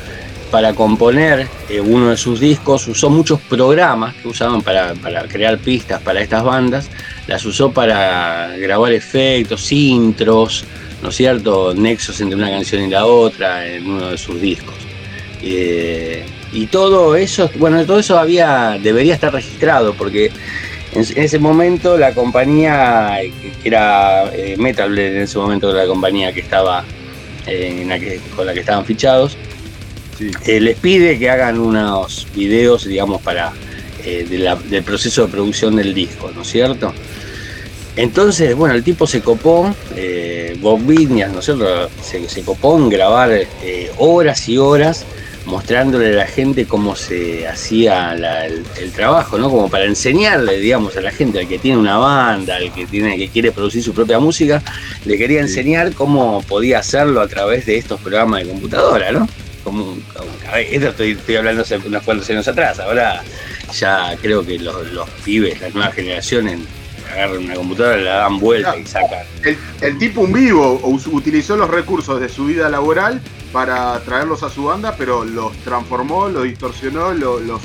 para componer eh, uno de sus discos, usó muchos programas que usaban para, para crear pistas para estas bandas, las usó para grabar efectos, intros, ¿no es cierto? Nexos entre una canción y la otra en uno de sus discos. Eh, y todo eso, bueno, todo eso había, debería estar registrado porque en, ese momento la compañía, que era eh, Metal Blade, en ese momento la compañía que estaba, eh, en la que- con la que estaban fichados, eh, les pide que hagan unos videos, digamos, para de la- del proceso de producción del disco, ¿no es cierto? Entonces, bueno, el tipo se copó, eh, Bob Vignas, ¿no es cierto? Se, se copó en grabar eh, horas y horas mostrándole a la gente cómo se hacía la- el, el trabajo, ¿no? Como para enseñarle, digamos, a la gente, al que tiene una banda, al que tiene, que quiere producir su propia música, le quería enseñar cómo podía hacerlo a través de estos programas de computadora, ¿no? Como, como- a ver, esto estoy, estoy hablando hace unos cuantos años atrás, ahora ya creo que los, los pibes, las nuevas generaciones, agarran una computadora, la dan vuelta y sacan. El, el tipo un vivo utilizó los recursos de su vida laboral para traerlos a su banda, pero los transformó, los distorsionó, lo- los,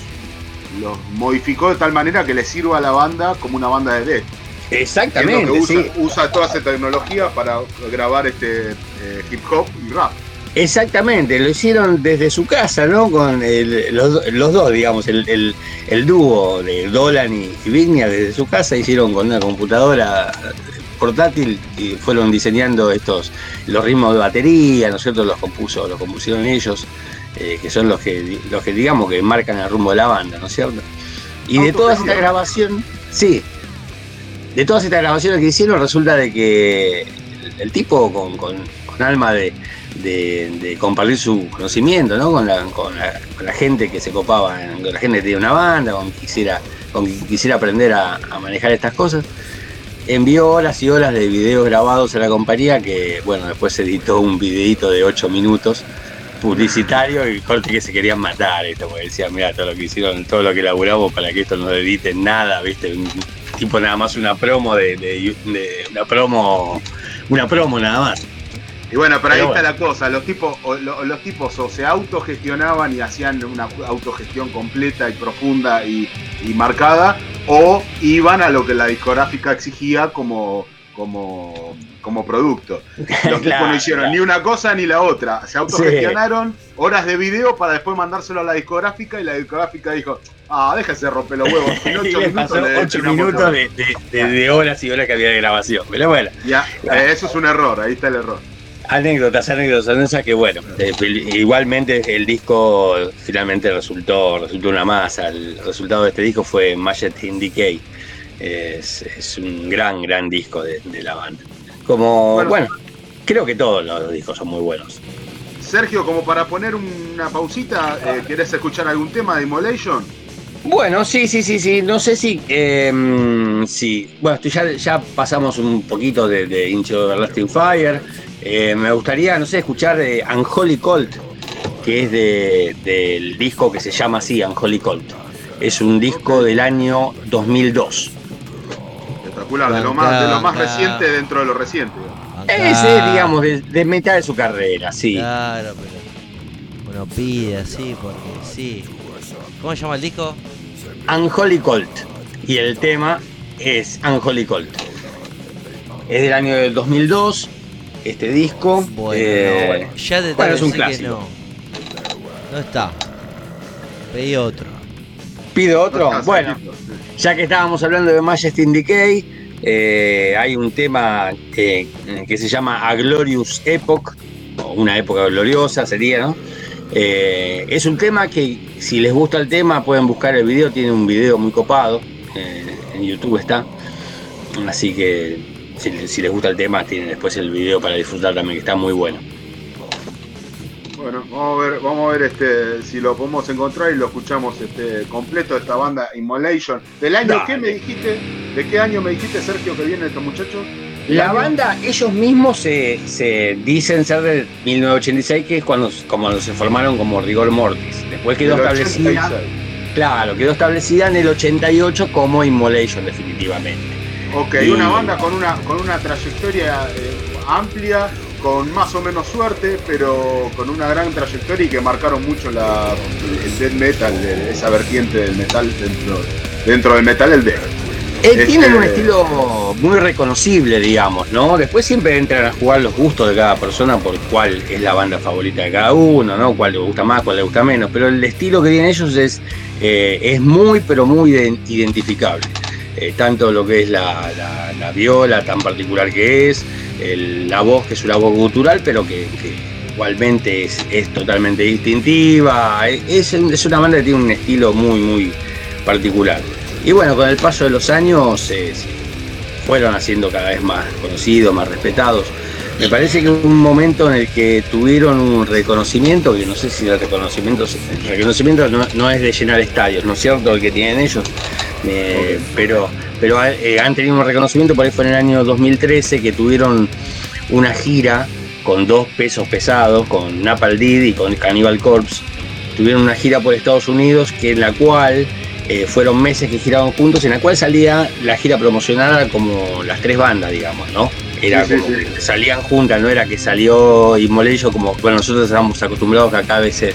los modificó de tal manera que le sirva a la banda como una banda de death. Exactamente, que usa, sí. usa toda esa tecnología para grabar este eh, hip hop y rap. Exactamente, lo hicieron desde su casa, ¿no? Con el- los, los dos, digamos, el, el- el dúo de Dolan y, Vignia desde su casa hicieron con una computadora portátil y fueron diseñando estos los ritmos de batería, ¿no es cierto? Los compuso, los compusieron ellos, eh, que son los que los que digamos que marcan el rumbo de la banda, ¿no es cierto? Y de todas Autogestión. estas grabaciones, sí, de todas estas grabaciones que hicieron, resulta de que el, el tipo con, con- con alma de, compartir su conocimiento, ¿no? Con la, gente que se copaba, con la gente que tenía una banda, con que quisiera, con aprender a, manejar estas cosas. Envió horas y horas de videos grabados a la compañía que, bueno, después editó un videito de 8 minutos publicitario y corte que se querían matar esto, porque decían, mira, todo lo que hicieron, todo lo que elaboramos para que esto no edite nada, viste, un tipo nada más una promo de- una promo, una promo nada más. Y bueno, pero ahí Pero está la cosa, los tipos, o, lo- los tipos o se autogestionaban y hacían una autogestión completa y profunda y, y marcada, o iban a lo que la discográfica exigía como, como, como producto. Los tipos no hicieron claro. ni una cosa ni la otra. Se autogestionaron horas de video para después mandárselo a la discográfica y la discográfica dijo, ah, déjese romper los huevos. En ocho minutos pasó le 8 terminamos minutos todo". de, de- de- de horas y horas que había de grabación. Pero bueno, Ya, eh, eso es un error, ahí está el error. Anécdotas, anécdotas, anécdotas que bueno, eh, igualmente el disco finalmente resultó, resultó una masa. El resultado de este disco fue Majesty in Decay. Es, es un gran, gran disco de, de la banda. Como, Bueno. bueno, creo que todos los discos son muy buenos. Sergio, como para poner una pausita, eh, ¿querés escuchar algún tema de Immolation? Bueno, sí, sí, sí, sí. No sé si. eh, sí. Bueno, ya, ya pasamos un poquito de, de Into Everlasting Fire. Eh, me gustaría, no sé, escuchar eh, Unholy Colt, que es de- del disco que se llama así, Unholy Colt. Es un disco del año 2002. Espectacular, de lo más, de lo más reciente dentro de lo reciente. Ese, digamos, de, de mitad de su carrera, sí. Claro, pero. Bueno, pide así, porque sí. ¿Cómo se llama el disco? Unholy Colt. Y el tema es Unholy Colt. Es del año del 2002, este disco. Bueno, Eh, no, bueno, ya te bueno, es un decir que clásico. no. No está. Pedí otro. ¿Pido otro? Bueno, ya que estábamos hablando de Majesty in Decay, eh, hay un tema eh, que se llama A Glorious Epoch, o una época gloriosa sería, ¿no? Eh, es un tema que, si les gusta el tema, pueden buscar el video, tiene un video muy copado, eh, en YouTube está. Así que, si, si les gusta el tema, tienen después el video para disfrutar también, que está muy bueno. Bueno, vamos a ver, vamos a ver este, si lo podemos encontrar y lo escuchamos este, completo de esta banda Immolation. ¿Del año Dale. qué me dijiste? ¿De qué año me dijiste, Sergio, que vienen estos muchachos? La banda, ellos mismos se, se dicen ser de 1986, que es cuando, como se formaron como Rigor Mortis. Después quedó Del establecida, 86. claro, quedó establecida en el 88 como Immolation, definitivamente. Ok, Y- una banda con una, con una trayectoria eh, amplia, con más o menos suerte, pero con una gran trayectoria y que marcaron mucho la, el death metal, esa vertiente del metal dentro, dentro del metal, el death. Eh, Este- Tienen un estilo muy reconocible, digamos, ¿no? Después siempre entran a jugar los gustos de cada persona por cuál es la banda favorita de cada uno, ¿no? Cuál le gusta más, cuál le gusta menos. Pero el estilo que tienen ellos es, eh, es muy, pero muy de- identificable. Eh, tanto lo que es la, la- la viola tan particular que es, la voz que es una voz gutural, pero que, igualmente es, totalmente distintiva. Es, una banda que tiene un estilo muy, muy particular. Y bueno, con el paso de los años eh, fueron haciendo cada vez más conocidos, más respetados. Me parece que un momento en el que tuvieron un reconocimiento, que no sé si el reconocimiento, el reconocimiento no, no es de llenar estadios, ¿no es cierto? El que tienen ellos, Eh, pero, pero eh, han tenido un reconocimiento, por ahí fue en el año 2013 que tuvieron una gira con dos pesos pesados, con Napal Did y con Cannibal Corpse. Tuvieron una gira por Estados Unidos que en la cual eh, fueron meses que giraban juntos, en la cual salía la gira promocionada como las tres bandas, digamos, ¿no? Era Sí, como sí. que salían juntas, no era que salió Immolation como, bueno, nosotros estamos acostumbrados que acá a veces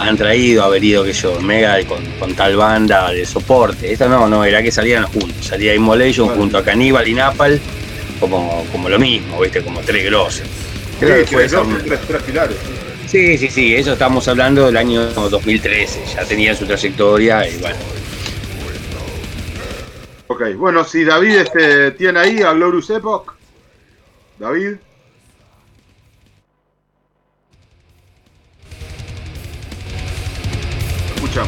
han traído, haber ido, que yo, Mega con, con tal banda de soporte. Esta no, no, era que salían juntos. Salía Immolation junto a Cannibal y Napal, como, como lo mismo, ¿viste? Como tres grosses. Sí, Creo que fue eso. tres, tres pilares. Sí, sí, sí, eso estamos hablando del año 2013, ya tenían su trayectoria y bueno. Ok, bueno, si David este, tiene ahí a Glorious Epoch. David.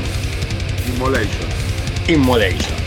Immolation. Immolation.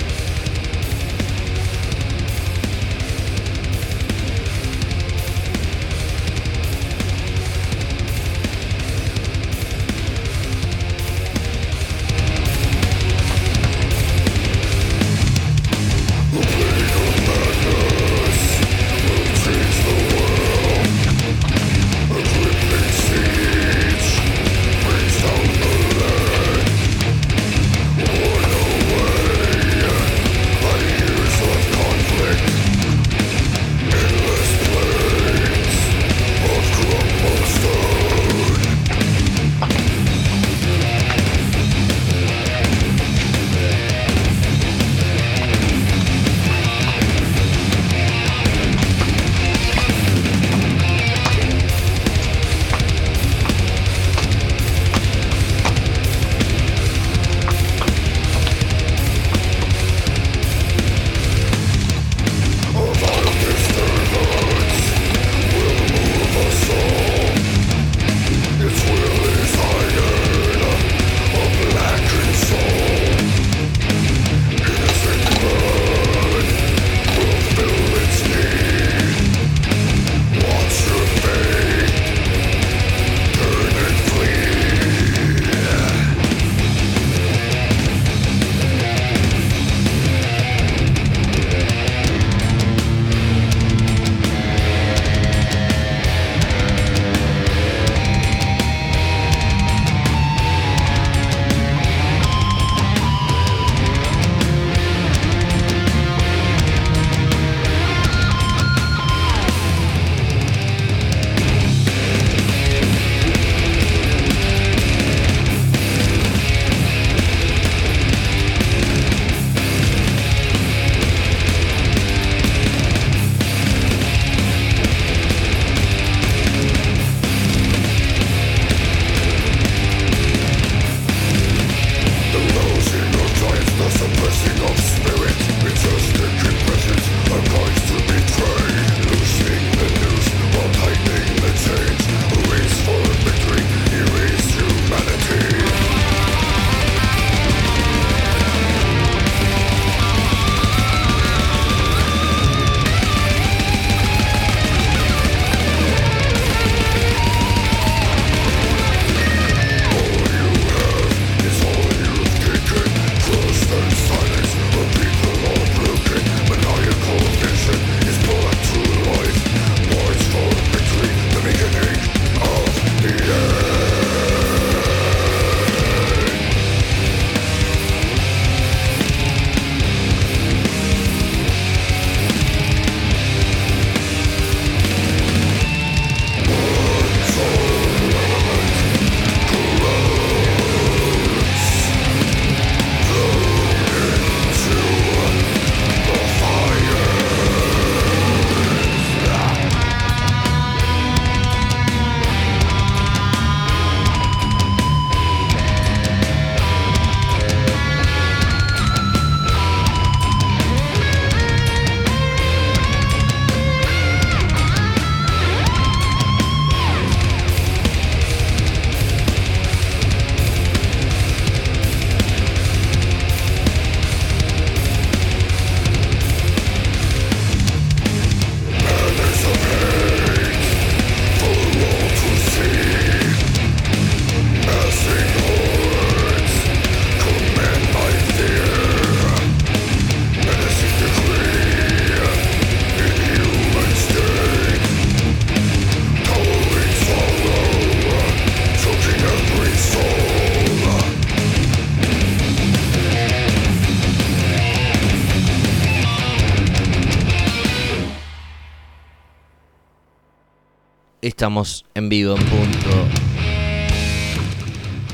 Estamos en vivo en punto.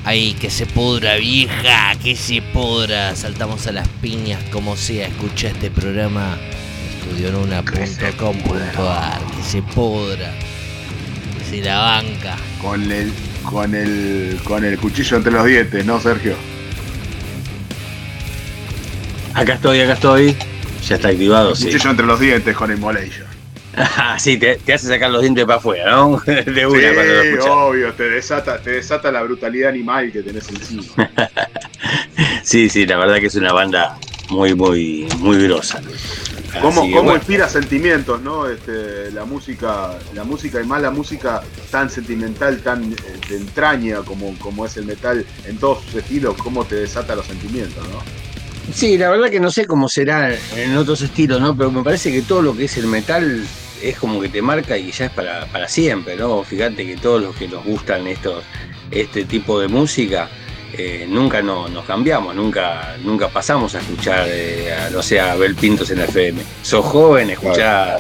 Ay, que se pudra, vieja, que se pudra. Saltamos a las piñas como sea. Escucha este programa estudionuna.com.ar. Que se pudra. Que se la banca. Con el, con el, con el cuchillo entre los dientes, ¿no, Sergio? Acá estoy, acá estoy. Ya está activado, sí. Cuchillo entre los dientes con Immolation. Ah, sí, te, te hace sacar los dientes para afuera, ¿no? De una Sí, cuando lo escuchas. obvio, te desata, te desata la brutalidad animal que tenés encima. Sí, sí, la verdad que es una banda muy, muy, muy grosa. ¿Cómo, cómo bueno. inspira sentimientos, no? Este, la música, la música y más la música tan sentimental, tan eh, de entraña como, como es el metal en todos sus estilos, cómo te desata los sentimientos, ¿no? Sí, la verdad que no sé cómo será en otros estilos, ¿no? Pero me parece que todo lo que es el metal es como que te marca y ya es para, para siempre, ¿no? Fíjate que todos los que nos gustan estos, este tipo de música, eh, nunca no, nos cambiamos, nunca, nunca pasamos a escuchar, eh, a, no sé, a Pintos en la FM. Sos joven, escuchá,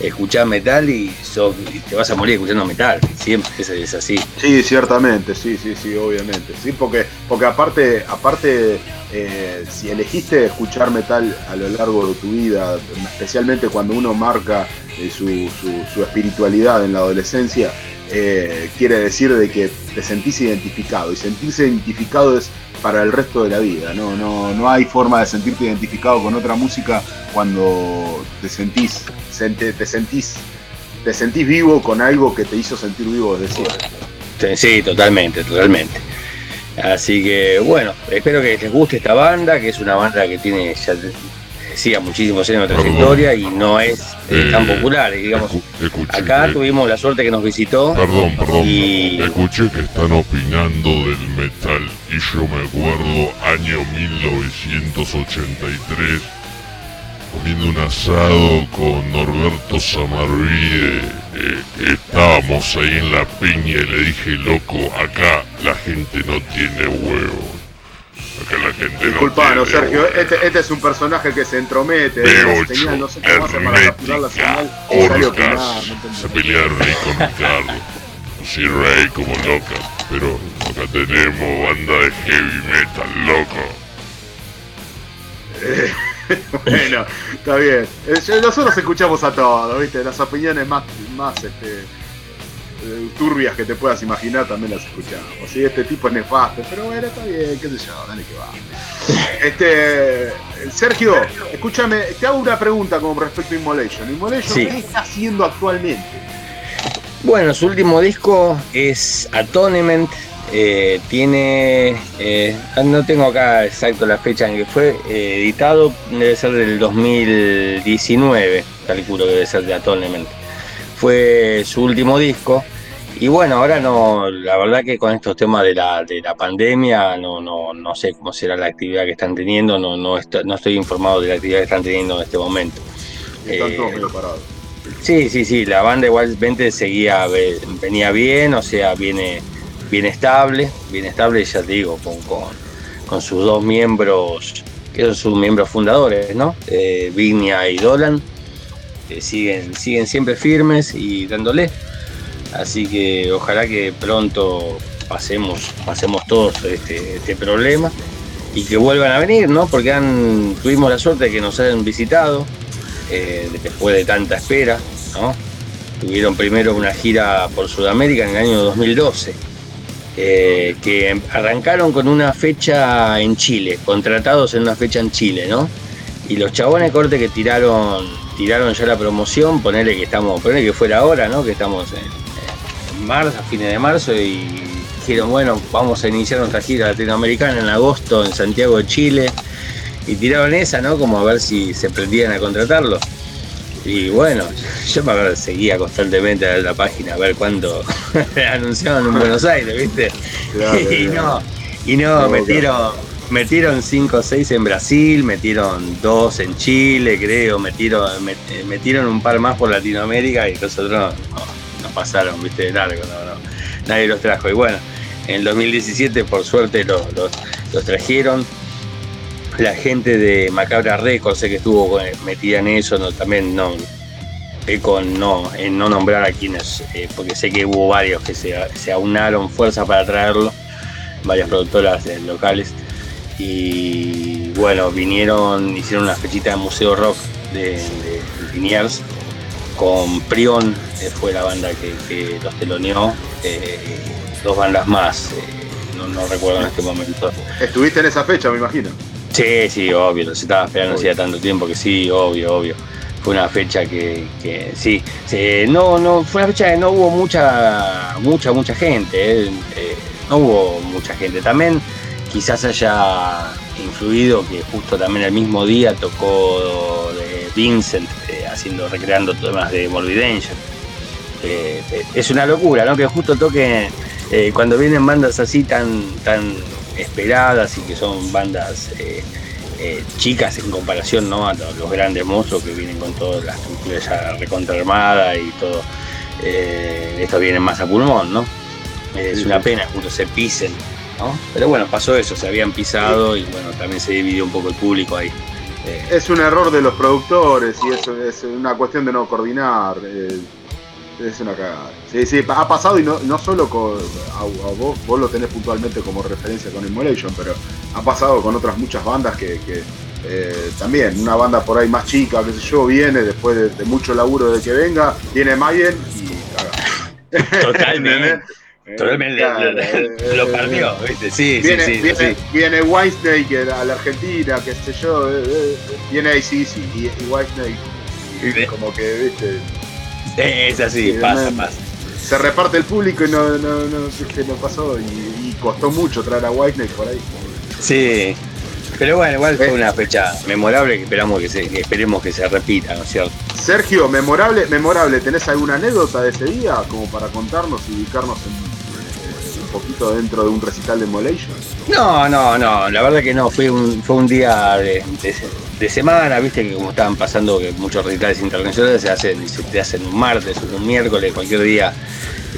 escuchá metal y, sos- y te vas a morir escuchando metal, siempre es, es así. Sí, ciertamente, sí, sí, sí, obviamente. Sí, porque, porque aparte, aparte, eh, si elegiste escuchar metal a lo largo de tu vida, especialmente cuando uno marca eh, su, su- su espiritualidad en la adolescencia, eh, quiere decir de que te sentís identificado. Y sentirse identificado es para el resto de la vida. No, no, no hay forma de sentirte identificado con otra música cuando te sentís, sente- te sentís, te sentís vivo con algo que te hizo sentir vivo desde siempre. Sí, totalmente, totalmente. Así que bueno, espero que les guste esta banda, que es una banda que tiene, ya decía, muchísimos años de trayectoria y no es eh, tan popular. y digamos, Escuché acá tuvimos la suerte que nos visitó. Perdón, perdón. Y Escuché que están opinando del metal y yo me acuerdo año 1983 comiendo un asado con Norberto Samarvide. eh, estábamos ahí en la piña y le dije, loco, acá la gente no tiene huevo. La gente Disculpanos, no Sergio, este, este es un personaje que se entromete. B8, la señal, no sé cómo hace para capturar la señal. Orcas no se pelearon ahí con Ricardo. Sí, rey como loca, pero acá tenemos banda de heavy metal, loco. bueno, está bien. Eh, Nosotros escuchamos a todos, ¿viste? Las opiniones más, más este, eh, turbias que te puedas imaginar también las escuchamos. Sí, este tipo es nefasto, pero bueno, está bien, qué sé yo, dale que va. Este, Sergio, escúchame, te hago una pregunta con respecto a Immolation. Immolation, Sí. ¿qué está haciendo actualmente? Bueno, su último disco es Atonement. eh, tiene. eh, no tengo acá exacto la fecha en que fue eh, editado. Debe ser del 2019, calculo que debe ser de Atonement. Fue su último disco. Y bueno, ahora no. La verdad que con estos temas de la, de la pandemia, no, no, no sé cómo será la actividad que están teniendo. No, no, estoy, no estoy informado de la actividad que están teniendo en este momento. Están Eh, todos medio parados. Sí, sí, sí, la banda igualmente seguía, ve- venía bien, o sea, viene, bien estable, bien estable, ya te digo, con, con, con sus dos miembros, que son sus miembros fundadores, ¿no? Eh, Vignia y Dolan, que siguen, siguen siempre firmes y dándole. Así que ojalá que pronto pasemos, pasemos todos este, este problema y que vuelvan a venir, ¿no? Porque tuvimos la suerte de que nos hayan visitado eh, después de tanta espera, ¿no? Tuvieron primero una gira por Sudamérica en el año 2012, eh, que arrancaron con una fecha en Chile, contratados en una fecha en Chile, ¿no? Y los chabones corte que tiraron, tiraron ya la promoción, ponerle que estamos, ponerle que fuera ahora, ¿no? Que estamos en marzo, a fines de marzo, y dijeron, bueno, vamos a iniciar nuestra gira latinoamericana en agosto en Santiago de Chile. Y tiraron esa, ¿no? Como a ver si se prendían a contratarlo. Y bueno, yo me acuerdo, seguía constantemente a la página a ver cuándo anunciaban en Buenos Aires, ¿viste? Claro, y no, y no, No, metieron, metieron 5 o 6 en Brasil, metieron 2 en Chile, creo, metieron, met- metieron un par más por Latinoamérica y los otros no, no- no pasaron, viste, de largo, no, no, nadie los trajo. Y bueno, en el 2017 por suerte los, los, trajeron. La gente de Macabra Records, sé que estuvo eh, metida en eso, no, también no, peco en no, en no nombrar a quienes, eh, porque sé que hubo varios que se, se aunaron fuerzas para traerlo, varias productoras eh, locales. Y bueno, vinieron, hicieron una fechita de Museo Rock de, de con Prion, que fue la banda que, que los teloneó, eh, dos bandas más, eh, no, no recuerdo en este momento. Estuviste en esa fecha, me imagino. Sí, sí, obvio, se estaba esperando hacía tanto tiempo que sí, obvio, obvio. Fue una fecha que, que sí, sí, no, no, fue una fecha que no hubo mucha, mucha, mucha gente, eh, eh, no hubo mucha gente. También quizás haya influido que justo también el mismo día tocó de Vincent eh, haciendo recreando temas de Morbid Angel. Eh, eh, es una locura, ¿no? Que justo toque eh, cuando vienen bandas así tan tan esperadas y que son bandas eh, chicas en comparación ¿no? a los, grandes monstruos que vienen con toda la estructura ya recontraarmada y todo. Estos vienen más a pulmón, ¿no? Es una pena justo se pisen, ¿no? Pero bueno, pasó eso, se habían pisado y bueno, también se dividió un poco el público ahí. Eh, Es un error de los productores y eso es una cuestión de no coordinar. eh, es una cagada. Sí, sí, ha pasado y no, no solo con. A, a vos, vos lo tenés puntualmente como referencia con Immolation, pero ha pasado con otras muchas bandas que. que, eh, también, una banda por ahí más chica, qué sé yo, viene después de, de mucho laburo de que venga, viene Mayen y caga. Totalmente. Eh, Totalmente claro, lo, eh, lo perdió, ¿viste? Sí, viene, sí, sí, viene, sí. viene Whitesnake a la Argentina, qué sé yo, eh, eh, viene ACDC y, y Whitesnake, y como que, viste, Es así, Sí, pasa, man. pasa. se reparte el público y no, no, no, no pasó, y, y costó mucho traer a Whitesnake por ahí. Sí. Pero bueno, igual fue una fecha memorable que esperamos que, se, que esperemos que se repita, ¿no es cierto? Sergio, memorable, memorable, ¿tenés alguna anécdota de ese día como para contarnos y ubicarnos en, eh, poquito dentro de un recital de Molation? No, no, no, la verdad que no, fue un, fue un día de, de- de semana, viste que como estaban pasando que muchos recitales internacionales se hacen, se te hacen un martes, un miércoles, cualquier día,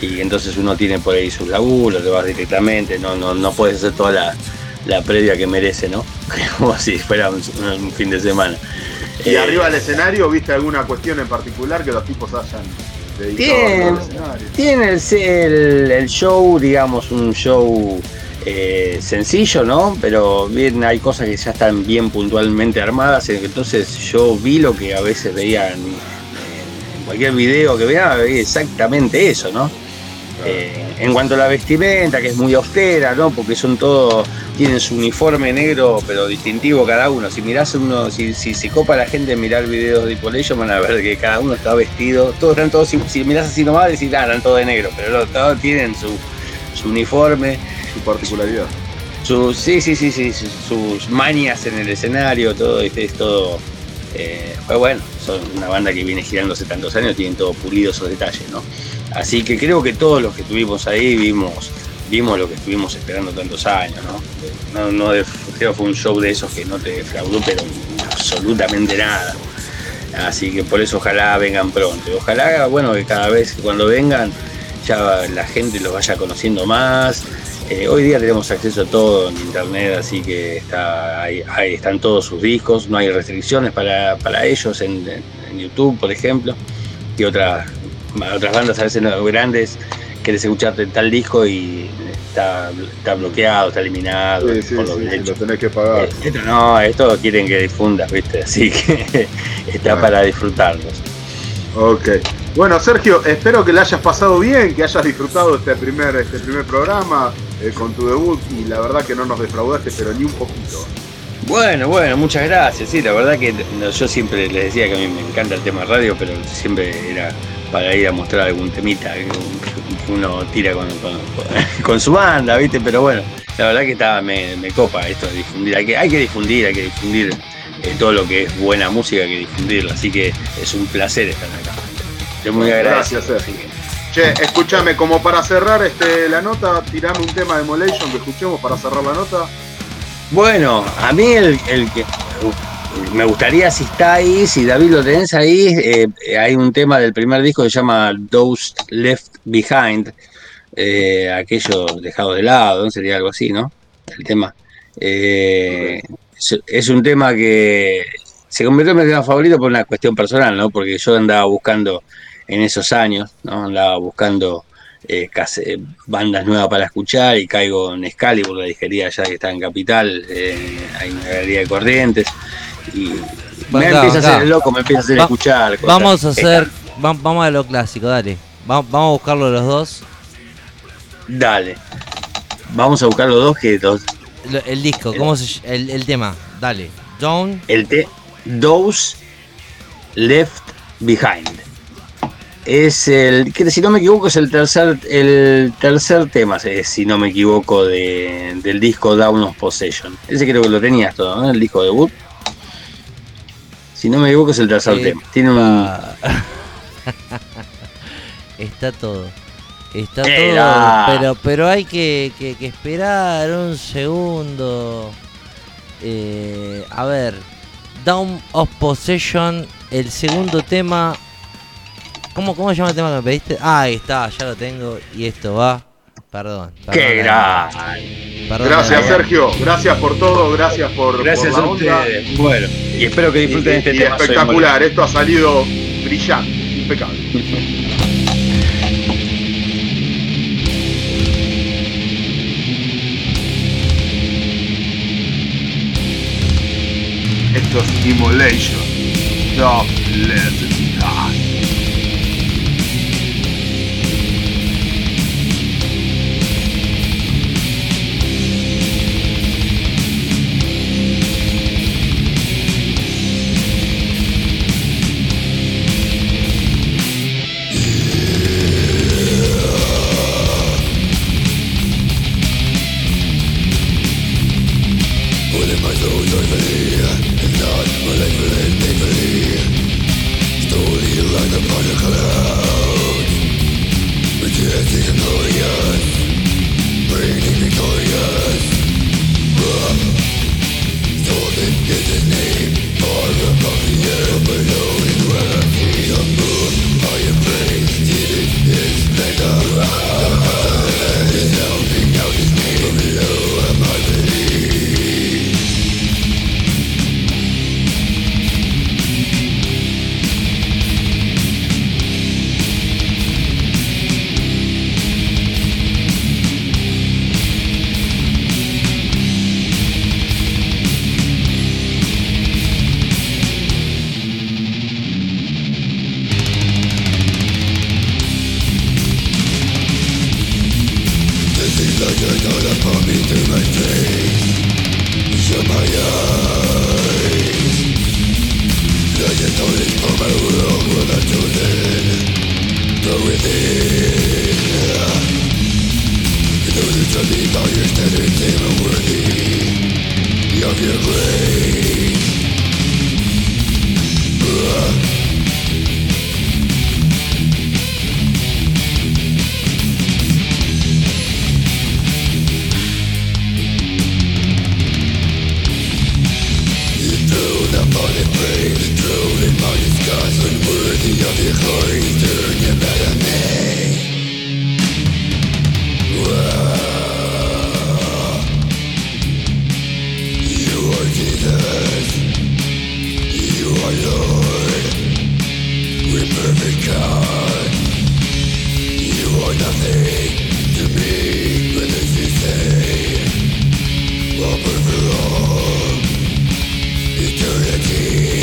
y entonces uno tiene por ahí sus laburos, te vas directamente, no, no, no puedes hacer toda la, la previa que merece, ¿no? Como si fuera un, un fin de semana. Y Eh, arriba del escenario, ¿viste alguna cuestión en particular que los tipos hayan Tiene, tiene el, el- show, digamos, un show eh, sencillo, ¿no? Pero bien, hay cosas que ya están bien puntualmente armadas. Entonces yo vi lo que a veces veía en, en cualquier video que veía exactamente eso, ¿no? Eh, en cuanto a la vestimenta, que es muy austera, ¿no? Porque son todos, tienen su uniforme negro, pero distintivo cada uno. Si mirás uno, si, si, si copa la gente mirar videos de Ipolation, van a ver que cada uno está vestido, todos están todos, si, si mirás así nomás, decís, ah, están todos de negro, pero no, todos tienen su, su uniforme. Su particularidad. Sus, sí, sí, sí, sí, sus, mañas en el escenario, todo, es, es todo. Eh, pues bueno, son una banda que viene girando hace tantos años, tienen todo pulido esos detalles, ¿no? Así que creo que todos los que estuvimos ahí vimos, vimos lo que estuvimos esperando tantos años, ¿no? No, no creo que fue un show de esos que no te defraudó, pero absolutamente nada. Así que por eso ojalá vengan pronto. Ojalá, bueno, que cada vez cuando vengan ya la gente los vaya conociendo más. Eh, hoy día tenemos acceso a todo en internet, así que ahí están todos sus discos, no hay restricciones para, para ellos en, en YouTube, por ejemplo, y otras, otras bandas a veces no, grandes querés escucharte tal disco y está, está bloqueado, está eliminado Sí, sí, por los sí, lo tenés que pagar. Esto no, esto quieren que difundas, ¿viste? Así que está para disfrutarlos. Ok. Bueno, Sergio, espero que le hayas pasado bien, que hayas disfrutado este primer, este primer programa eh, con tu debut y la verdad que no nos defraudaste, pero ni un poquito. Bueno, bueno, muchas gracias. Sí, la verdad que no, yo siempre les decía que a mí me encanta el tema radio, pero siempre era para ir a mostrar algún temita que uno tira con, con- con su banda, ¿viste? Pero bueno, la verdad que está, me, me copa esto de difundir. Hay que, hay que difundir, hay que difundir eh, todo lo que es buena música, hay que difundirla. Así que es un placer estar acá. Estoy muy agradecido. Gracias, Sergio. Che, escúchame, como para cerrar este, la nota, tirame un tema de Molation que escuchemos para cerrar la nota. Bueno, a mí el, el que me gustaría si está ahí, si David lo tenés ahí, eh, eh, hay un tema del primer disco que se llama Those Left Behind, eh, aquellos dejados de lado, sería algo así, ¿no? El tema. Eh, es, un tema que se convirtió en mi tema favorito por una cuestión personal, ¿no? Porque yo andaba buscando en esos años, ¿no? Andaba buscando eh, case- bandas nuevas para escuchar y caigo en Excalibur, la disquería allá que está en Capital, eh, hay una galería de corrientes y me Acá, empieza a hacer el loco, me empieza a hacer Va- escuchar. cosas. Vamos a hacer. Va- vamos a lo clásico, dale. Va- vamos a buscarlo los dos. Dale. Vamos a buscar los dos que dos. Lo- El disco, ¿cómo se el, el tema? Dale. John. El te Those Left Behind. es el, que si no me equivoco, es el tercer, el tercer tema, eh, si no me equivoco, de, del disco Down of Possession. Ese creo que lo tenías todo, ¿no? El disco debut. Si no me equivoco, es el tercer Eh, tema. Tiene un. Está todo. Está Era. todo. Pero, pero hay que, que- que esperar un segundo. Eh, a ver. Down of Possession. El segundo tema. ¿Cómo, ¿Cómo se llama el tema que me pediste? Ah, ahí está, ya lo tengo. Y esto va. Perdón. ¡Qué perdón, gran! perdón, Gracias, Daniel. Sergio. Gracias por todo. Gracias por, Gracias por la a onda. ustedes. Bueno, y espero que disfruten Y- este y tema. espectacular. Esto ha salido brillante, impecable. Esto es Immolation. Don't let it die. God. You are nothing to me, say, for all eternity.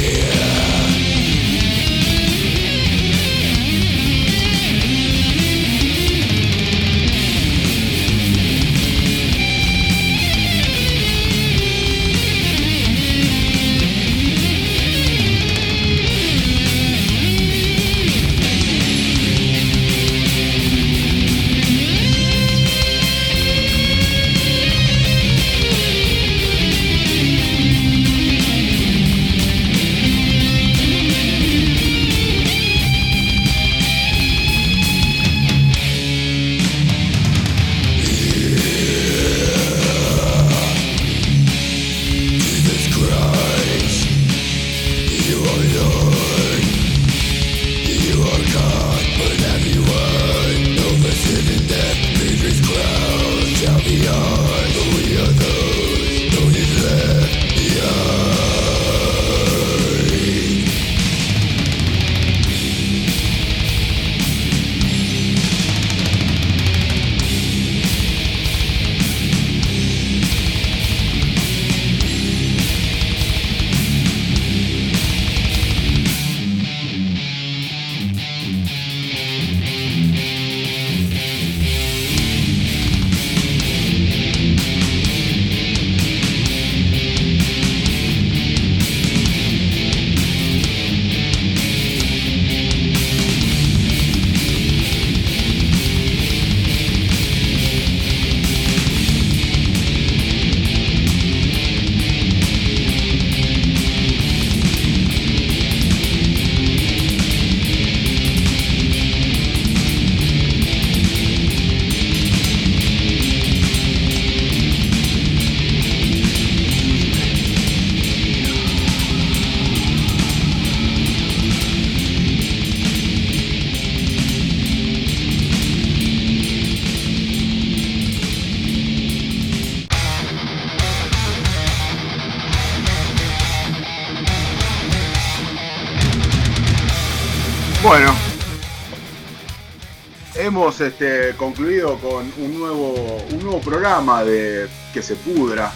Este, concluido con un nuevo, un nuevo programa de Que se pudra.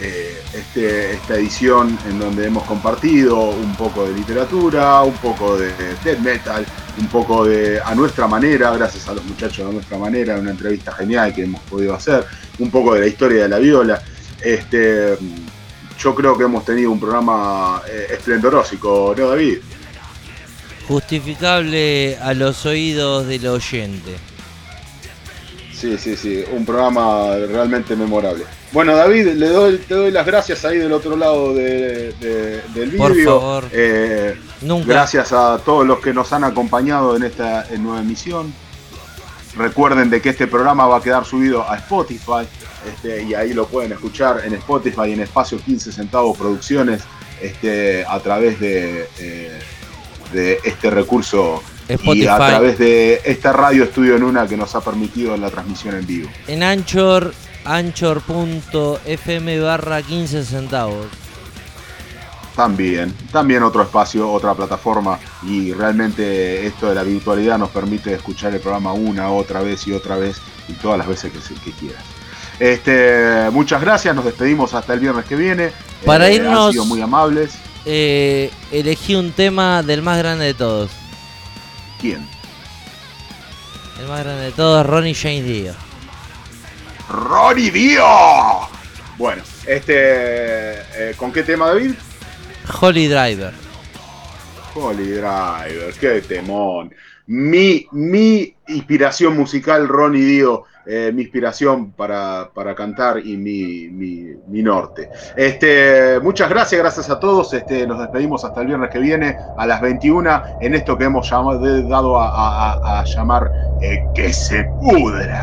eh, este, esta edición en donde hemos compartido un poco de literatura, un poco de death metal, un poco de a nuestra manera, gracias a los muchachos de nuestra manera, una entrevista genial que hemos podido hacer, un poco de la historia de la viola. Este, yo creo que hemos tenido un programa eh, esplendoroso, ¿no, David? Justificable a los oídos del oyente. Sí, sí, sí, un programa realmente memorable. Bueno, David, le doy, te doy las gracias ahí del otro lado de- de- del vídeo. Por favor. Eh, Nunca. Gracias a todos los que nos han acompañado en esta en nueva emisión. Recuerden de que este programa va a quedar subido a Spotify este, y ahí lo pueden escuchar en Spotify en Espacio 15 Centavos Producciones este, a través de, eh, de este recurso y a través de esta radio Estudio en Una que nos ha permitido la transmisión en vivo. En Anchor, anchor.fm barra 15 centavos. También, también otro espacio, otra plataforma y realmente esto de la virtualidad nos permite escuchar el programa una, otra vez y otra vez y todas las veces que, que quieras. Este, muchas gracias, nos despedimos hasta el viernes que viene. Para Eh, irnos- Han sido muy amables. Eh, elegí un tema del más grande de todos. ¿Quién? El más grande de todos, Ronnie James Dio. ¡Ronnie Dio! Bueno, este, eh, ¿con qué tema David? Holy Driver. Holy Driver, qué temón. Mi, mi inspiración musical, Ronnie Dio, eh, mi inspiración para, para cantar y mi, mi- norte. Este, muchas gracias, gracias a todos. Este, nos despedimos hasta el viernes que viene a las 21 en esto que hemos llamado, dado a- a llamar eh, Que se pudra.